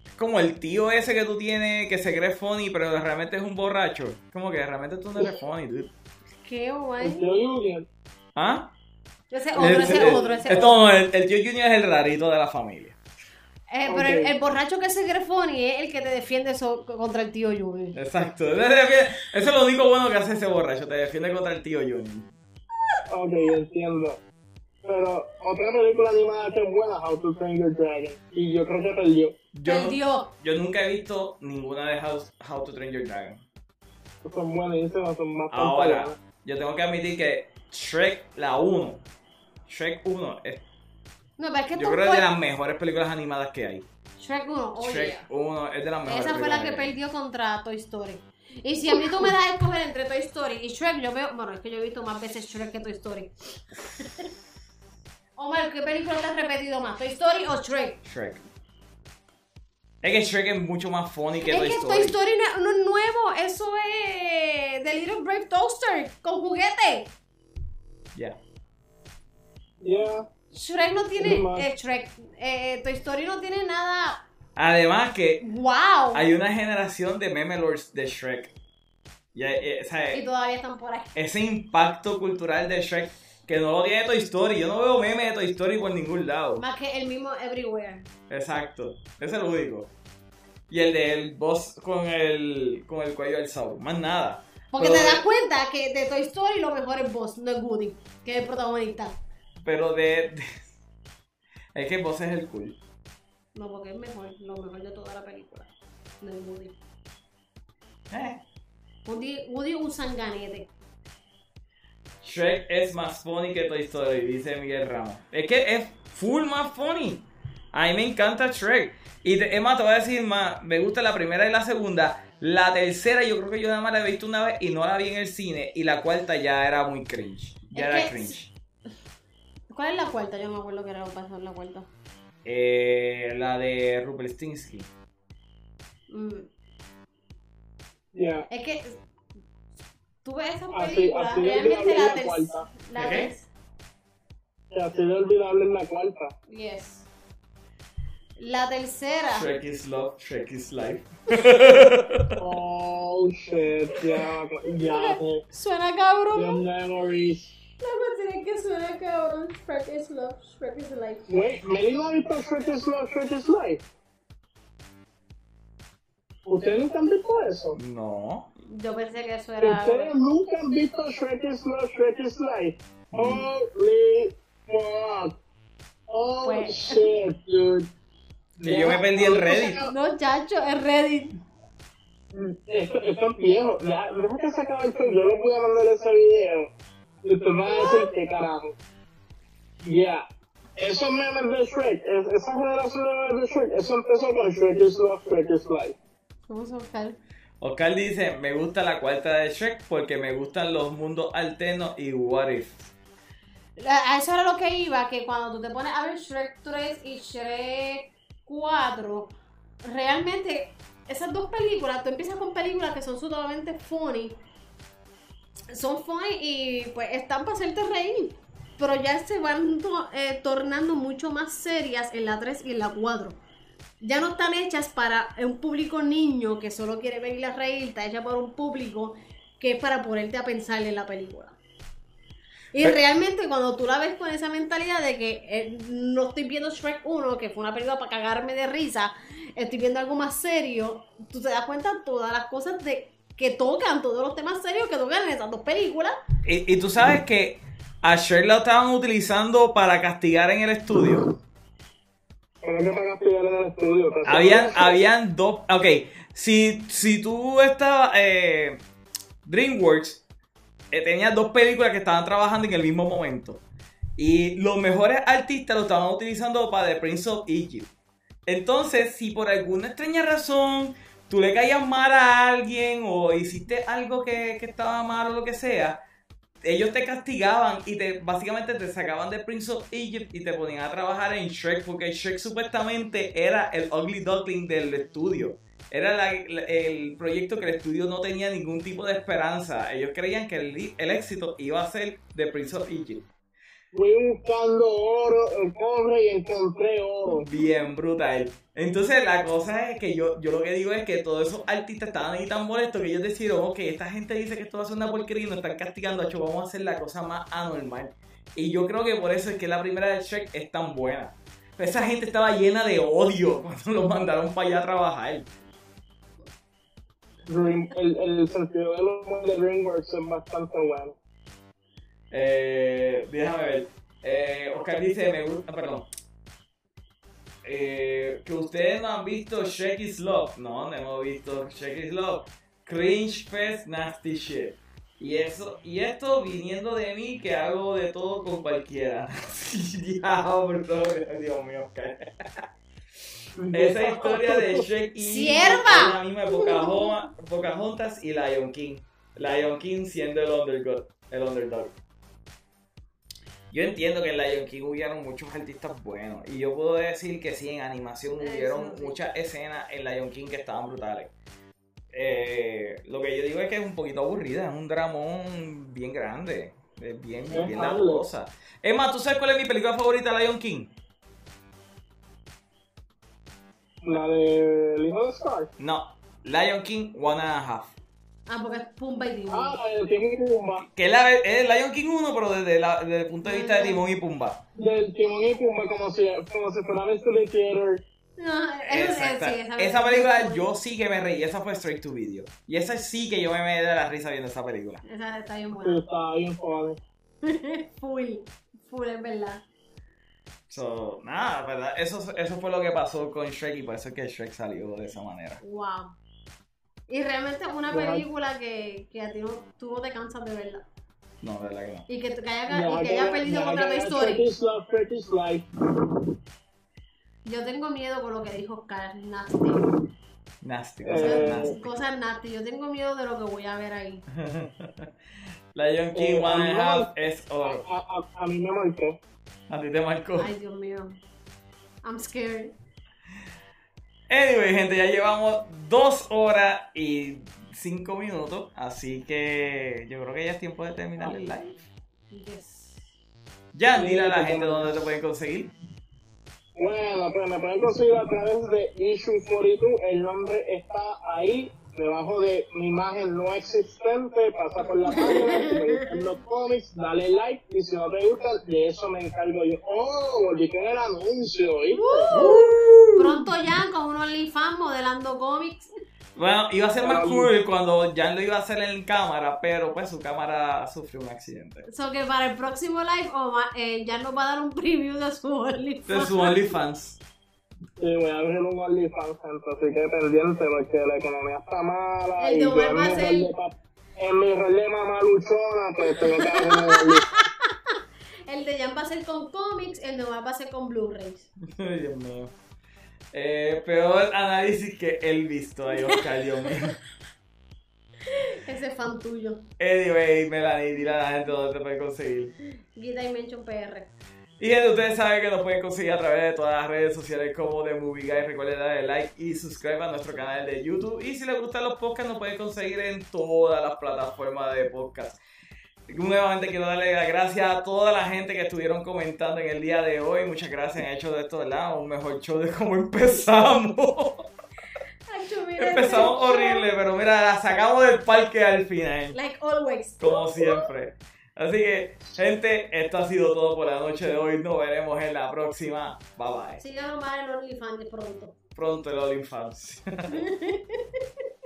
Es como el tío ese que tú tienes que se cree funny, pero realmente es un borracho. Como que realmente tú no eres funny, dude. Qué guay. ¿Ah? Ese otro, ese otro, ese Esto otro. no, el, el tío Junior es el rarito de la familia. Eh, pero el, el borracho que se cree funny es el que te defiende so- contra el tío Junior. Exacto. Eso es lo único bueno que hace ese borracho. Te defiende contra el tío Junior. Ok, entiendo. Pero otra película animada que es buena, How to Train Your Dragon. Y yo creo que perdió. Yo, Perdió. yo nunca he visto ninguna de How, How to Train Your Dragon. Son buenísimas, son bastante Ahora, buenas. yo tengo que admitir que Shrek, la 1, Shrek 1, es, No, pero es que yo creo que es de las mejores películas animadas que hay. Shrek 1, oye. Shrek 1 es de las mejores Esa fue la que perdió contra Toy Story. Y si a mí tú me das a escoger entre Toy Story y Shrek, yo veo. Bueno, es que yo he visto más veces Shrek que Toy Story. Omar, ¿qué película te has repetido más? ¿Toy Story o Shrek? Shrek. Es que Shrek es mucho más funny que es Toy que Story. Toy Story no, no es nuevo, eso es The Little Brave Toaster con juguete. Ya. Yeah. Shrek no tiene. Eh, Shrek. Eh, Toy Story no tiene nada. Además que ¡Wow! hay una generación de meme lords de Shrek. Y, eh, o sea, Y todavía están por ahí. ese impacto cultural de Shrek que no lo tiene Toy Story. Yo no veo memes de Toy Story por ningún lado. Más que el mismo Everywhere. Exacto. Ese es el único. Y el del boss con el, con el cuello alzado. Más nada. Porque Pero te das cuenta que de Toy Story lo mejor es Buzz, no es Woody, que es el protagonista. Pero de, de- Es que Boss es el cool. No, porque es mejor, lo mejor de toda la película. No es Woody. Eh. Woody, Woody un sanganete. Shrek es más funny que Toy Story, dice Miguel Ramos. Es que es full más funny. A mí me encanta Shrek. Y te, más, te voy a decir más, me gusta la primera y la segunda. La tercera yo creo que yo nada más la he visto una vez y no la vi en el cine. Y la cuarta ya era muy cringe. Ya Es era cringe. ¿Cuál es la cuarta? Yo no me acuerdo que era lo que pasó en la cuarta. Eh, la de Rumpelstiltskin. Mm. Ya. Es que tú ves esas Así- películas, realmente la ter- cuarta. la ¿De qué? Y así de olvidable en la cuarta. Yes. La tercera. Shrek is love, Shrek is life. Oh shit, ya, ya, eh, Suena your cabrón. memories. La es que suena cabrón. Shrek is love, Shrek is life. Wait, ¿Meli no ha visto Shrek is Love, Shrek is Life? ¿Ustedes nunca han visto eso? No. Yo pensé que eso era. ¿Ustedes nunca han visto Shrek is Love, Shrek is Life? Holy fuck. Oh Pues- shit, dude. Y yo me perdí en Reddit. No, chacho, es Reddit. Esto, esto es viejo. Ya, Deja que se acabe el film. Yo les voy a mandar ese video. Y ustedes van a decir qué carajo. Ya. Esos memes de Shrek, es- esa generación de memes de Shrek, eso empezó con Shrek is Love, Shrek is Life. Vamos a buscar. Oscar dice, me gusta la cuarta de Shrek porque me gustan los mundos alternos y what if. A a eso era lo que iba, que cuando tú te pones a ver Shrek 3 y Shrek 4, realmente esas dos películas, tú empiezas con películas que son totalmente funny, son funny y pues están para hacerte reír, pero ya se van to- eh, tornando mucho más serias en la 3 y en la 4. Ya no están hechas para un público niño que solo quiere venir a reír, está hecha para un público que es para ponerte a pensar en la película. Y Pero- realmente cuando tú la ves con esa mentalidad de que eh, no estoy viendo Shrek 1, que fue una película para cagarme de risa, estoy viendo algo más serio, tú te das cuenta de todas las cosas de que tocan, todos los temas serios que tocan en esas dos películas. Y, y tú sabes que a Shrek lo estaban utilizando para castigar en el estudio. Pero que para castigar en el estudio. ¿te Habían, habían dos. Ok, si, si tú estabas. Eh, DreamWorks eh, tenía dos películas que estaban trabajando en el mismo momento. Y los mejores artistas lo estaban utilizando para The Prince of Egypt. Entonces, si por alguna extraña razón tú le caías mal a alguien o hiciste algo que, que estaba mal o lo que sea, ellos te castigaban y te básicamente te sacaban de Prince of Egypt y te ponían a trabajar en Shrek porque Shrek supuestamente era el ugly duckling del estudio. Era el proyecto que el estudio no tenía ningún tipo de esperanza. Ellos creían que el, el éxito iba a ser de Prince of Egypt. Fui buscando oro, cobre y encontré oro. Bien brutal. Entonces la cosa es que yo, yo lo que digo es que todos esos artistas estaban ahí tan molestos que ellos decidieron, ok, esta gente dice que esto va a ser una porquería y nos están castigando, hecho, vamos a hacer la cosa más anormal. Y yo creo que por eso es que la primera de Shrek es tan buena. Esa gente estaba llena de odio cuando los mandaron para allá a trabajar. Dream- el, el sentido del humor de DreamWorks es bastante bueno. Eh, déjame ver. Eh, Oscar dice, me gusta, perdón. Eh, que ustedes no han visto Shrek is Love. No, no hemos visto Shrek is Love. Cringe Fest Nasty Shit. Y eso, y esto viniendo de mí que hago de todo con cualquiera. Diablo, Dios mío, Oscar. Esa historia de Shrek y ¡Sierva! es la misma de Pocahontas, Pocahontas y Lion King. Lion King siendo el underdog. El underdog. Yo entiendo que en Lion King hubieron muchos artistas buenos. Y yo puedo decir que sí, en animación hubieron muchas escenas en Lion King que estaban brutales. Eh, lo que yo digo es que es un poquito aburrida, es un dramón bien grande. Es bien, bien malo. cosa. Es más, ¿tú sabes cuál es mi película favorita de Lion King? La de de Scar. No, Lion King One and a Half. Ah, porque es Pumba y Timón. Ah, de Timón y Pumba. Que es, la, es Lion King 1, pero desde, la- desde el punto de vista de Timón y Pumba. Del Timón y Pumba como si, como si fuera Mystery Theater. No, eso sí, Exacta. sí, esa, esa película yo sí que me reí, esa fue straight to video. Y esa sí que yo me me de la risa viendo esa película. Esa está bien buena. está bien funny. full, full, es verdad. So, nada, ¿verdad? Eso, eso fue lo que pasó con Shrek y por eso es que Shrek salió de esa manera. Wow. Y realmente es una película que, que a ti no, tú no te cansas de verla. No, de verdad que no. Y que, que haya, Deja y que haya perdido contra Toy Story. Turkish Life. Yo tengo miedo con lo que dijo Oscar, nasty. Nasty, Eh, cosas nasty. Cosas nasty. Yo tengo miedo de lo que voy a ver ahí. Lion King Eh, One and a no. Half es oro. a, a, a mí me marcó. A ti te marcó. Ay, Dios mío. I'm scared. Anyway, gente, ya llevamos dos horas y cinco minutos. Así que yo creo que ya es tiempo de terminar el live. Yes. Ya, dile a la gente dónde te pueden conseguir. Bueno, pues me pueden conseguir a través de Issue 42. El nombre está ahí, debajo de mi imagen no existente. Pasa por la página, si te gustan los cómics, dale like. Y si no te gustan, de eso me encargo yo. Oh, volví con el anuncio, ¿oíste? Pronto ya con un OnlyFans modelando cómics. Bueno, iba a ser más cool cuando Jan lo iba a hacer en cámara, pero pues su cámara sufrió un accidente. So que para el próximo live Omar, eh, ya nos va a dar un preview de su De OnlyFans. su OnlyFans. Y voy a abrir un OnlyFans, así que pendiente porque la economía está mala. El y de yo en va a mi ser- rol de pap- En mi rol de mamaluchona, pues tengo que abrir un OnlyFans. El de Jan va a ser con cómics, el de Omar va a ser con Blu-rays. Ay, Dios mío. Eh, peor análisis que él visto ahí, Oscar, Dios mío. Ese es fan tuyo. Anyway, Melanie, dile a la gente dónde te pueden conseguir. Guita Dimension PR. Y gente, ustedes saben que nos pueden conseguir a través de todas las redes sociales como de Movie Guy. Recuerden darle like y suscribir a nuestro canal de YouTube. Y si les gustan los podcasts, nos pueden conseguir en todas las plataformas de podcast. Nuevamente quiero darle las gracias a toda la gente que estuvieron comentando en el día de hoy. Muchas gracias, han hecho de esto, ¿verdad? Un mejor show de cómo empezamos. Empezamos horrible, pero mira, la sacamos del parque al final. Like always. Como siempre. Así que, gente, esto ha sido todo por la noche de hoy. Nos veremos en la próxima. Bye bye. Sigan a Omar en OnlyFans pronto. Pronto el All Fans.